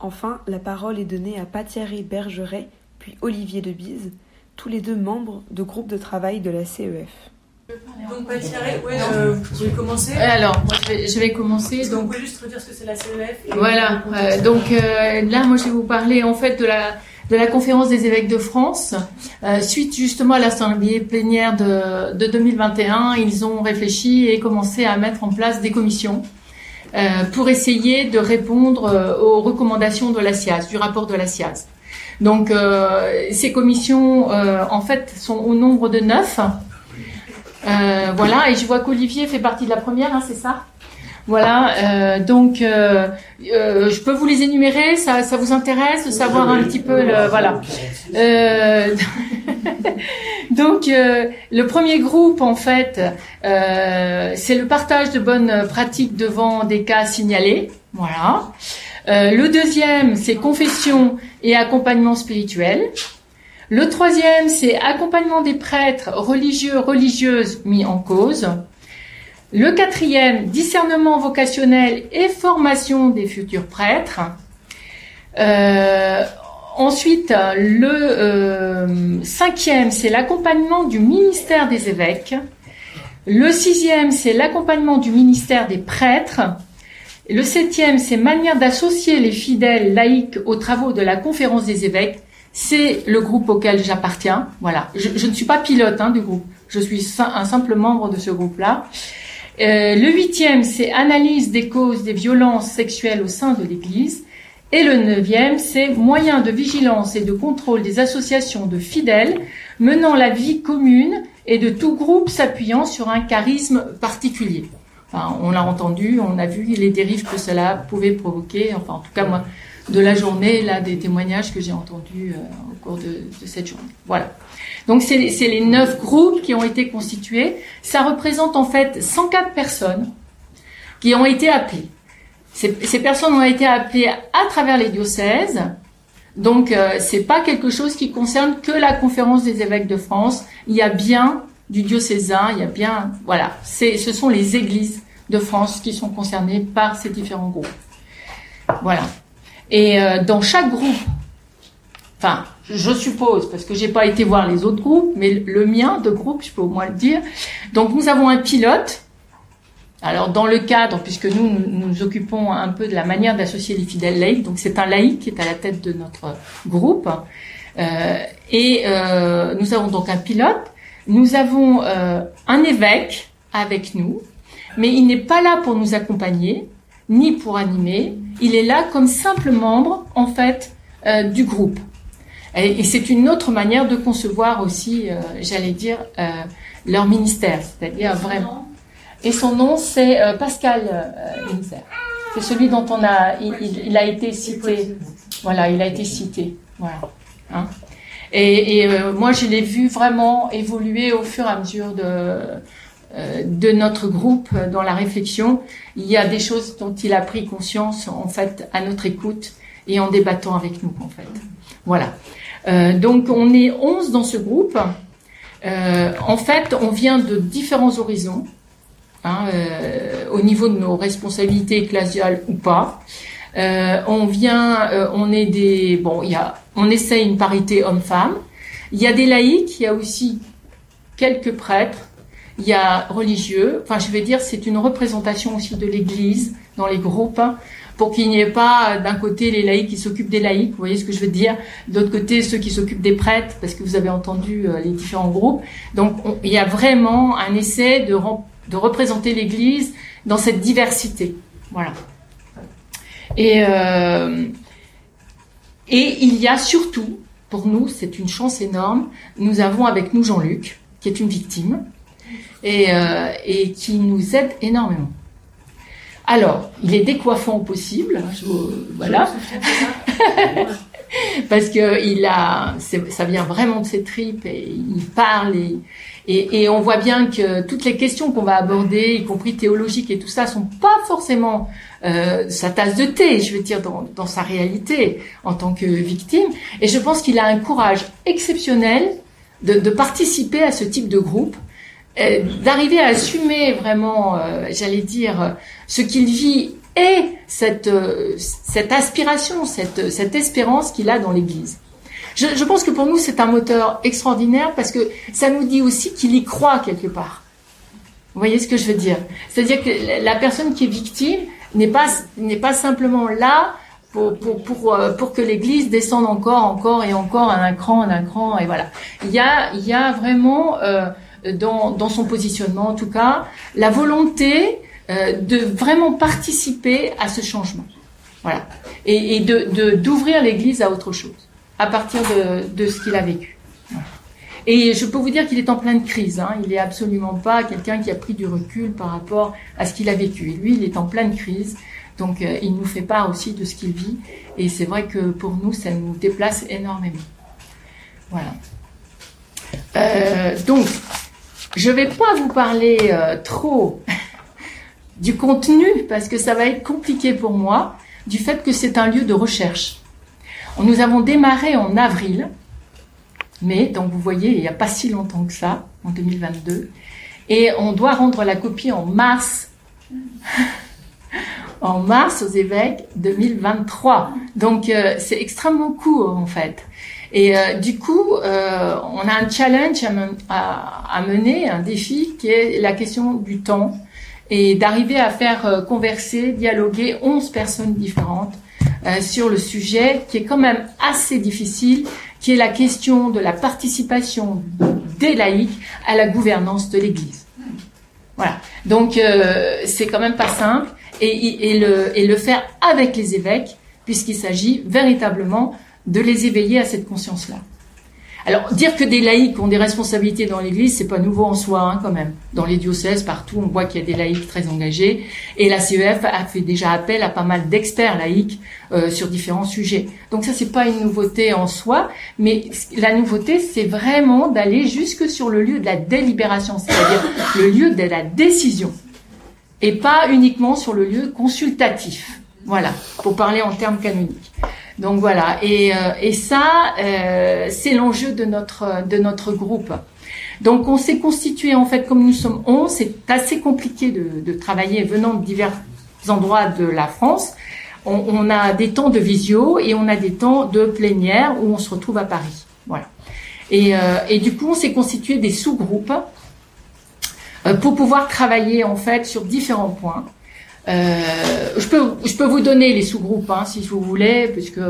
Enfin, la parole est donnée à Pathiari Bergeret, puis Olivier Debise, tous les deux membres de groupe de travail de la CEF. Donc Pathiari, ouais, euh, tu veux commencer Alors, moi je vais, je vais commencer. donc, vous pouvez juste redire ce que c'est la CEF Voilà, euh, donc euh, là, moi je vais vous parler en fait de la de la conférence des évêques de France. Euh, suite justement à l'assemblée plénière de, de 2021, ils ont réfléchi et commencé à mettre en place des commissions. pour essayer de répondre aux recommandations de la SIAZ, du rapport de la SIAZ. Donc ces commissions, en fait, sont au nombre de neuf. voilà, et je vois qu'Olivier fait partie de la première, hein, c'est ça? Voilà, euh, donc euh, euh, je peux vous les énumérer, ça, ça vous intéresse de savoir un petit peu le voilà. *laughs* donc le premier groupe en fait, c'est le partage de bonnes pratiques devant des cas signalés, voilà. le deuxième, c'est confession et accompagnement spirituel. Le troisième, c'est accompagnement des prêtres religieux, religieuses mis en cause. Le quatrième, discernement vocationnel et formation des futurs prêtres. Euh, ensuite, le euh, cinquième, c'est l'accompagnement du ministère des évêques. Le sixième, c'est l'accompagnement du ministère des prêtres. Le septième, c'est manière d'associer les fidèles laïcs aux travaux de la conférence des évêques. C'est le groupe auquel j'appartiens. Voilà, je, ne suis pas pilote hein, du groupe. Je suis un simple membre de ce groupe-là. Euh, le huitième, c'est analyse des causes des violences sexuelles au sein de l'Église. Et le neuvième, c'est moyens de vigilance et de contrôle des associations de fidèles menant la vie commune et de tout groupe s'appuyant sur un charisme particulier. Enfin, on l'a entendu, on a vu les dérives que cela pouvait provoquer. Enfin, en tout cas, moi, de la journée, là, des témoignages que j'ai entendus euh, au cours de, de cette journée. Voilà. Donc c'est les neuf groupes qui ont été constitués. Ça représente en fait 104 personnes qui ont été appelées. Ces, personnes ont été appelées à travers les diocèses. Donc euh, c'est pas quelque chose qui concerne que la conférence des évêques de France. Il y a bien du diocésain, il y a bien voilà, ce sont les églises de France qui sont concernées par ces différents groupes. Voilà. Et euh, dans chaque groupe, enfin je suppose, parce que j'ai pas été voir les autres groupes, mais le mien de groupe, je peux au moins le dire. Donc nous avons un pilote. Alors dans le cadre, puisque nous nous, occupons un peu de la manière d'associer les fidèles laïcs, donc c'est un laïc qui est à la tête de notre groupe, euh, et euh, nous avons donc un pilote. Nous avons euh, un évêque avec nous, mais il n'est pas là pour nous accompagner, ni pour animer. Il est là comme simple membre, en fait, du groupe. Et, c'est une autre manière de concevoir aussi, euh, j'allais dire, euh, leur ministère, c'est-à-dire vraiment. Et son nom, c'est euh, Pascal Ministère. C'est celui dont on a, il, a été cité. Voilà, il a été cité. Voilà. Hein. Et, et moi, je l'ai vu vraiment évoluer au fur et à mesure de de notre groupe dans la réflexion. Il y a des choses dont il a pris conscience en fait à notre écoute et en débattant avec nous en fait. Voilà. Euh, donc on est 11 dans ce groupe. Euh, en fait, on vient de différents horizons, hein, euh, au niveau de nos responsabilités ecclésiales ou pas. on vient, on est des, bon, y a, on essaie une parité homme-femme. Il y a des laïcs, il y a aussi quelques prêtres, il y a religieux. Enfin, je vais dire, c'est une représentation aussi de l'Église dans les groupes pour qu'il n'y ait pas d'un côté les laïcs qui s'occupent des laïcs, vous voyez ce que je veux dire, d'autre côté ceux qui s'occupent des prêtres, parce que vous avez entendu euh, les différents groupes. Donc il y a vraiment un essai de, de représenter l'Église dans cette diversité. Voilà. Et, euh, et il y a surtout, pour nous, c'est une chance énorme, nous avons avec nous Jean-Luc, qui est une victime, et, euh, et qui nous aide énormément. Alors, il est décoiffant au possible, voilà, *laughs* parce que il a, ça vient vraiment de ses tripes et il parle et, et, on voit bien que toutes les questions qu'on va aborder, y compris théologiques et tout ça, sont pas forcément euh, sa tasse de thé, je veux dire, dans, dans sa réalité en tant que victime. Et je pense qu'il a un courage exceptionnel de, de participer à ce type de groupe d'arriver à assumer vraiment, euh, j'allais dire, ce qu'il vit et cette, euh, cette aspiration, cette, cette espérance qu'il a dans l'Église. Je, je, pense que pour nous, c'est un moteur extraordinaire parce que ça nous dit aussi qu'il y croit quelque part. Vous voyez ce que je veux dire? C'est-à-dire que la personne qui est victime n'est pas, n'est pas simplement là pour, pour, pour, pour que l'Église descende encore, encore et encore un cran, un cran, et voilà. Il y a, il y a vraiment... Euh, dans, son positionnement en tout cas, la volonté de vraiment participer à ce changement. Voilà. Et, de d'ouvrir l'Église à autre chose, à partir de, de ce qu'il a vécu. Et je peux vous dire qu'il est en pleine crise. Hein. Il n'est absolument pas quelqu'un qui a pris du recul par rapport à ce qu'il a vécu. Lui, il est en pleine crise. Donc, euh, il nous fait part aussi de ce qu'il vit. Et c'est vrai que pour nous, ça nous déplace énormément. Voilà. Euh, donc, je ne vais pas vous parler euh, trop *laughs* du contenu parce que ça va être compliqué pour moi, du fait que c'est un lieu de recherche. Nous avons démarré en avril mais donc vous voyez, il n'y a pas si longtemps que ça, en 2022. Et on doit rendre la copie en mars. *laughs* en mars aux évêques 2023. Donc euh, c'est extrêmement court en fait. Et euh, du coup, euh, on a un challenge à, mener, un défi qui est la question du temps et d'arriver à faire converser, dialoguer 11 personnes différentes sur le sujet qui est quand même assez difficile qui est la question de la participation des laïcs à la gouvernance de l'Église. Voilà. Donc euh, c'est quand même pas simple et, et, le, et le faire avec les évêques puisqu'il s'agit véritablement de les éveiller à cette conscience-là. Alors, dire que des laïcs ont des responsabilités dans l'Église, c'est pas nouveau en soi, hein, quand même. Dans les diocèses, partout, on voit qu'il y a des laïcs très engagés. Et la CEF a fait déjà appel à pas mal d'experts laïcs euh, sur différents sujets. Donc ça, c'est pas une nouveauté en soi, mais la nouveauté, c'est vraiment d'aller jusque sur le lieu de la délibération, c'est-à-dire le lieu de la décision, et pas uniquement sur le lieu consultatif. Voilà, pour parler en termes canoniques. Donc voilà, et, euh, ça, euh, c'est l'enjeu de notre de notre groupe. Donc on s'est constitué en fait comme nous sommes 11, c'est assez compliqué de, travailler venant de divers endroits de la France. On, on, a des temps de visio et on a des temps de plénière où on se retrouve à Paris. Voilà. Et, euh, et du coup, on s'est constitué des sous-groupes euh, pour pouvoir travailler en fait sur différents points. Euh, je, peux, je peux vous donner les sous-groupes hein, si vous voulez, puisque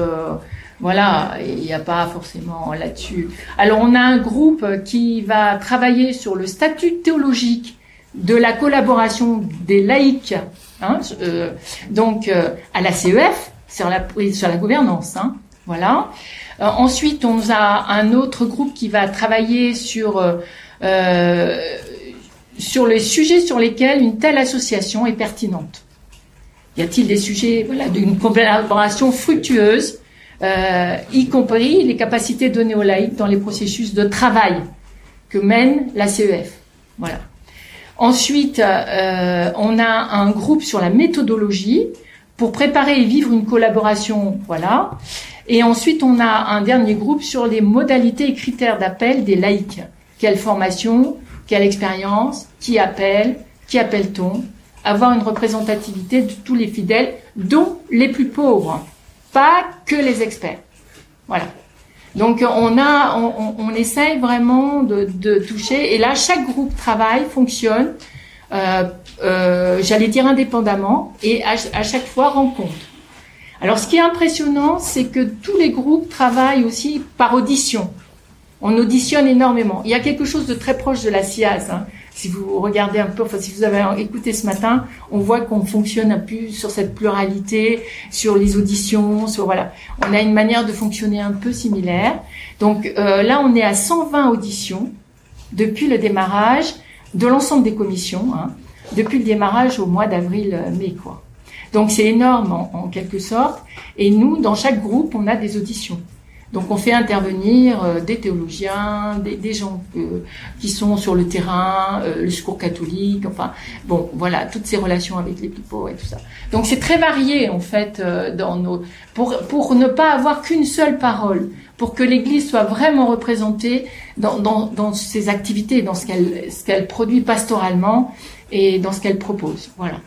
voilà, il n'y a pas forcément là-dessus. Alors on a un groupe qui va travailler sur le statut théologique de la collaboration des laïcs, hein, euh, donc euh, à la CEF sur la, sur la gouvernance. Hein, voilà. Euh, ensuite, on a un autre groupe qui va travailler sur euh, sur les sujets sur lesquels une telle association est pertinente. Y a-t-il des sujets voilà, d'une collaboration fructueuse, euh, y compris les capacités données aux laïcs dans les processus de travail que mène la CEF Voilà. Ensuite, euh, on a un groupe sur la méthodologie pour préparer et vivre une collaboration, voilà. Et ensuite, on a un dernier groupe sur les modalités et critères d'appel des laïcs. Quelle formation, quelle expérience, qui appelle, qui appelle-t-on, avoir une représentativité de tous les fidèles, dont les plus pauvres, pas que les experts. Voilà. Donc on a, essaye vraiment de, toucher. Et là, chaque groupe travaille, fonctionne. Euh, euh, J'allais dire indépendamment et à, à, chaque fois rencontre. Alors, ce qui est impressionnant, c'est que tous les groupes travaillent aussi par audition. On auditionne énormément. Il y a quelque chose de très proche de la SIAZ. Hein si vous regardez un peu, enfin si vous avez écouté ce matin, on voit qu'on fonctionne un peu sur cette pluralité, sur les auditions, sur voilà, on a une manière de fonctionner un peu similaire. Donc euh, là, on est à 120 auditions depuis le démarrage de l'ensemble des commissions, hein, depuis le démarrage au mois d'avril-mai, quoi. Donc c'est énorme en quelque sorte. Et nous, dans chaque groupe, on a des auditions. Donc on fait intervenir euh, des théologiens, des, gens euh, qui sont sur le terrain, euh, le secours catholique, enfin bon voilà toutes ces relations avec les people et tout ça. Donc c'est très varié en fait dans nos pour pour ne pas avoir qu'une seule parole, pour que l'Église soit vraiment représentée dans dans, dans ses activités, dans ce qu'elle ce qu'elle produit pastoralement et dans ce qu'elle propose. Voilà.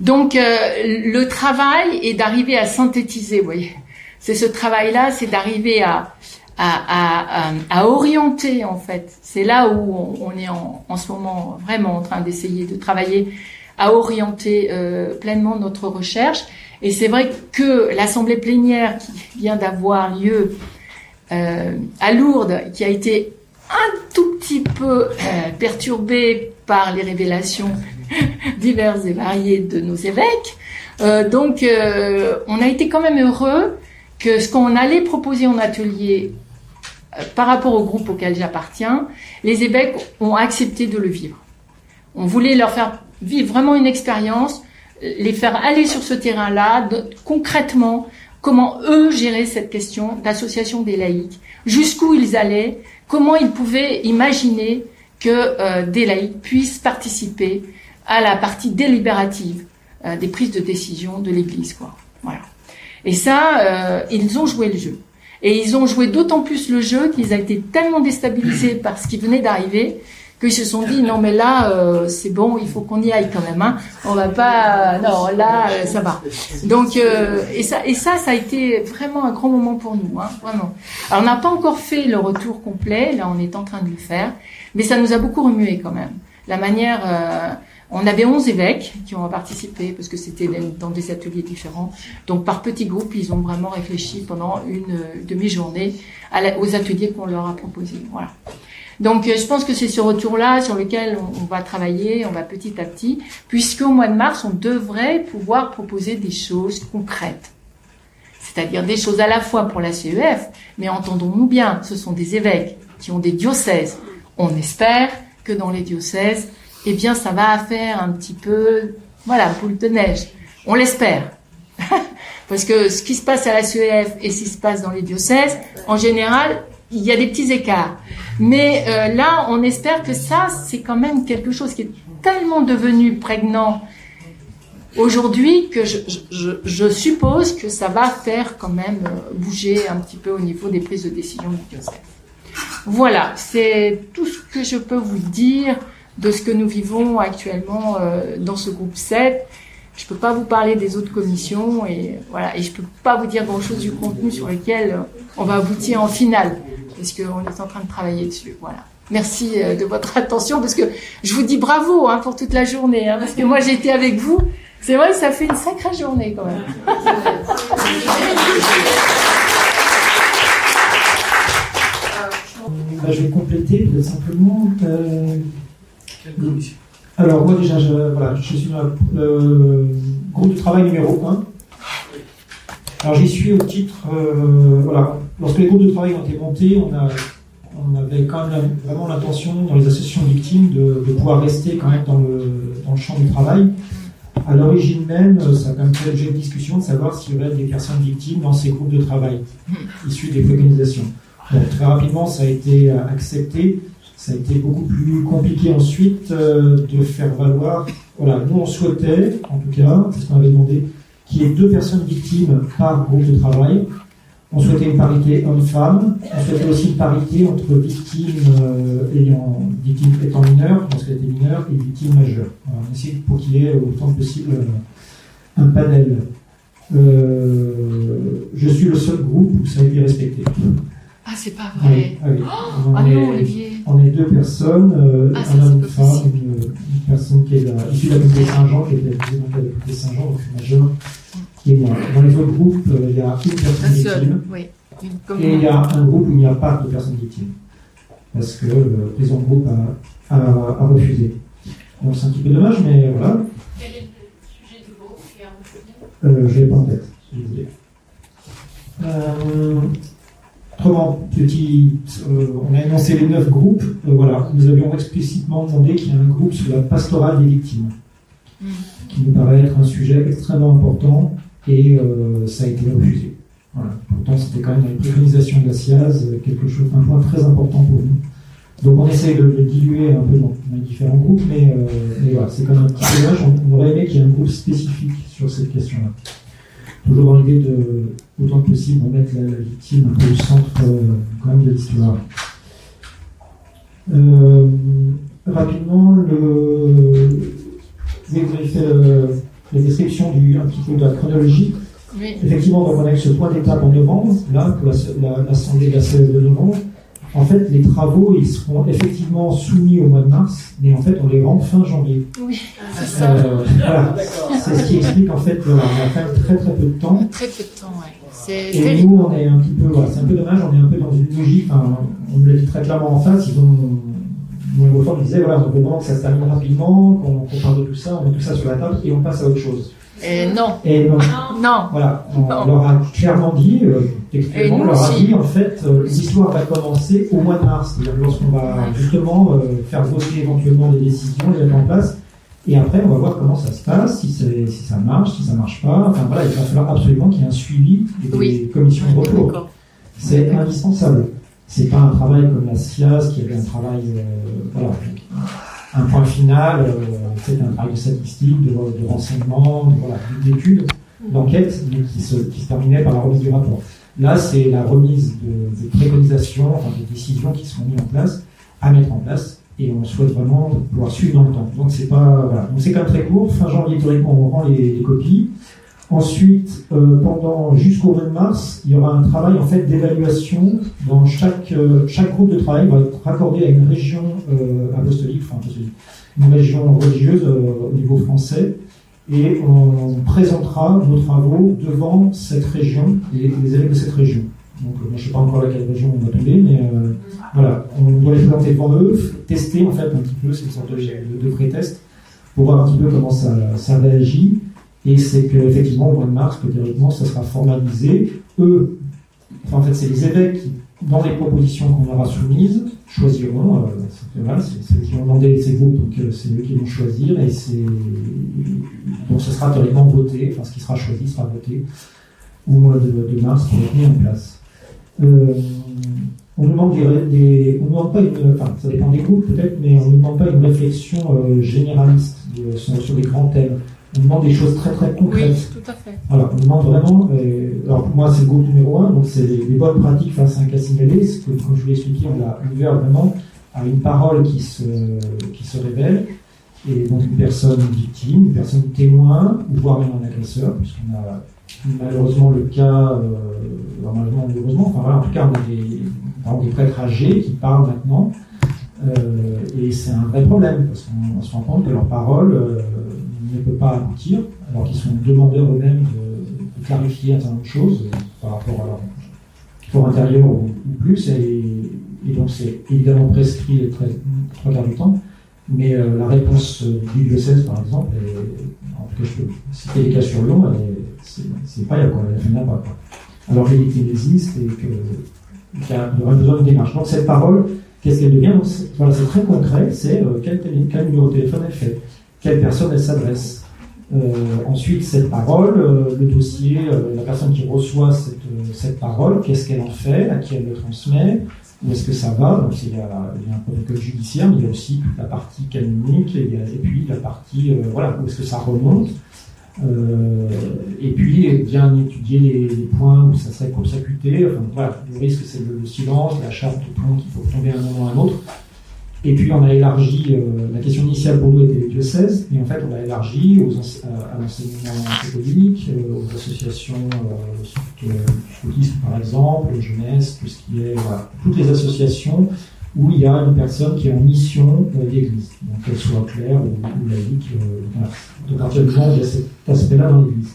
Donc le travail est d'arriver à synthétiser, vous voyez c'est ce travail-là, c'est d'arriver à, à, orienter en fait. C'est là où on, est en, ce moment vraiment en train d'essayer de travailler à orienter euh, pleinement notre recherche. Et c'est vrai que l'assemblée plénière qui vient d'avoir lieu euh, à Lourdes, qui a été un tout petit peu perturbé par les révélations *laughs* diverses et variées de nos évêques. donc, on a été quand même heureux que ce qu'on allait proposer en atelier par rapport au groupe auquel j'appartiens, les évêques ont accepté de le vivre. On voulait leur faire vivre vraiment une expérience, les faire aller sur ce terrain-là, concrètement, comment eux géraient cette question d'association des laïcs, jusqu'où ils allaient, comment ils pouvaient imaginer que euh, des laïcs puissent participer à la partie délibérative euh, des prises de décision de l'Église. Voilà. Et ça, euh, ils ont joué le jeu. Et ils ont joué d'autant plus le jeu qu'ils ont été tellement déstabilisés par ce qui venait d'arriver qu'ils se sont dit non mais là euh, c'est bon il faut qu'on y aille quand même hein. on va pas non là euh, ça va donc et ça et ça ça a été vraiment un grand moment pour nous hein, vraiment alors on n'a pas encore fait le retour complet là on est en train de le faire mais ça nous a beaucoup remué quand même la manière on avait 11 évêques qui ont participé parce que c'était dans des ateliers différents. Donc par petits groupes, ils ont vraiment réfléchi pendant une demi-journée aux ateliers qu'on leur a proposés. Voilà. Donc je pense que c'est ce retour-là sur lequel on, va travailler, on va petit à petit, puisqu'au mois de mars, on devrait pouvoir proposer des choses concrètes. C'est-à-dire des choses à la fois pour la CEF, mais entendons-nous bien, ce sont des évêques qui ont des diocèses. On espère que dans les diocèses, eh bien, ça va faire un petit peu, voilà, boule de neige. On l'espère. *laughs* Parce que ce qui se passe à la CEF et ce qui se passe dans les diocèses, en général, il y a des petits écarts. Mais euh, là, on espère que ça, c'est quand même quelque chose qui est tellement devenu prégnant aujourd'hui que je, je, suppose que ça va faire quand même euh, bouger un petit peu au niveau des prises de décision du diocèse. Voilà, c'est tout ce que je peux vous dire de ce que nous vivons actuellement euh, dans ce groupe 7. Je peux pas vous parler des autres commissions et voilà, et je peux pas vous dire grand chose du contenu sur lequel on va aboutir en finale, parce qu'on est en train de travailler dessus. Voilà. Merci euh, de votre *laughs* attention, parce que je vous dis bravo hein, pour toute la journée, hein, parce que moi j'ai été avec vous. C'est vrai, ça fait une sacrée journée quand même. Je vais compléter simplement. Euh, alors moi déjà, je, voilà, je suis dans le groupe de travail numéro 1. Alors j'y suis au titre, euh, voilà, lorsque les groupes de travail ont été montés, on, a, on avait quand même vraiment l'intention dans les associations victimes de, de, pouvoir rester quand même dans le, dans le champ du travail. À l'origine même, ça a quand même fait l'objet de discussion de savoir s'il y aurait des personnes victimes dans ces groupes de travail issus des préconisations. très rapidement, ça a été accepté ça a été beaucoup plus compliqué ensuite euh, de faire valoir. Voilà, nous on souhaitait, en tout cas, c'est ce qu'on avait demandé, qu'il y ait deux personnes victimes par groupe de travail. On souhaitait une parité homme-femme. On souhaitait aussi une parité entre victimes euh, ayant victimes étant mineures, lorsqu'elles étaient mineures, et victimes majeures. on essaie pour qu'il y ait autant que possible euh, un panel. je suis le seul groupe où ça a été respecté. Ah, c'est pas vrai. Ah, oh, ah non, Olivier. On est deux personnes, euh, ah, un homme, une femme, une, une, personne qui est la, issue de la communauté Saint-Jean, qui est de la communauté Saint-Jean, donc majeure, qui est moi. Dans les autres groupes, euh, il y a une personne victime. Oui. Et il y a un groupe où il n'y a pas de personne victime. Parce que le président de groupe a, a, a refusé. Donc c'est un petit peu dommage, mais voilà. Quel est le sujet du groupe qui a refusé euh, Je ne l'ai pas en tête, je vais Euh, Autrement, petit, euh, on a énoncé les neuf groupes. Euh, voilà, nous avions explicitement demandé qu'il y ait un groupe sur la pastorale des victimes, mm. qui nous paraît être un sujet extrêmement important et euh, ça a été refusé. Voilà. Pourtant, c'était quand même dans les préconisations de la quelque chose, un point très important pour nous. Donc, on essaye de le diluer un peu dans, les différents groupes, mais, mais voilà, c'est quand même un petit dommage. On, aurait aimé qu'il y ait un groupe spécifique sur cette question-là toujours dans l'idée de, autant que possible, remettre la, victime un peu au centre euh, quand même de l'histoire. Euh, rapidement, le, vous avez fait euh, la description du, un petit peu de la chronologie? Effectivement, donc on a eu ce point d'étape en novembre, là, pour l'Assemblée de la CE de novembre. En fait, les travaux, ils seront effectivement soumis au mois de mars, mais en fait, on les rend fin janvier. Oui, c'est ça. Euh, voilà. C'est ce qui explique en fait qu'on a quand même très très peu de temps. Très peu de temps, ouais. Et nous, on est un petit peu, voilà, c'est un peu dommage, on est un peu dans une logique, enfin, on nous l'a dit très clairement en face, ils ont, mon beau disait, voilà, on demande que ça se termine rapidement, qu'on parle de tout ça, on met tout ça sur la table et on passe à autre chose. Et non. Et non. Non. Voilà, on leur a clairement dit, euh, on leur a dit, en fait, euh, l'histoire va commencer au mois de mars, lorsqu'on va justement euh, faire voter éventuellement des décisions, les mettre en place, et après, on va voir comment ça se passe, si, si ça marche, si ça marche pas. Enfin voilà, il va falloir absolument qu'il y ait un suivi des commissions de retour. C'est indispensable. C'est pas un travail comme la SIAS qui avait un travail, voilà, un point final, euh, c'est un travail de statistique, de, renseignement, d'études, d'enquête, qui se, qui se terminait par la remise du rapport. Là, c'est la remise de, des préconisations, enfin des décisions qui sont mises en place, à mettre en place, et on souhaite vraiment pouvoir suivre dans le temps. Donc c'est pas, voilà. Donc c'est quand même très court. Fin janvier, théoriquement, on rend les, les copies. Ensuite, euh, pendant jusqu'au 20 mars, il y aura un travail en fait d'évaluation dans chaque euh, chaque groupe de travail va être raccordé à une région euh, apostolique, enfin une région religieuse au niveau français, et on présentera nos travaux devant cette région les élèves de cette région. Donc, je ne sais pas encore laquelle région on va tomber, mais voilà, on doit les présenter devant eux, tester en fait un petit peu, c'est une sorte de, de, de pré-test pour voir un petit peu comment ça réagit. Et c'est qu'effectivement, au mois de mars, que théoriquement, ça sera formalisé. Eux, enfin, en fait, c'est les évêques qui, dans les propositions qu'on aura soumises, choisiront. Euh, c'est eux qui ont demandé ces groupes, donc euh, c'est eux qui vont choisir. Et c'est donc ce sera théoriquement voté. Enfin, ce qui sera choisi sera voté au mois de, mars pour être mis en place. Euh, on ne demande, des, on demande pas une, enfin, ça dépend des groupes peut-être, mais on ne demande pas une réflexion euh, généraliste sur, sur, des grands thèmes. On demande des choses très très concrètes. Oui, tout à fait. Alors, on demande vraiment, euh, alors pour moi c'est le groupe numéro un, donc c'est les, bonnes pratiques face à un cas signalé, que, comme je vous l'ai expliqué, on a ouvert vraiment à une parole qui se, qui se révèle, et donc une personne victime, une personne témoin, ou voire même un agresseur, puisqu'on a malheureusement le cas, euh, malheureusement, heureusement, enfin voilà, en tout cas on a des, des prêtres âgés qui parlent maintenant, euh, et c'est un vrai problème, parce qu'on se rend compte que leur parole euh, ne peut pas aboutir, alors qu'ils sont demandeurs eux-mêmes de, clarifier un certain nombre de choses par rapport à leur pour intérieur ou, plus, et, donc c'est évidemment prescrit très, trois quarts du temps, mais euh, la réponse du diocèse, par exemple, en tout cas je peux citer les cas sur Lyon, c'est pas, quoi, elle n'a pas. Quoi. Alors qu'il existe et qu'il y, a besoin de démarche. Donc cette parole, qu'est-ce qu'elle devient? Voilà, c'est très concret, c'est euh, quel, quel, numéro de téléphone elle fait quelle personne elle s'adresse. Euh, ensuite, cette parole, euh, le dossier, euh, la personne qui reçoit cette, cette parole, qu'est-ce qu'elle en fait, à qui elle le transmet, où est-ce que ça va. Donc, il y, a, il y, a, un protocole judiciaire, mais il y a aussi la partie canonique, et, puis la partie, voilà, où est-ce que ça remonte. et puis, bien étudier les, points où ça serait persécuté. Enfin, voilà, le risque, c'est le, silence, la charte de point qu'il faut tomber à un moment ou à un autre. Et puis on a élargi, euh, la question initiale pour nous était les diocèses, mais en fait on a élargi aux à, l'enseignement catholique, euh, aux associations euh, scoutisme par exemple, jeunesse, tout ce qui est, voilà, toutes les associations où il y a une personne qui est en mission d'église, donc qu'elle soit claire ou, laïque. voilà. Donc où il y a cet aspect-là dans l'église.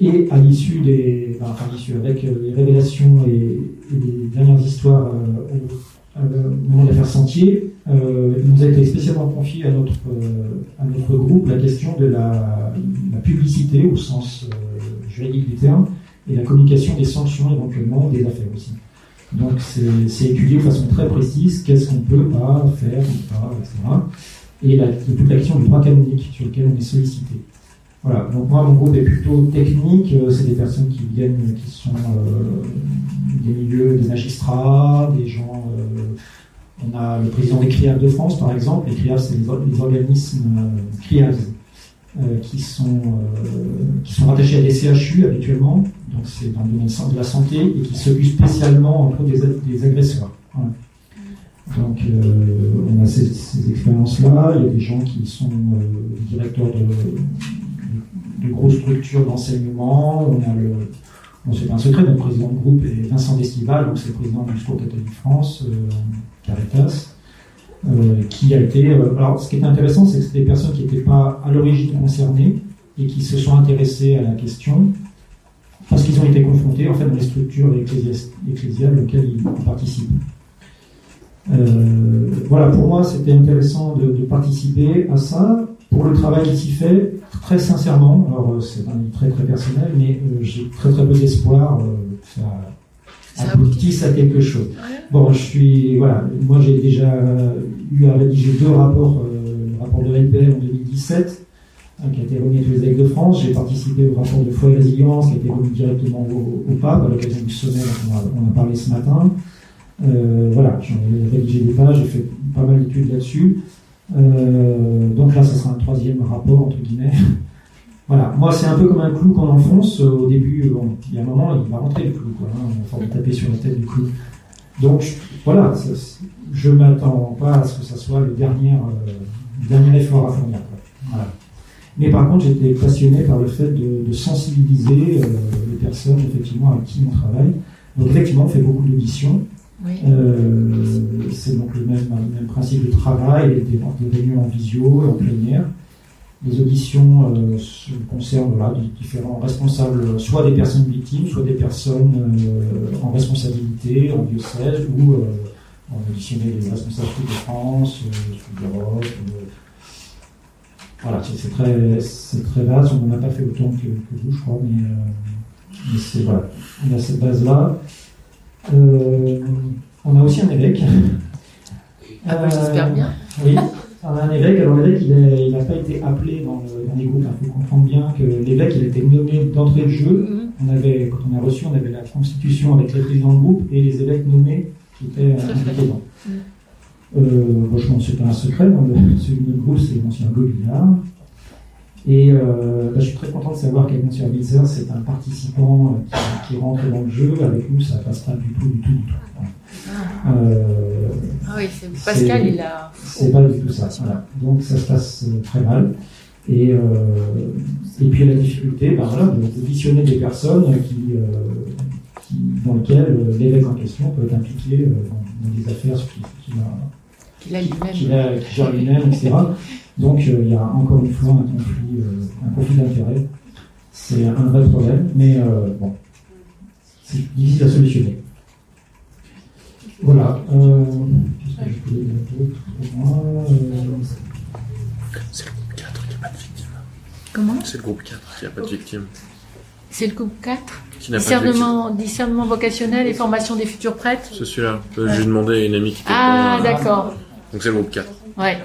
et à l'issue des, enfin, à l'issue avec les révélations et, les dernières histoires euh, au moment d'affaires Sentier, euh, il nous a été spécialement confié à notre, euh, à notre groupe la question de la, la publicité au sens juridique du terme et la communication des sanctions éventuellement des affaires aussi. Donc c'est étudié de façon très précise qu'est-ce qu'on peut pas faire, pas, etc. Et la, toute la question du droit canonique sur lequel on est sollicité. Voilà, donc moi mon groupe est plutôt technique, c'est des personnes qui viennent, qui sont des milieux, des magistrats, des gens. Euh, on a le président des CRIAF de France, par exemple. Les CRIAF, c'est les, organismes euh, euh, qui, sont, qui sont rattachés à des CHU habituellement, donc c'est dans le domaine de la santé, et qui s'occupent spécialement entre des, des agresseurs. Donc on a ces, expériences-là, il y a des gens qui sont directeurs de, de, grosses structures d'enseignement, on a le, Bon, c'est pas un secret, notre président de groupe est Vincent Destival, donc c'est le président du Secours catholique France, euh, Caritas, euh, qui a été. Euh, alors, ce qui est intéressant, c'est que c'est des personnes qui n'étaient pas à l'origine concernées et qui se sont intéressées à la question parce qu'ils ont été confrontés en fait dans les structures ecclésiales auxquelles ils participent. Voilà, pour moi, c'était intéressant de, de, participer à ça. Pour le travail qui s'y fait, très sincèrement, alors c'est un livre très très personnel, mais euh, j'ai très très peu d'espoir euh, que ça aboutisse à quelque chose. Bon, je suis, voilà, moi j'ai déjà eu à rédiger deux rapports, le rapport de l'NPL en 2017, hein, qui a été remis à tous les évêques de France. J'ai participé au rapport de Foi et Résilience, qui a été remis directement au, au pape à l'occasion du sommet dont on a, on a parlé ce matin. Euh, voilà, j'en ai rédigé des pages, j'ai fait pas mal d'études là-dessus. Euh, donc là, ce sera un troisième rapport, entre guillemets. *laughs* voilà, moi, c'est un peu comme un clou qu'on enfonce. Au début, bon, il y a un moment, il va rentrer le clou, quoi. Hein, on va taper sur la tête du clou. Donc, voilà, je ne m'attends pas à ce que ça soit le dernier, euh, dernier effort à fournir. Mais par contre, j'étais passionné par le fait de, sensibiliser euh, les personnes, effectivement, avec qui on travaille. Donc, effectivement, on fait beaucoup d'auditions. Euh, c'est donc le même, principe de travail, des, des réunions en visio, en plénière. Les auditions euh, concernent différents responsables, soit des personnes victimes, soit des personnes euh, en responsabilité, en diocèse, ou on auditionnait les responsables de France, euh, d'Europe. voilà, c'est très, vaste. On n'a pas fait autant que, que, vous, je crois, mais, mais c'est voilà, on a cette base-là. Euh, on a aussi un évêque. Ah bah, j'espère bien. Oui, on a un évêque. Alors l'évêque, il n'a pas été appelé dans, les groupes. Il faut comprendre bien que l'évêque, il a été nommé d'entrée de jeu. Mm-hmm. On avait, quand on a reçu, on avait la constitution avec les présidents de groupe et les évêques nommés qui étaient impliqués dedans. Euh, bon, je pense que c'est un secret. celui de notre groupe, c'est l'ancien Gobillard. Et euh, bah, je suis très content de savoir qu'Edmond Witzer, c'est un participant euh, qui, qui, rentre dans le jeu. Avec nous, ça ne passe pas du tout, du tout, du tout. Ah. Euh, ah oui, c'est Pascal, il a. C'est pas du tout ça. Voilà. Donc ça se passe euh, très mal. Et, euh, et puis la difficulté, ben voilà, de, visionner des personnes qui, euh, qui dans lesquelles l'évêque en question peut être impliqué dans, dans, des affaires qu'il a, qu'il a lui-même, etc. Donc euh, il y a encore une fois un conflit, euh, un conflit d'intérêt. C'est un vrai problème, mais euh, bon, c'est difficile à solutionner. Voilà. Je C'est le groupe 4 qui n'a pas de victime. Comment? C'est le groupe 4 qui n'a pas de victime. C'est le groupe 4 discernement, discernement vocationnel et formation des futurs prêtres? C'est celui-là. Ouais. J'ai demandé à une amie qui était Ah, d'accord. Donc c'est le groupe 4. Ouais.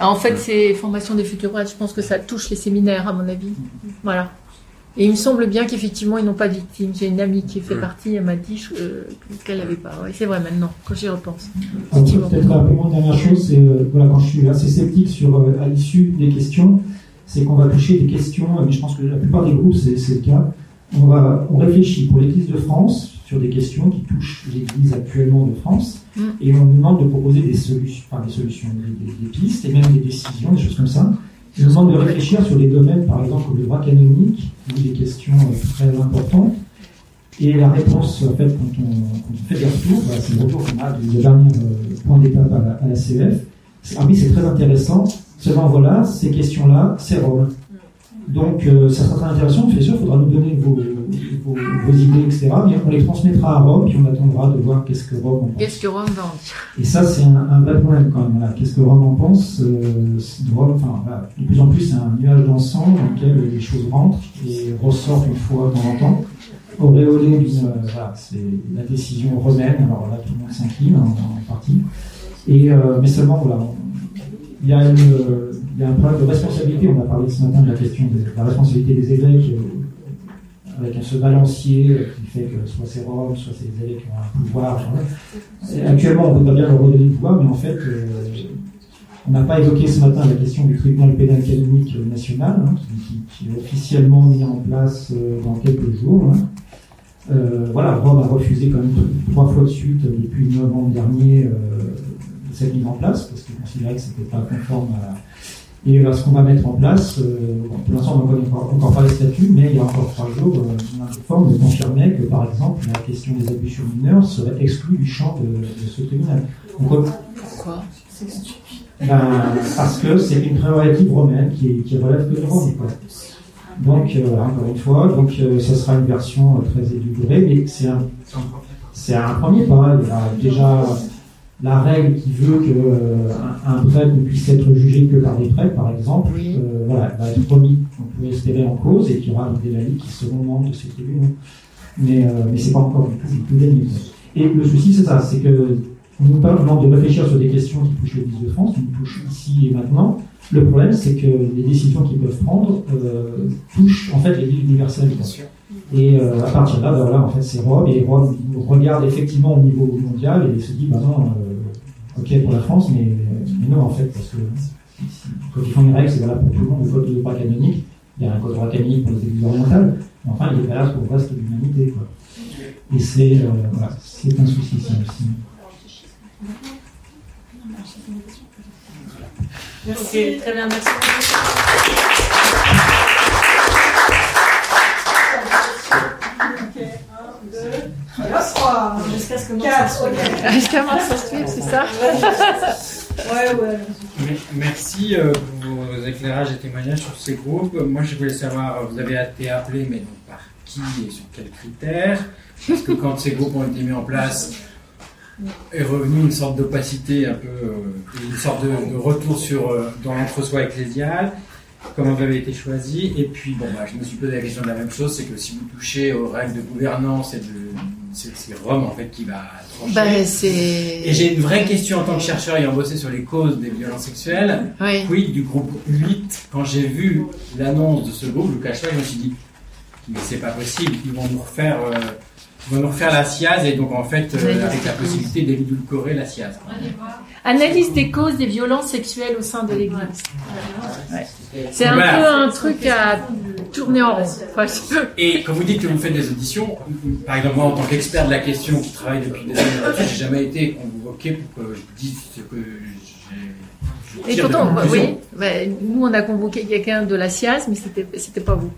En fait, c'est formation des futurs prêtres. Je pense que ça touche les séminaires, à mon avis. Voilà. Et il me semble bien qu'effectivement, ils n'ont pas de victimes. J'ai une amie qui fait partie, elle m'a dit euh, qu'elle n'avait pas. C'est vrai maintenant, quand j'y repense. Peut-être rapidement, dernière chose, c'est euh, voilà, quand je suis assez sceptique sur, euh, à l'issue des questions, c'est qu'on va toucher des questions, mais je pense que la plupart des groupes, c'est le cas. On, va, on réfléchit pour l'Église de France sur des questions qui touchent l'Église actuellement de France, mm. et on nous demande de proposer des solutions, enfin des solutions, des, des, pistes et même des décisions, des choses comme ça. On nous demande de réfléchir sur des domaines, par exemple, comme le droit canonique, ou des questions très importantes. Et la réponse, en fait, quand on, quand on fait des retours, bah, c'est le retour qu'on a du dernier euh, point d'étape à, la, à la CEF. Ah oui, c'est très intéressant. Seulement, voilà, ces questions-là, c'est Rome. Donc, euh, ça sera très intéressant. Bien sûr, il faudra nous donner vos, vos, vos, idées, etc. Mais on les transmettra à Rome, puis on attendra de voir qu'est-ce que Rome en pense. Qu'est-ce que Rome va en dire Et ça, c'est un, un, vrai problème quand même. Voilà. Qu'est-ce que Rome en pense euh, Rome, enfin, voilà. De plus en plus, c'est un nuage d'encens dans lequel les choses rentrent et ressortent une fois de temps en temps. Auréolé d'une. Euh, voilà, c'est la décision romaine. Alors là, tout le monde s'incline en, en, partie. Et, euh, mais seulement, voilà. Il y a une il y a un problème de responsabilité. On a parlé ce matin de la question de la responsabilité des évêques, avec ce balancier euh, qui fait que soit c'est Rome, soit c'est les qui ont un pouvoir. Actuellement, on peut pas bien leur redonner le pouvoir, mais en fait, euh, on n'a pas évoqué ce matin la question du tribunal pénal national, hein, qui, est officiellement mis en place dans quelques jours. Hein. Euh, voilà, Rome a refusé quand même trois fois de suite depuis novembre dernier euh, cette mise en place, parce qu'il considérait que ce n'était pas conforme à Et ce qu'on va mettre en place, pour l'instant on ne connaît encore, pas les statuts, mais il y a encore trois jours, une forme de confirmer que par exemple la question des abus sur mineurs serait exclue du champ de, ce tribunal. Pourquoi ben, Parce que c'est une prérogative romaine qui, qui relève que de Rome. Donc, euh, encore une fois, donc euh, ça sera une version euh, très édulcorée, mais c'est un, c'est un premier pas. Il y a déjà la règle qui veut qu'un un prêtre ne puisse être jugé que par des prêtres, par exemple, voilà, va être promis. On peut espérer en cause et qu'il y aura des laïcs qui seront membres de ces tribunaux. Mais, mais c'est pas encore du tout gagné. Et le souci, c'est ça, c'est que nous parlons de réfléchir sur des questions qui touchent l'Église de France, qui nous touchent ici et maintenant, le problème, c'est que les décisions qu'ils peuvent prendre euh, touchent en fait les villes universelles. Et euh, à partir de là, voilà, en fait, c'est Rome, et Rome regarde effectivement au niveau mondial et se dit, bah non, euh, ok pour la France, mais, non, en fait, parce que quand ils font une règle, c'est valable pour tout le monde, le code de droit canonique, il y a un code de droit canonique pour les églises orientales, mais enfin, il est valable pour le reste de l'humanité. Et c'est euh, voilà, un souci, ça aussi. Merci. très bien, merci. Jusqu'à ce que Jusqu'à mars c'est ça Ouais, ouais. Merci euh, pour vos éclairages et témoignages sur ces groupes. Moi, je voulais savoir, vous avez été appelé, mais donc par qui et sur quels critères? Parce que quand ces groupes ont été mis en place, est revenu une sorte d'opacité un peu, euh, une sorte de, retour sur euh, dans l'entre-soi ecclésial. Comment vous avez été choisi? Et puis bon, bah, je me suis posé la question de la même chose, c'est que si vous touchez aux règles de gouvernance et de c'est Rome en fait qui va trancher. Bah, et j'ai une vraie question en tant que chercheur ayant bossé sur les causes des violences sexuelles. Oui. du groupe 8, quand j'ai vu l'annonce de ce groupe, le cache je me suis dit mais c'est pas possible, ils vont nous refaire euh, on va nous refaire la SIAZ et donc en fait euh, avec la possibilité d'édulcorer la SIAZ. Analyse des causes des violences sexuelles au sein de l'Église. C'est un peu un truc à tourner en rond. Et quand vous dites que vous faites des auditions, par exemple moi en tant qu'expert de la question qui travaille depuis des années là-dessus, j'ai jamais été convoqué pour que je dise ce que et pourtant, bah, oui, bah, nous on a convoqué quelqu'un de la SIAS, mais c'était c'était pas vous.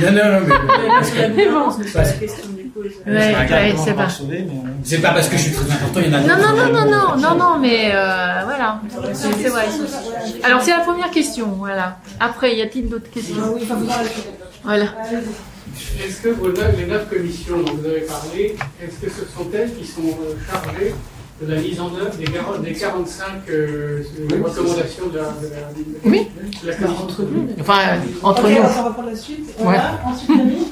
Non, non, non, mais. c'est la question du coup. c'est pas. C'est pas parce que je suis très important, il y en a Non, non, non, non, non, non, non, mais euh, voilà. C'est vrai. Alors c'est la première question, voilà. Après, y a-t-il d'autres questions? Ah Oui, Voilà. Est-ce que vos neuf, les neuf commissions dont vous avez parlé, est-ce que ce sont elles qui sont euh, chargées de la mise en œuvre des, des 45 euh, recommandations de la, de la, oui. de la Entre nous. Enfin, entre nous. On va prendre la suite. Voilà. Ensuite, Camille.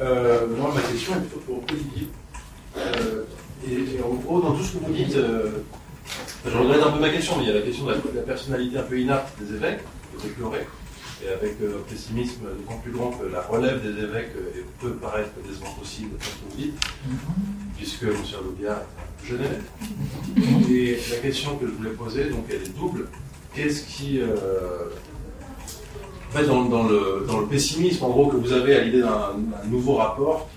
Euh, moi, ma question est plutôt pour Olivier. Euh, et, en gros, dans tout ce que vous dites, euh, je regrette un peu ma question, mais il y a la question de la, personnalité un peu inapte des évêques, qui déplorée, et avec un pessimisme d'autant plus grand que la relève des évêques peut paraître décevante dites, puisque M. Loubiard Genève. Et la question que je voulais poser, donc elle est double. Qu'est-ce qui. Euh, dans, le, pessimisme, en gros, que vous avez à l'idée d'un nouveau rapport,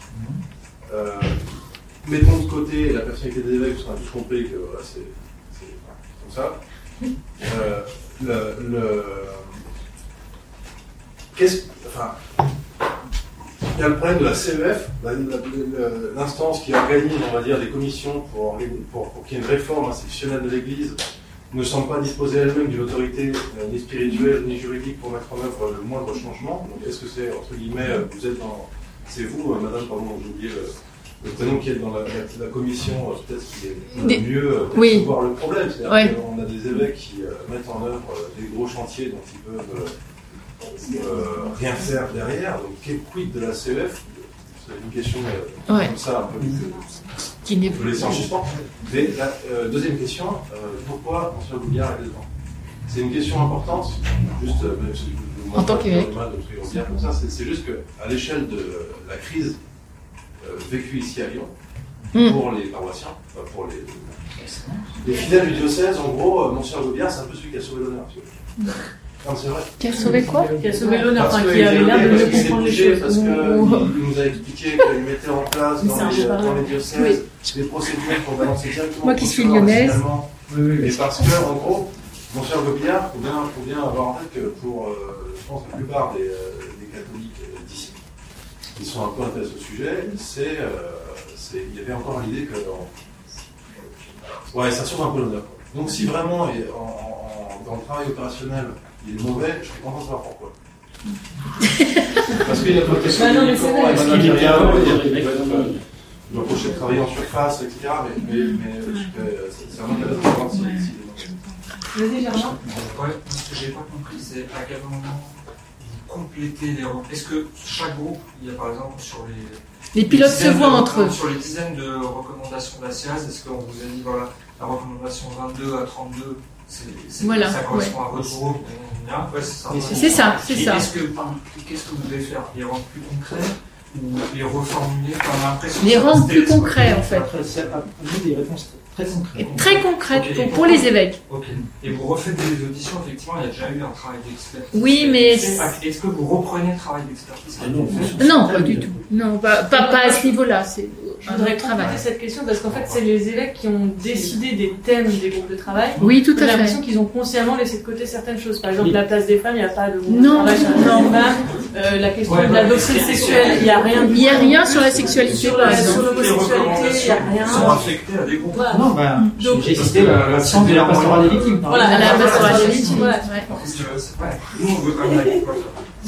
euh, mettons de côté la personnalité des évêques, parce qu'on a tous compris que voilà, c'est comme ça. Euh, le qu'est-ce, enfin, il y a le problème de la CEF, l'instance qui organise, on va dire, des commissions pour, pour, qu'il y ait une réforme institutionnelle de l'Église, ne semble pas disposer elle-même d'une autorité euh, ni spirituelle ni juridique pour mettre en œuvre le moindre changement. Donc est-ce que c'est, entre guillemets, euh, vous êtes dans... C'est vous, euh, madame, pardon, j'ai oublié le, prénom qui est dans la, commission, peut-être qui est mieux oui. voir le problème. C'est-à-dire qu'on a des évêques qui mettent en œuvre des gros chantiers dont ils peuvent rien faire derrière. Donc, quel quid de la CEF C'est une question euh, comme ça, un peu. Qui n'est Je laisser en suspens. Mais la euh, deuxième question, pourquoi François Bouillard est dedans? C'est une question importante, juste, en tant qu'évêque. C'est juste qu'à l'échelle de la crise vécue ici à Lyon, hmm. pour les paroissiens, pour les, les fidèles du diocèse, en gros, Monsieur Gaubiard, c'est un peu celui qui a sauvé l'honneur. Qui a sauvé quoi Qui a sauvé l'honneur, enfin qui avait l'air de mieux comprendre les choses. Parce qu'il nous a expliqué qu'il mettait en place dans les, dans les diocèses des procédures pour balancer directement. Moi qui suis lyonnaise. Oui, oui, mais parce que, en gros, Mon cher Gobillard, il faut bien, avoir en tête que pour, euh, je pense, la plupart des, euh, catholiques d'ici, qui sont un peu intéressés au sujet, c'est, il y avait encore l'idée que. ouais, ça sauve un peu l'honneur. Donc si vraiment, dans le travail opérationnel, il est mauvais, je suis content de savoir pourquoi. *laughs* Parce qu'il y a pas de question. non, mais c'est vrai. Qu'il est bien, il va reprocher de travailler en surface, etc. Mais, mais, mais c'est vraiment intéressant de savoir si. Vas-y, Germain. Ce que j'ai pas compris, c'est à quel moment vous complétez les. Est-ce que chaque groupe, il y a par exemple sur les. Les pilotes se voient entre eux. Sur les dizaines de recommandations de la CIAS, est-ce qu'on vous a dit, voilà, la recommandation 22 à 32, voilà, ça correspond à votre groupe c'est ça, c'est ça. Qu'est-ce que, qu'est-ce que vous devez faire Les rendre plus concrets ou les reformuler comme l'impression Les rendre plus concrets, en fait. Des réponses très concrètes. Très concrètes pour, pour, les évêques. Ok. Et vous refaites des auditions, effectivement, il y a déjà eu un travail d'expertise. Oui, mais. Est-ce que vous reprenez le travail d'expertise Non, pas du tout. Non, pas, pas, pas à ce niveau-là. Je voudrais travailler cette question parce qu'en fait, c'est les évêques qui ont décidé des thèmes des groupes de travail. Oui, tout à fait. J'ai l'impression qu'ils ont consciemment laissé de côté certaines choses. Par exemple, la place des femmes, il n'y a pas de groupe non, de travail sur la euh, la question de la doctrine sexuelle, il n'y a rien. Il n'y a rien sur la sexualité. Sur l'homosexualité, il n'y a rien. Ils sont affectés à des groupes. Non, ben, j'ai cité la centre de la pastorale des victimes. Voilà, la pastorale des victimes. Nous, on veut quand même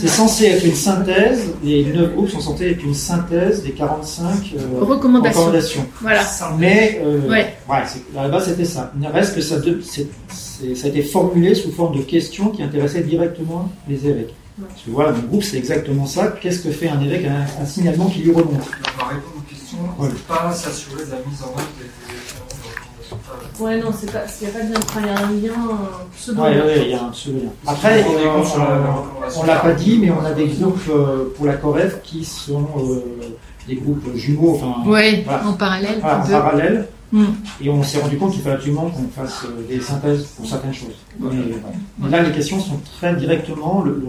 c'est censé être une synthèse, les 9 groupes sont censés être une synthèse des 45 euh, recommandations. Voilà. Mais euh, ouais. Ouais, à la base c'était ça. Il reste que ça, ça a été formulé sous forme de questions qui intéressaient directement les évêques. Parce que voilà, mon groupe c'est exactement ça. Qu'est-ce que fait un évêque? Un, un signalement qui lui remonte On va répondre aux questions, ouais. pas s'assurer de la mise en œuvre des Ouais, non, c'est pas, il n'y a pas de lien. il y a un lien pseudo. Ouais, ouais, il y a un pseudo lien. Après, on ne l'a pas dit, mais on a des groupes euh, pour la Coref qui sont euh, des groupes jumeaux. Enfin, ouais, en parallèle. en parallèle. Hmm. Et on s'est rendu compte qu'il fallait absolument qu'on fasse euh, des synthèses pour certaines choses. Mais, là, les questions sont très directement le,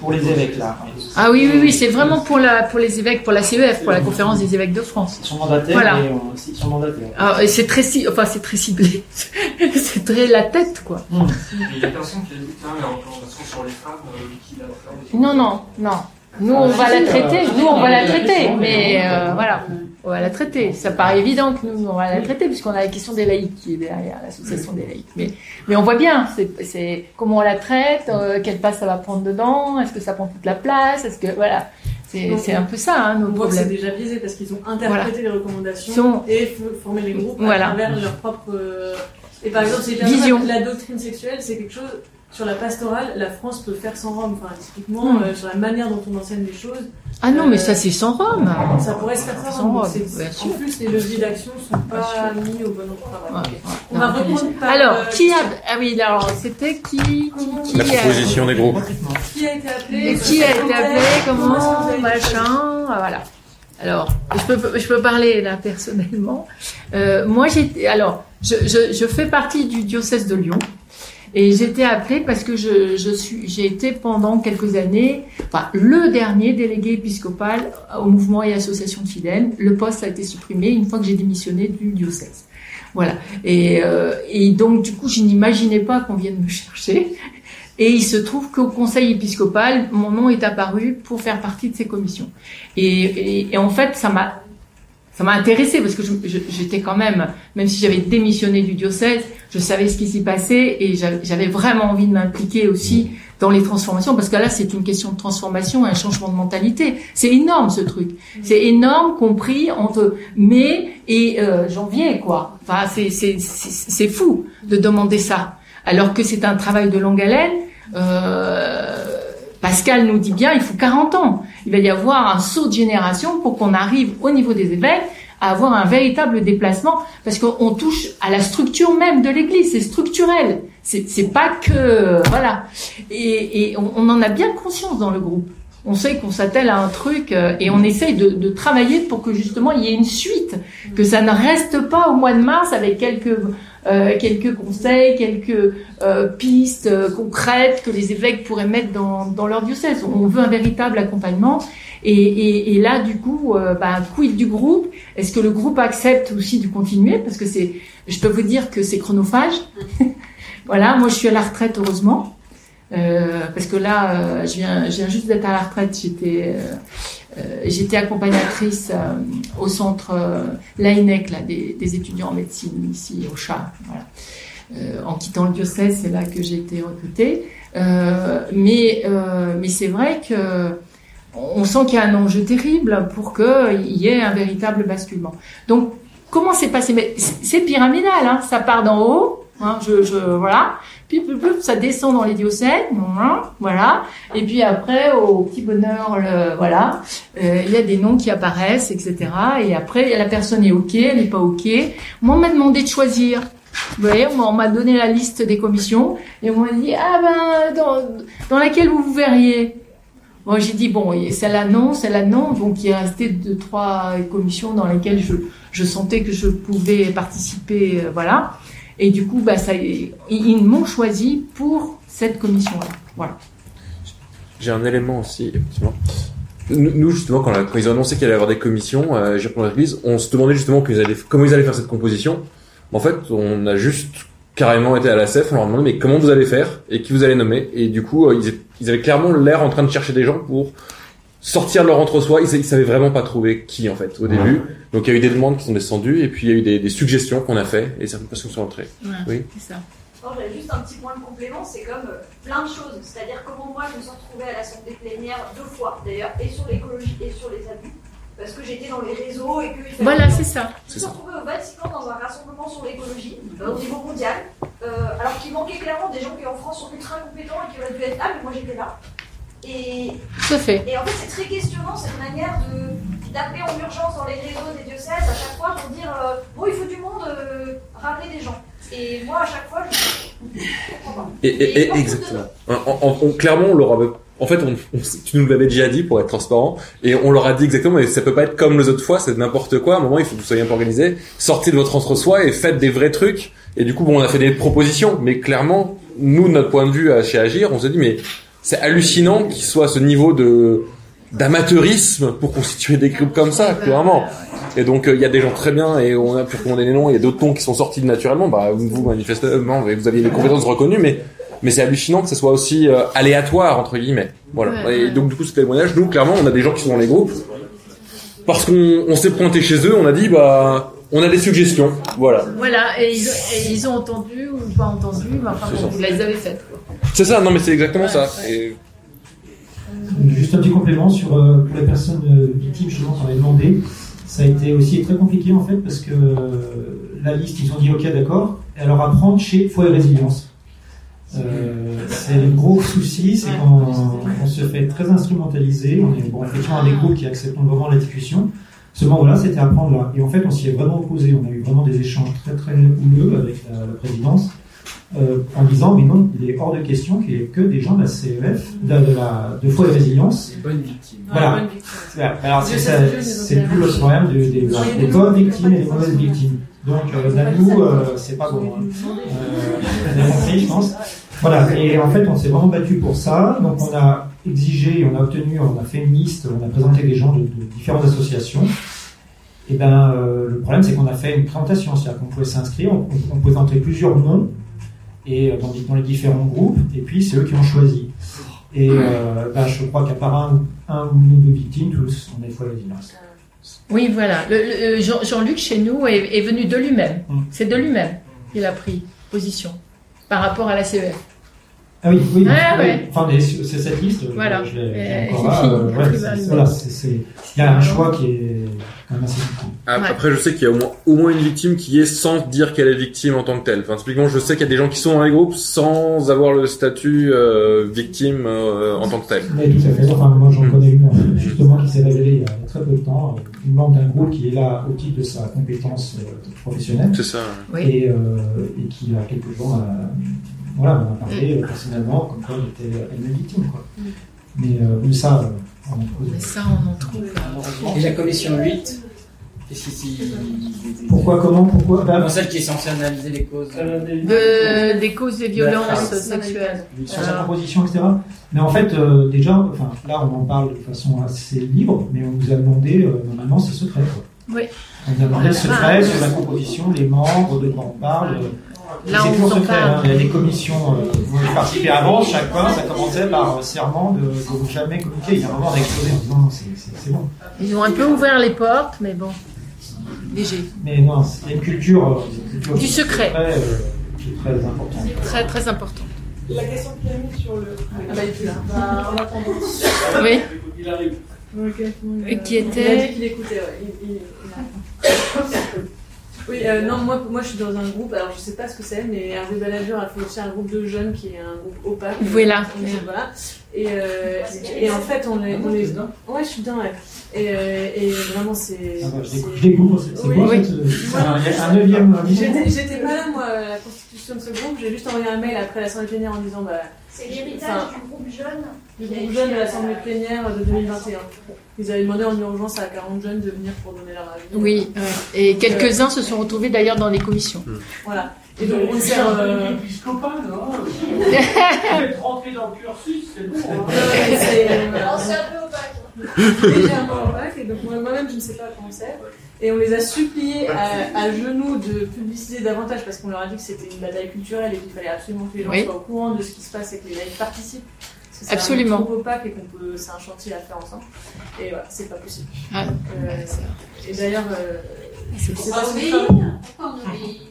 pour les évêques là. Ah oui, oui, oui, c'est vraiment pour, la, pour les évêques, pour la CEF, pour la conférence des évêques de France. Ils sont mandataires. Voilà. Et ils sont mandataires. Ah, c'est très, enfin, c'est très ciblé. *laughs* c'est très la tête, quoi. Il y a personne qui a dit que la représentation sur les femmes, euh, qui l'a fait. Non, non, non. Nous, on va la traiter. Nous, on va la traiter. Mais euh, voilà on va la traiter. Ça paraît évident que nous, on va la traiter, puisqu'on a la question des laïcs qui est derrière, l'association des laïcs. Mais, mais on voit bien, c'est comment on la traite, euh, quelle place ça va prendre dedans, est-ce que ça prend toute la place, est-ce que, voilà. C'est un peu ça, hein, nos on c'est déjà biaisé parce qu'ils ont interprété les recommandations et formé les groupes à travers leur propre. Euh, et par exemple, c'est Vision. la doctrine sexuelle, c'est quelque chose sur la pastorale, la France peut faire sans Rome. Enfin, typiquement, hmm. euh, sur la manière dont on enseigne les choses. Ah non, mais ça, c'est sans Rome. Ça pourrait se faire sans, Rome. En plus, les leviers d'action ne sont pas mis au bon endroit. On va reprendre par, Alors, euh, qui a. Ah oui, alors, c'était qui, qui, qui La proposition des groupes. Qui a été appelé Qui a été appelé Comment Machin ah, Voilà. Alors, je peux, je peux parler là personnellement. Euh, moi, j'ai. Alors, je, je, je fais partie du diocèse de Lyon. Et j'étais appelée parce que je, suis, j'ai été pendant quelques années, enfin, le dernier délégué épiscopal au mouvement et association de fidèles. Le poste a été supprimé une fois que j'ai démissionné du diocèse. Voilà. Et, euh, et donc, du coup, je n'imaginais pas qu'on vienne me chercher. Et il se trouve qu'au conseil épiscopal, mon nom est apparu pour faire partie de ces commissions. Et, et en fait, ça m'a ça m'a intéressé parce que j'étais quand même, même si j'avais démissionné du diocèse, je savais ce qui s'y passait et j'avais vraiment envie de m'impliquer aussi dans les transformations parce que là c'est une question de transformation et un changement de mentalité. C'est énorme ce truc. C'est énorme compris entre mai et euh, janvier quoi. Enfin c'est c'est fou de demander ça alors que c'est un travail de longue haleine. Euh, Pascal nous dit bien, il faut 40 ans. Il va y avoir un saut de génération pour qu'on arrive au niveau des évêques à avoir un véritable déplacement, parce qu'on touche à la structure même de l'Église, c'est structurel. C'est pas que voilà. Et, on, en a bien conscience dans le groupe. On sait qu'on s'attelle à un truc euh, et on essaye de, de, travailler pour que justement il y ait une suite, que ça ne reste pas au mois de mars avec quelques euh, quelques conseils, quelques euh, pistes euh, concrètes que les évêques pourraient mettre dans, dans leur diocèse. On veut un véritable accompagnement. Et, et, et là, du coup, euh, bah, quid du groupe? Est-ce que le groupe accepte aussi de continuer? Parce que c'est, je peux vous dire que c'est chronophage. *laughs* Voilà, moi je suis à la retraite heureusement. Euh, parce que là, euh, je, viens, je viens juste d'être à la retraite. J'étais, euh, j'étais accompagnatrice au centre l'AINEC, là, des, des, étudiants en médecine ici au chat. Voilà. en quittant le diocèse, c'est là que j'ai été recrutée. mais mais c'est vrai que on sent qu'il y a un enjeu terrible pour qu'il y ait un véritable basculement. Donc, comment c'est passé? Mais c'est pyramidal, hein ça part d'en haut, hein, je, je, voilà, puis ça descend dans les diocèses, voilà, et puis après, au petit bonheur, voilà, euh, il y a des noms qui apparaissent, etc. Et après, la personne est ok, elle n'est pas ok. Moi, on m'a demandé de choisir. Vous voyez, on m'a donné la liste des commissions et on m'a dit ah ben dans, laquelle vous vous verriez? Moi, j'ai dit, bon, celle-là non, celle-là non. Donc, il est resté deux, trois commissions dans lesquelles je, je sentais que je pouvais participer, euh, voilà. Et du coup, bah, ils, m'ont choisi pour cette commission-là. Voilà. J'ai un élément aussi, effectivement. Nous, justement, quand, ils ont annoncé qu'il allait y avoir des commissions, euh, on se demandait justement comment ils allaient faire cette composition. En fait, on a juste carrément été à la CEF, on leur a demandé mais comment vous allez faire et qui vous allez nommer? Et du coup, euh, ils avaient clairement l'air en train de chercher des gens pour sortir de leur entre-soi. Ils, ils savaient vraiment pas trouver qui en fait au début. Donc il y a eu des demandes qui sont descendues et puis il y a eu des, des suggestions qu'on a fait et certaines personnes sont entrées. oui. C'est ça. J'avais juste un petit point de complément, c'est comme euh, plein de choses. C'est-à-dire comment moi je me suis retrouvée à l'Assemblée plénière deux fois d'ailleurs, et sur l'écologie et sur les abus parce que j'étais dans les réseaux et que. Voilà, c'est ça. Je me suis retrouvée au Vatican dans un rassemblement sur l'écologie euh, au niveau mondial, euh, alors qu'il manquait clairement des gens qui en France sont ultra compétents et qui auraient dû être là, mais moi j'étais là. Et, fait. et en fait, c'est très questionnant cette manière de d'appeler en urgence dans les réseaux des diocèses à chaque fois pour dire euh, bon, il faut du monde, euh, ramener des gens. Et moi, à chaque fois, je. Et, et, et exactement. clairement, on leur avait en fait, on, tu nous l'avais déjà dit pour être transparent, et on leur a dit exactement, mais ça peut pas être comme les autres fois, c'est n'importe quoi. À un moment, il faut que vous soyez un peu organisé. Sortez de votre entre-soi et faites des vrais trucs. Et du coup, bon, on a fait des propositions, mais clairement, nous, notre point de vue chez Agir, on s'est dit, mais c'est hallucinant qu'il soit ce niveau de d'amateurisme pour constituer des groupes comme ça, clairement. Et donc, euh, il y a des gens très bien, et on a pu recommander les noms, il y a d'autres noms qui sont sortis naturellement. Bah, vous, manifestement, vous aviez des compétences reconnues, mais mais c'est hallucinant que ce soit aussi euh, aléatoire entre guillemets. Voilà. et donc du coup, ce témoignage, nous clairement, on a des gens qui sont dans les groupes parce qu'on on s'est pointé chez eux, on a dit bah on a des suggestions, voilà. Voilà, et ils, ont entendu ou pas entendu, mais enfin vous les avez faites. C'est ça, non mais c'est exactement ça. Et... Juste un petit complément sur euh, pour les personnes euh, victimes, justement, qu'on avait demandé. Ça a été aussi très compliqué en fait parce que la liste, ils ont dit ok d'accord, et alors à prendre chez Foi et Résilience. Euh, c'est le gros souci, c'est qu'on on se fait très instrumentaliser. On est bon, effectivement des groupes qui acceptent vraiment la discussion. Seulement voilà, c'était à prendre là. Et en fait, on s'y est vraiment opposé. On a eu vraiment des échanges très très houleux avec la, présidence euh, en disant mais non, il est hors de question qu'il y ait que des gens de la CEF, de, la de foi et résilience. Des bonnes victimes. Voilà. Alors c'est tout le problème des, des, des bonnes victimes et des mauvaises victimes. Donc, euh, nous, euh, c'est pas bon. Hein. Euh, je pense. Voilà, et en fait, on s'est vraiment battu pour ça. Donc, on a exigé, on a obtenu, on a fait une liste, on a présenté des gens de, différentes associations. Et ben, euh, le problème, c'est qu'on a fait une présentation, c'est-à-dire qu'on pouvait s'inscrire, on, on, pouvait présenter plusieurs noms et dans, dans, les différents groupes, et puis c'est eux qui ont choisi. Et euh, ben, je crois qu'à part un, un ou deux victimes, tous, on est fois la oui, voilà. Le, Jean-Luc, chez nous, est, venu de lui-même. Mm. C'est de lui-même qu'il a pris position par rapport à la CEF. Ah oui, oui. Ah, Enfin, c'est cette liste. Voilà. Je, l'ai encore *laughs* là. Euh, voilà, il y a un choix qui est après, je sais qu'il y a au moins, au moins une victime qui est sans dire qu'elle est victime en tant que telle. Enfin, typiquement, je sais qu'il y a des gens qui sont dans les groupes sans avoir le statut euh, victime euh, en tant que tel. Oui, tout à fait. Enfin, moi, j'en connais une justement qui s'est révélée il y a très peu de temps, une membre d'un groupe qui est là au titre de sa compétence euh, professionnelle. C'est ça. Oui. Et, et, qui, a quelques jours, a, voilà, m'a parlé personnellement comme quoi elle était elle-même victime. Quoi. Mais ça mais ça, on en trouve. Et la commission 8 pourquoi, comment, pourquoi bah, Celle qui est censée analyser les causes. De, des causes des violences sexuelles. Sur sa proposition, etc. Mais en fait, euh, déjà, enfin, là, on en parle de façon assez libre, mais on vous a demandé, euh, normalement, c'est secret. Oui. On a demandé le secret sur la composition, les membres, de quoi on parle. Là, c'est on toujours vous en secret. parle. hein. Il y a des commissions, euh, vous avez participé avant, chaque fois, ça commençait par serment de, de ne jamais communiquer. Il y a un moment d'exploser en disant non, c'est- bon. Ils ont un peu ouvert les portes, mais bon, léger. Mais non, il y a une culture, euh, une culture Du secret. euh, qui est très importante. Très, très important. La question a mise sur le. Ah bah, il est là. Bah, en attendant. Oui. Il arrive. Qui Il était- a dit qu'il écoutait, ouais. Il, il, il arrive. *laughs* Oui, euh, non, moi, moi je suis dans un groupe, alors je sais pas ce que c'est, mais Hervé Balager a fait aussi un groupe de jeunes qui est un groupe opaque. Voilà. On est- voilà. Et, euh, et en fait, on les. On les... Ouais, je suis dedans, ouais. Et, euh, et vraiment, c'est. Ah bah, je c'est- découvre- c'est- Oui. cette- c'est un- il y a un neuvième J'étais j'étais pas là, moi, à la constitution de ce groupe, j'ai juste envoyé un mail après l'Assemblée plénière en disant. Bah, C'est l'héritage enfin, du groupe jeune. Du groupe jeune de l'Assemblée plénière de 2021. Ils avaient demandé en urgence à 40 jeunes de venir pour donner leur avis. Oui, ouais. et quelques-uns se sont retrouvés d'ailleurs dans les commissions. Voilà. Et donc on sert. Euh... Épiscopal, non Vous *laughs* êtes rentré dans le cursus, c'est bon. hein. c'est euh, Alors, c'est un peu opaque, et donc moi- moi-même je ne sais pas comment c'est. Et on les a suppliés à, à genoux de publiciser davantage parce qu'on leur a dit que c'était une bataille culturelle et qu'il fallait absolument que les gens Oui. soient au courant de ce qui se passe et que les laïcs participent. C'est Absolument. un trop opaque et qu'on peut, c'est un chantier à faire ensemble. Et voilà, c'est pas possible. Ah. Euh, et d'ailleurs, euh, On obéit. Pourquoi on obéit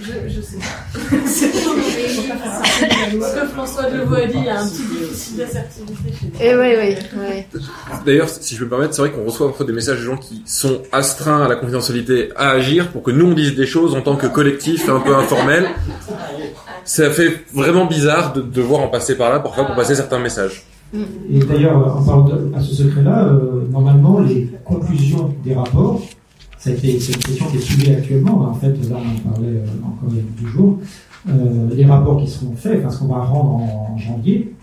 je, je sais pas. *laughs* C'est Ce que François Deveau a dit, il y a un petit déficit d'assertivité chez nous. Et oui, oui, oui. D'ailleurs, si je peux me permettre, c'est vrai qu'on reçoit parfois des messages de gens qui sont astreints à la confidentialité à agir pour que nous on dise des choses en tant que collectif un peu informel. Ça fait vraiment bizarre de devoir en passer par là parfois pour passer certains messages. Et d'ailleurs, en parlant de, ce secret-là, euh, normalement, les conclusions des rapports, c'est une question qui est soulevée actuellement. En fait, là, on en parlait euh, encore il y a deux jours. Euh, les rapports qui seront faits, enfin, ce qu'on va rendre en, janvier,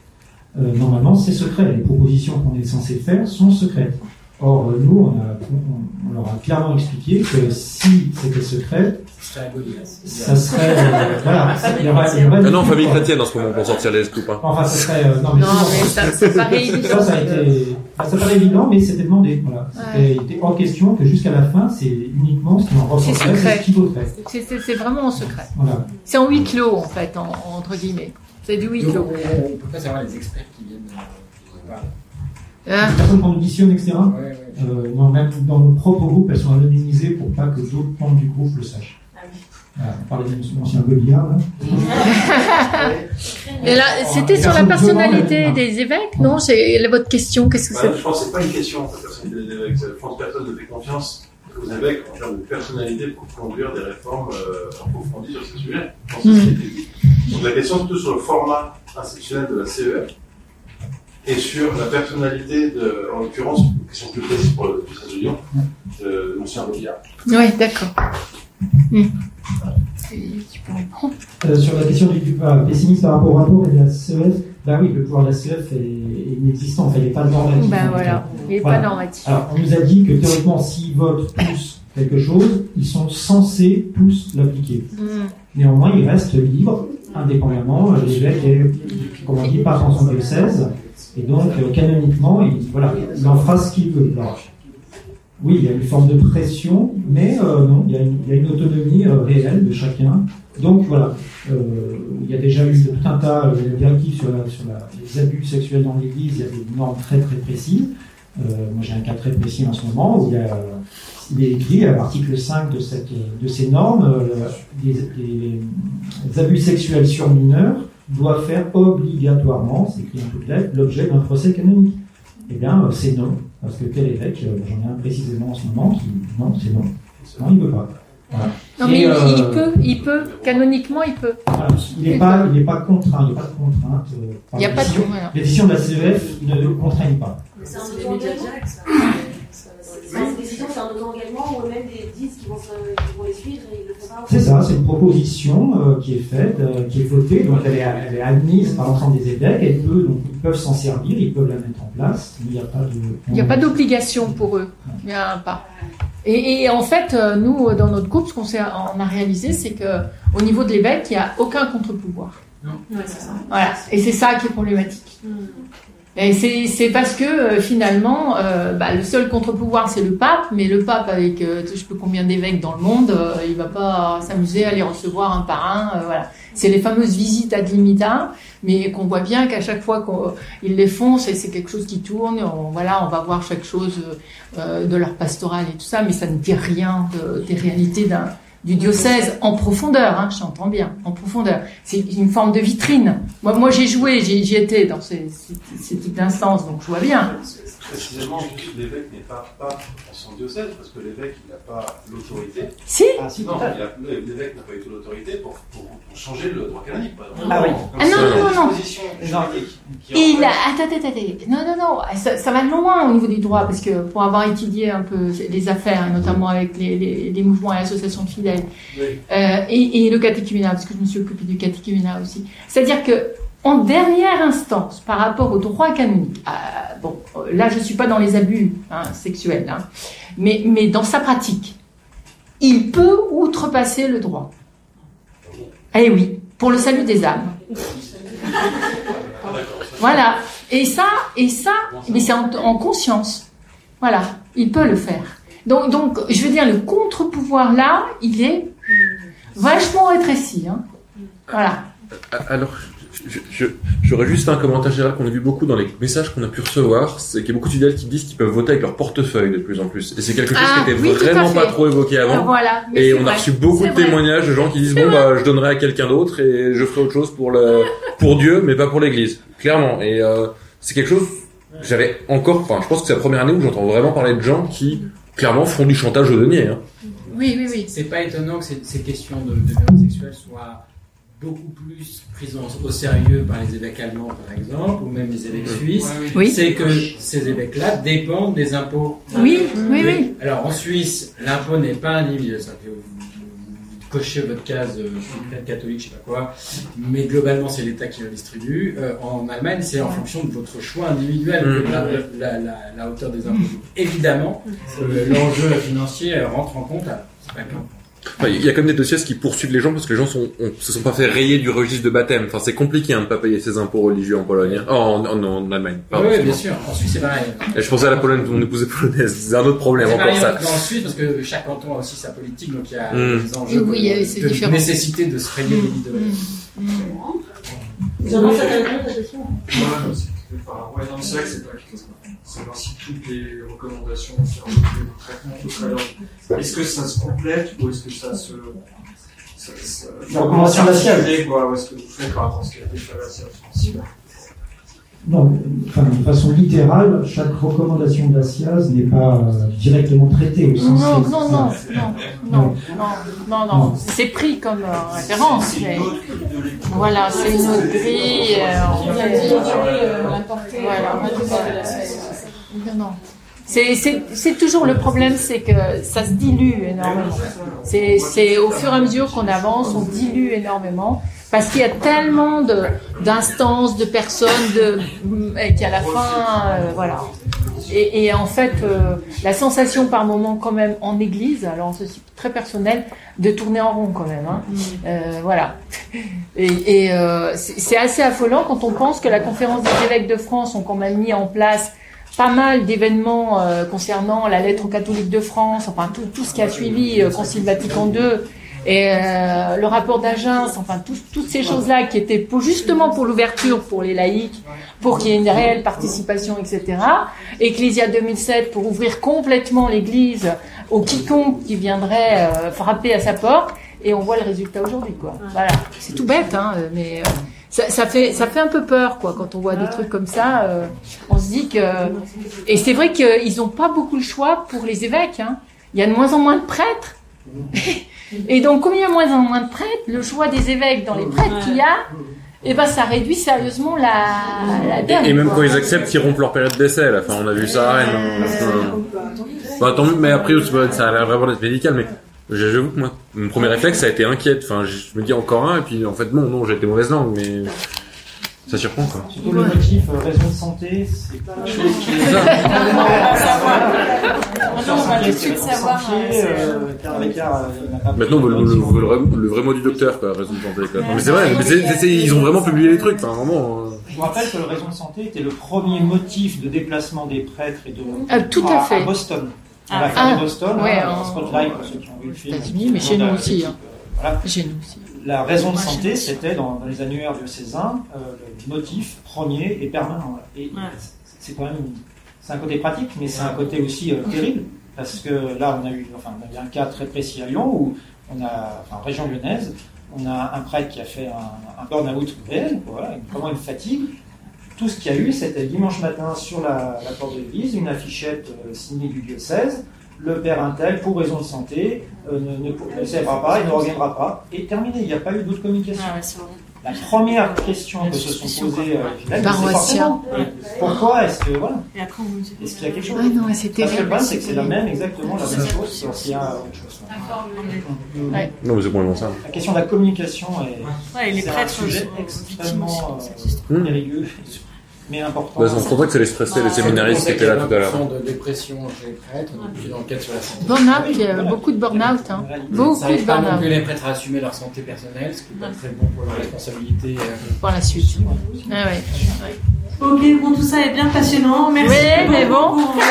normalement, c'est secret. Les propositions qu'on est censé faire sont secrètes. Or, euh, nous, on, a, on, on leur a clairement expliqué que si c'était secret, ça serait. euh, *laughs* voilà, il y aurait, il y aurait Ah non, famille chrétienne en ce moment pour sortir les scoops. hein. Enfin, ça serait. euh, non, mais, Non, souvent, mais ça- ça paraît évident. Ça, été. enfin, ça paraît évident, mais c'était demandé. Voilà. C'était il était hors question que jusqu'à la fin, c'est uniquement ce qui en C'est ressortirait, c'est secret. ce. C'est- vraiment en secret. Voilà. C'est en huis clos, en fait, en- entre guillemets. C'est du huis clos. on ne peut pas savoir les experts qui viennent euh, qui Hein Les personnes qu'on auditionne, etc. Euh, non, même dans nos propres groupes, elles sont anonymisées pour pas que d'autres membres du groupe le sachent. Voilà, on parlait de Goliath. *laughs* Là. Et là, c'était sur la personnalité des évêques, non C'est votre question, qu'est-ce que Voilà, c'est je pense que c'est pas une question, la personnalité des évêques. Je pense que personne ne fait confiance aux évêques en termes de personnalité pour conduire des réformes euh, approfondies sur ces sujets. Je pense que ce. Donc la question est plutôt sur le format institutionnel de la CEF et sur la personnalité, de, en l'occurrence, une question plus précise pour le Lyon, de l'ancien Robillard. Oui, d'accord. Et répondre. Euh, sur la question du, du pas pessimiste par rapport au rapport de la CEF, bah oui, le pouvoir de la CEF est, est inexistant, enfin, il n'est pas normatif. Ben en tout voilà, il n'est pas normatif. Alors, on nous a dit que théoriquement, s'ils votent tous quelque chose, ils sont censés tous l'appliquer. Hmm. Néanmoins, ils restent libres, indépendamment. euh, L'évêque est, comme on dit, pas dans son diocèse. Et donc, euh, canoniquement, il, voilà, il en fera ce qu'il veut. Oui, il y a une forme de pression, mais euh, non, il y, a une, autonomie euh, réelle de chacun. Donc voilà, il y a déjà eu tout un tas de directives sur, les abus sexuels dans l'Église, il y a des normes très très précises. Moi j'ai un cas très précis en ce moment où il, est écrit à l'article 5 de, ces normes, les abus sexuels sur mineurs doivent faire obligatoirement, c'est écrit en toutes lettres, l'objet d'un procès canonique. Eh bien, euh, c'est non, parce que tel évêque, euh, j'en ai un précisément en ce moment qui, non, c'est non. Non, il ne veut pas. Voilà. Non, mais il, euh, il peut, il peut, canoniquement, il peut. voilà, il n'est pas, il n'est pas contraint, il n'y a pas de contrainte. euh, Il y a pas de- décisions de la CEF ne le contraignent pas. C'est un ça. C'est un engagement ou même des disent qu'ils vont, se- qu'ils vont les suivre et ils le font pas. C'est ça, c'est une proposition euh, qui est faite, euh, qui est votée, donc elle est, elle est admise par l'ensemble des évêques, elle peut, donc ils peuvent s'en servir, ils peuvent la mettre en place, mais il n'y a pas de... Il n'y a pas d'obligation pour eux. Il n'y a pas. Et, et en fait, euh, nous, dans notre groupe, ce qu'on s'est- on a réalisé, c'est que au niveau de l'évêque, il n'y a aucun contre-pouvoir. Ouais, c'est ça. Voilà. Et c'est ça qui est problématique. Hmm. Et c'est parce que euh, finalement, euh, bah, le seul contre-pouvoir c'est le pape, mais le pape avec euh, je pas combien d'évêques dans le monde, il va pas s'amuser à les recevoir un par un. voilà, c'est les fameuses visites ad limitam, mais qu'on voit bien qu'à chaque fois qu'ils les font, c'est quelque chose qui tourne. On, voilà, on va voir chaque chose de leur pastoral et tout ça, mais ça ne dit rien des réalités d'un du diocèse en profondeur, hein, j'entends bien, en profondeur. C'est une forme de vitrine. Moi, moi j'ai joué, j'y étais dans ces, ces, types d'instances, donc je vois bien. Précisément, l'évêque n'est pas, pas en son diocèse, parce que l'évêque, n'a pas l'autorité. Si, ah, si Non, l'évêque n'a pas eu l'autorité pour, pour, changer le droit canonique, par exemple. Ah oui. Ah non, non, non, non. Il a... Attends, attends, attends. Non, non, non. Ça, ça, va loin au niveau du droit, parce que pour avoir étudié un peu les affaires, notamment avec les, les, les mouvements et associations de fidèles, euh, et, et, le catéchuménat, parce que je me suis occupée du catéchuménat aussi. C'est-à-dire que en dernière instance, par rapport au droit canonique, euh, bon, là je suis pas dans les abus hein, sexuels, hein, mais, mais dans sa pratique, il peut outrepasser le droit. Eh oui, pour le salut des âmes. Voilà. Et ça, et ça, mais c'est en, en, conscience. Voilà, il peut le faire. Donc, donc, je veux dire, le contre-pouvoir là, il est vachement rétréci. Hein. Voilà. Alors, J'aurais juste un commentaire général qu'on a vu beaucoup dans les messages qu'on a pu recevoir, c'est qu'il y a beaucoup d'idées qui disent qu'ils peuvent voter avec leur portefeuille de plus en plus. Et c'est quelque chose qui ah, était vraiment pas trop évoqué avant. Voilà, et on a reçu beaucoup de témoignages de gens qui disent bon bah je donnerai à quelqu'un d'autre et je ferai autre chose pour le pour Dieu mais pas pour l'Église. Clairement. Et euh, c'est quelque chose j'avais encore, enfin je pense que c'est la première année où j'entends vraiment parler de gens qui clairement font du chantage au denier. Hein. Oui oui oui. C'est pas étonnant que ces, questions de, de violence sexuelle soient beaucoup plus prise au sérieux par les évêques allemands, par exemple, ou même les évêques suisses, c'est que ces évêques-là dépendent des impôts. Oui, oui, oui. Alors en Suisse, l'impôt n'est pas individuel. Ça fait vous, cochez votre case, euh, catholique, je sais pas quoi, mais globalement c'est l'État qui le distribue. Euh, en Allemagne, c'est en fonction de votre choix individuel, mmh. la, la, la, hauteur des impôts. Évidemment, euh, l'enjeu financier rentre en compte. C'est pas il y a quand même des dossiers qui poursuivent les gens parce que les gens sont, se sont pas fait rayer du registre de baptême. Enfin, c'est compliqué hein, de pas payer ses impôts religieux en Pologne. Hein. Oh, en, en, en, Allemagne. oui, bien sûr. En Suisse, c'est pareil. Et je pensais à la Pologne, mon épouse est polonaise. C'est un autre problème encore ça. En Suisse, parce que chaque canton a aussi sa politique, donc il y a mm. des enjeux oui, de, de, de nécessité de se rayer les lits de. Mmh. Vous avez ta question? Ouais, c'est vrai que c'est pas savoir si toutes les recommandations sur le traitement tout est-ce que ça se complète ou est-ce que ça se. Ça, ça, la recommandation de la SIAZ Quoi, ou est-ce que vous faites par rapport à ce qui a été fait à la SIAZ non, enfin, de façon littérale, chaque recommandation de la SIAZ n'est pas euh, directement traitée. Au sens non, non, non, non, non, non, non, non, c'est pris comme euh, référence. Mais... Voilà, c'est une autre grille. Euh, voilà. C'est toujours le problème, c'est que ça se dilue énormément. C'est au fur et à mesure qu'on avance, on dilue énormément parce qu'il y a tellement d'instances, de, personnes, de, qu'à la fin, euh, voilà. Et, et, en fait, euh, la sensation par moment quand même en église, alors ceci très personnel, de tourner en rond quand même. Hein. Mm. Euh, voilà. Et, et c'est assez affolant quand on pense que la conférence des évêques de France ont quand même mis en place pas mal d'événements euh, concernant la lettre aux catholiques de France, enfin tout, tout ce qui a suivi Concile Vatican II et euh, le rapport d'agence, enfin toutes ces choses-là qui étaient pour, justement pour l'ouverture pour les laïcs, pour qu'il y ait une réelle participation, etc. Ecclesia 2007 pour ouvrir complètement l'Église au quiconque qui viendrait euh, frapper à sa porte. Et on voit le résultat aujourd'hui, quoi. Voilà, c'est tout bête, hein, mais euh, ça, ça, fait ça fait un peu peur, quoi, quand on voit des trucs comme ça. Euh, on se dit que et c'est vrai qu'ils n'ont pas beaucoup le choix pour les évêques. Hein. Il y a de moins en moins de prêtres. Et donc, comme il y a moins en moins de prêtres, le choix des évêques dans les prêtres qu'il y a, et eh ben, ça réduit sérieusement la, la Et, même quand ils acceptent, ils rompent leur période d'essai. Enfin, on a vu ça à Rennes. Bah, tant mieux, mais après, ça a l'air vraiment d'être médical, mais j'avoue que moi, mon premier réflexe, ça a été inquiète. Enfin, je me dis encore un, et puis en fait, non, non, j'ai été mauvaise langue, mais ça surprend quoi. Surtout le motif euh, raison de santé, c'est pas quelque chose qui est. on va tout de suite savoir. Maintenant, on veut le, vrai, mot du docteur, quoi, raison de santé. Quoi. mais c'est vrai, mais ils ont vraiment publié les trucs, enfin, vraiment. Euh. Je vous rappelle que le raison de santé était le premier motif de déplacement des prêtres et de ah, tout à, fait. à Boston. À la fin de Boston, ouais, hein, en... Spotlight, pour ceux qui ont vu le film. mais chez nous aussi. Hein. Voilà. Chez nous aussi. La raison de santé, c'était dans, dans, les annuaires diocésains, euh, le motif premier et permanent. Et ouais. c'est quand même, c'est un côté pratique, mais c'est un côté aussi euh, terrible, parce que là, on a eu, enfin, on a eu un cas très précis à Lyon où on a, enfin, en région lyonnaise, on a un prêtre qui a fait un, un burn-out réel, voilà, vraiment une fatigue. Tout ce qu'il y a eu, c'était dimanche matin sur la, la porte de l'église, une affichette euh, signée du diocèse, le père Intel, pour raison de santé, euh, ne, ne, ne servira pas, il ne reviendra pas. Et terminé, il n'y a pas eu d'autre communication. Ah ouais, la première question que se sont posées euh, c'est forcément pourquoi est-ce que voilà est-ce qu'il y a quelque chose ah non, c'est Parce que le problème c'est que c'est la même exactement la même chose s'il y a autre chose. Ouais. Non mais c'est complètement ça. La question de la communication est, ouais, les c'est un prêtres sujet extrêmement euh, périlleux mais important. Bah, c'est pour ça que ça les stressait les séminaristes qui étaient là tout à l'heure. de dépression chez les prêtres, depuis l'enquête sur la santé. Burnout, il y a beaucoup de burn-out. Hein. Beaucoup ça de burn-out. plus les prêtres à assumer leur santé personnelle, ce qui n'est pas très bon pour leur responsabilité. euh, Pour la suite. Ah ouais. ouais. Ok, bon, tout ça est bien passionnant. Merci. Oui, mais bon. beaucoup. Euh,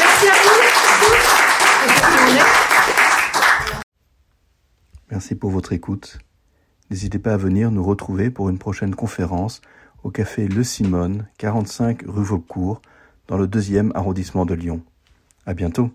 Merci à vous. Merci pour votre écoute. N'hésitez pas à venir nous retrouver pour une prochaine conférence au café Le Simone, 45 rue Vaucourt, dans le deuxième arrondissement de Lyon. À bientôt.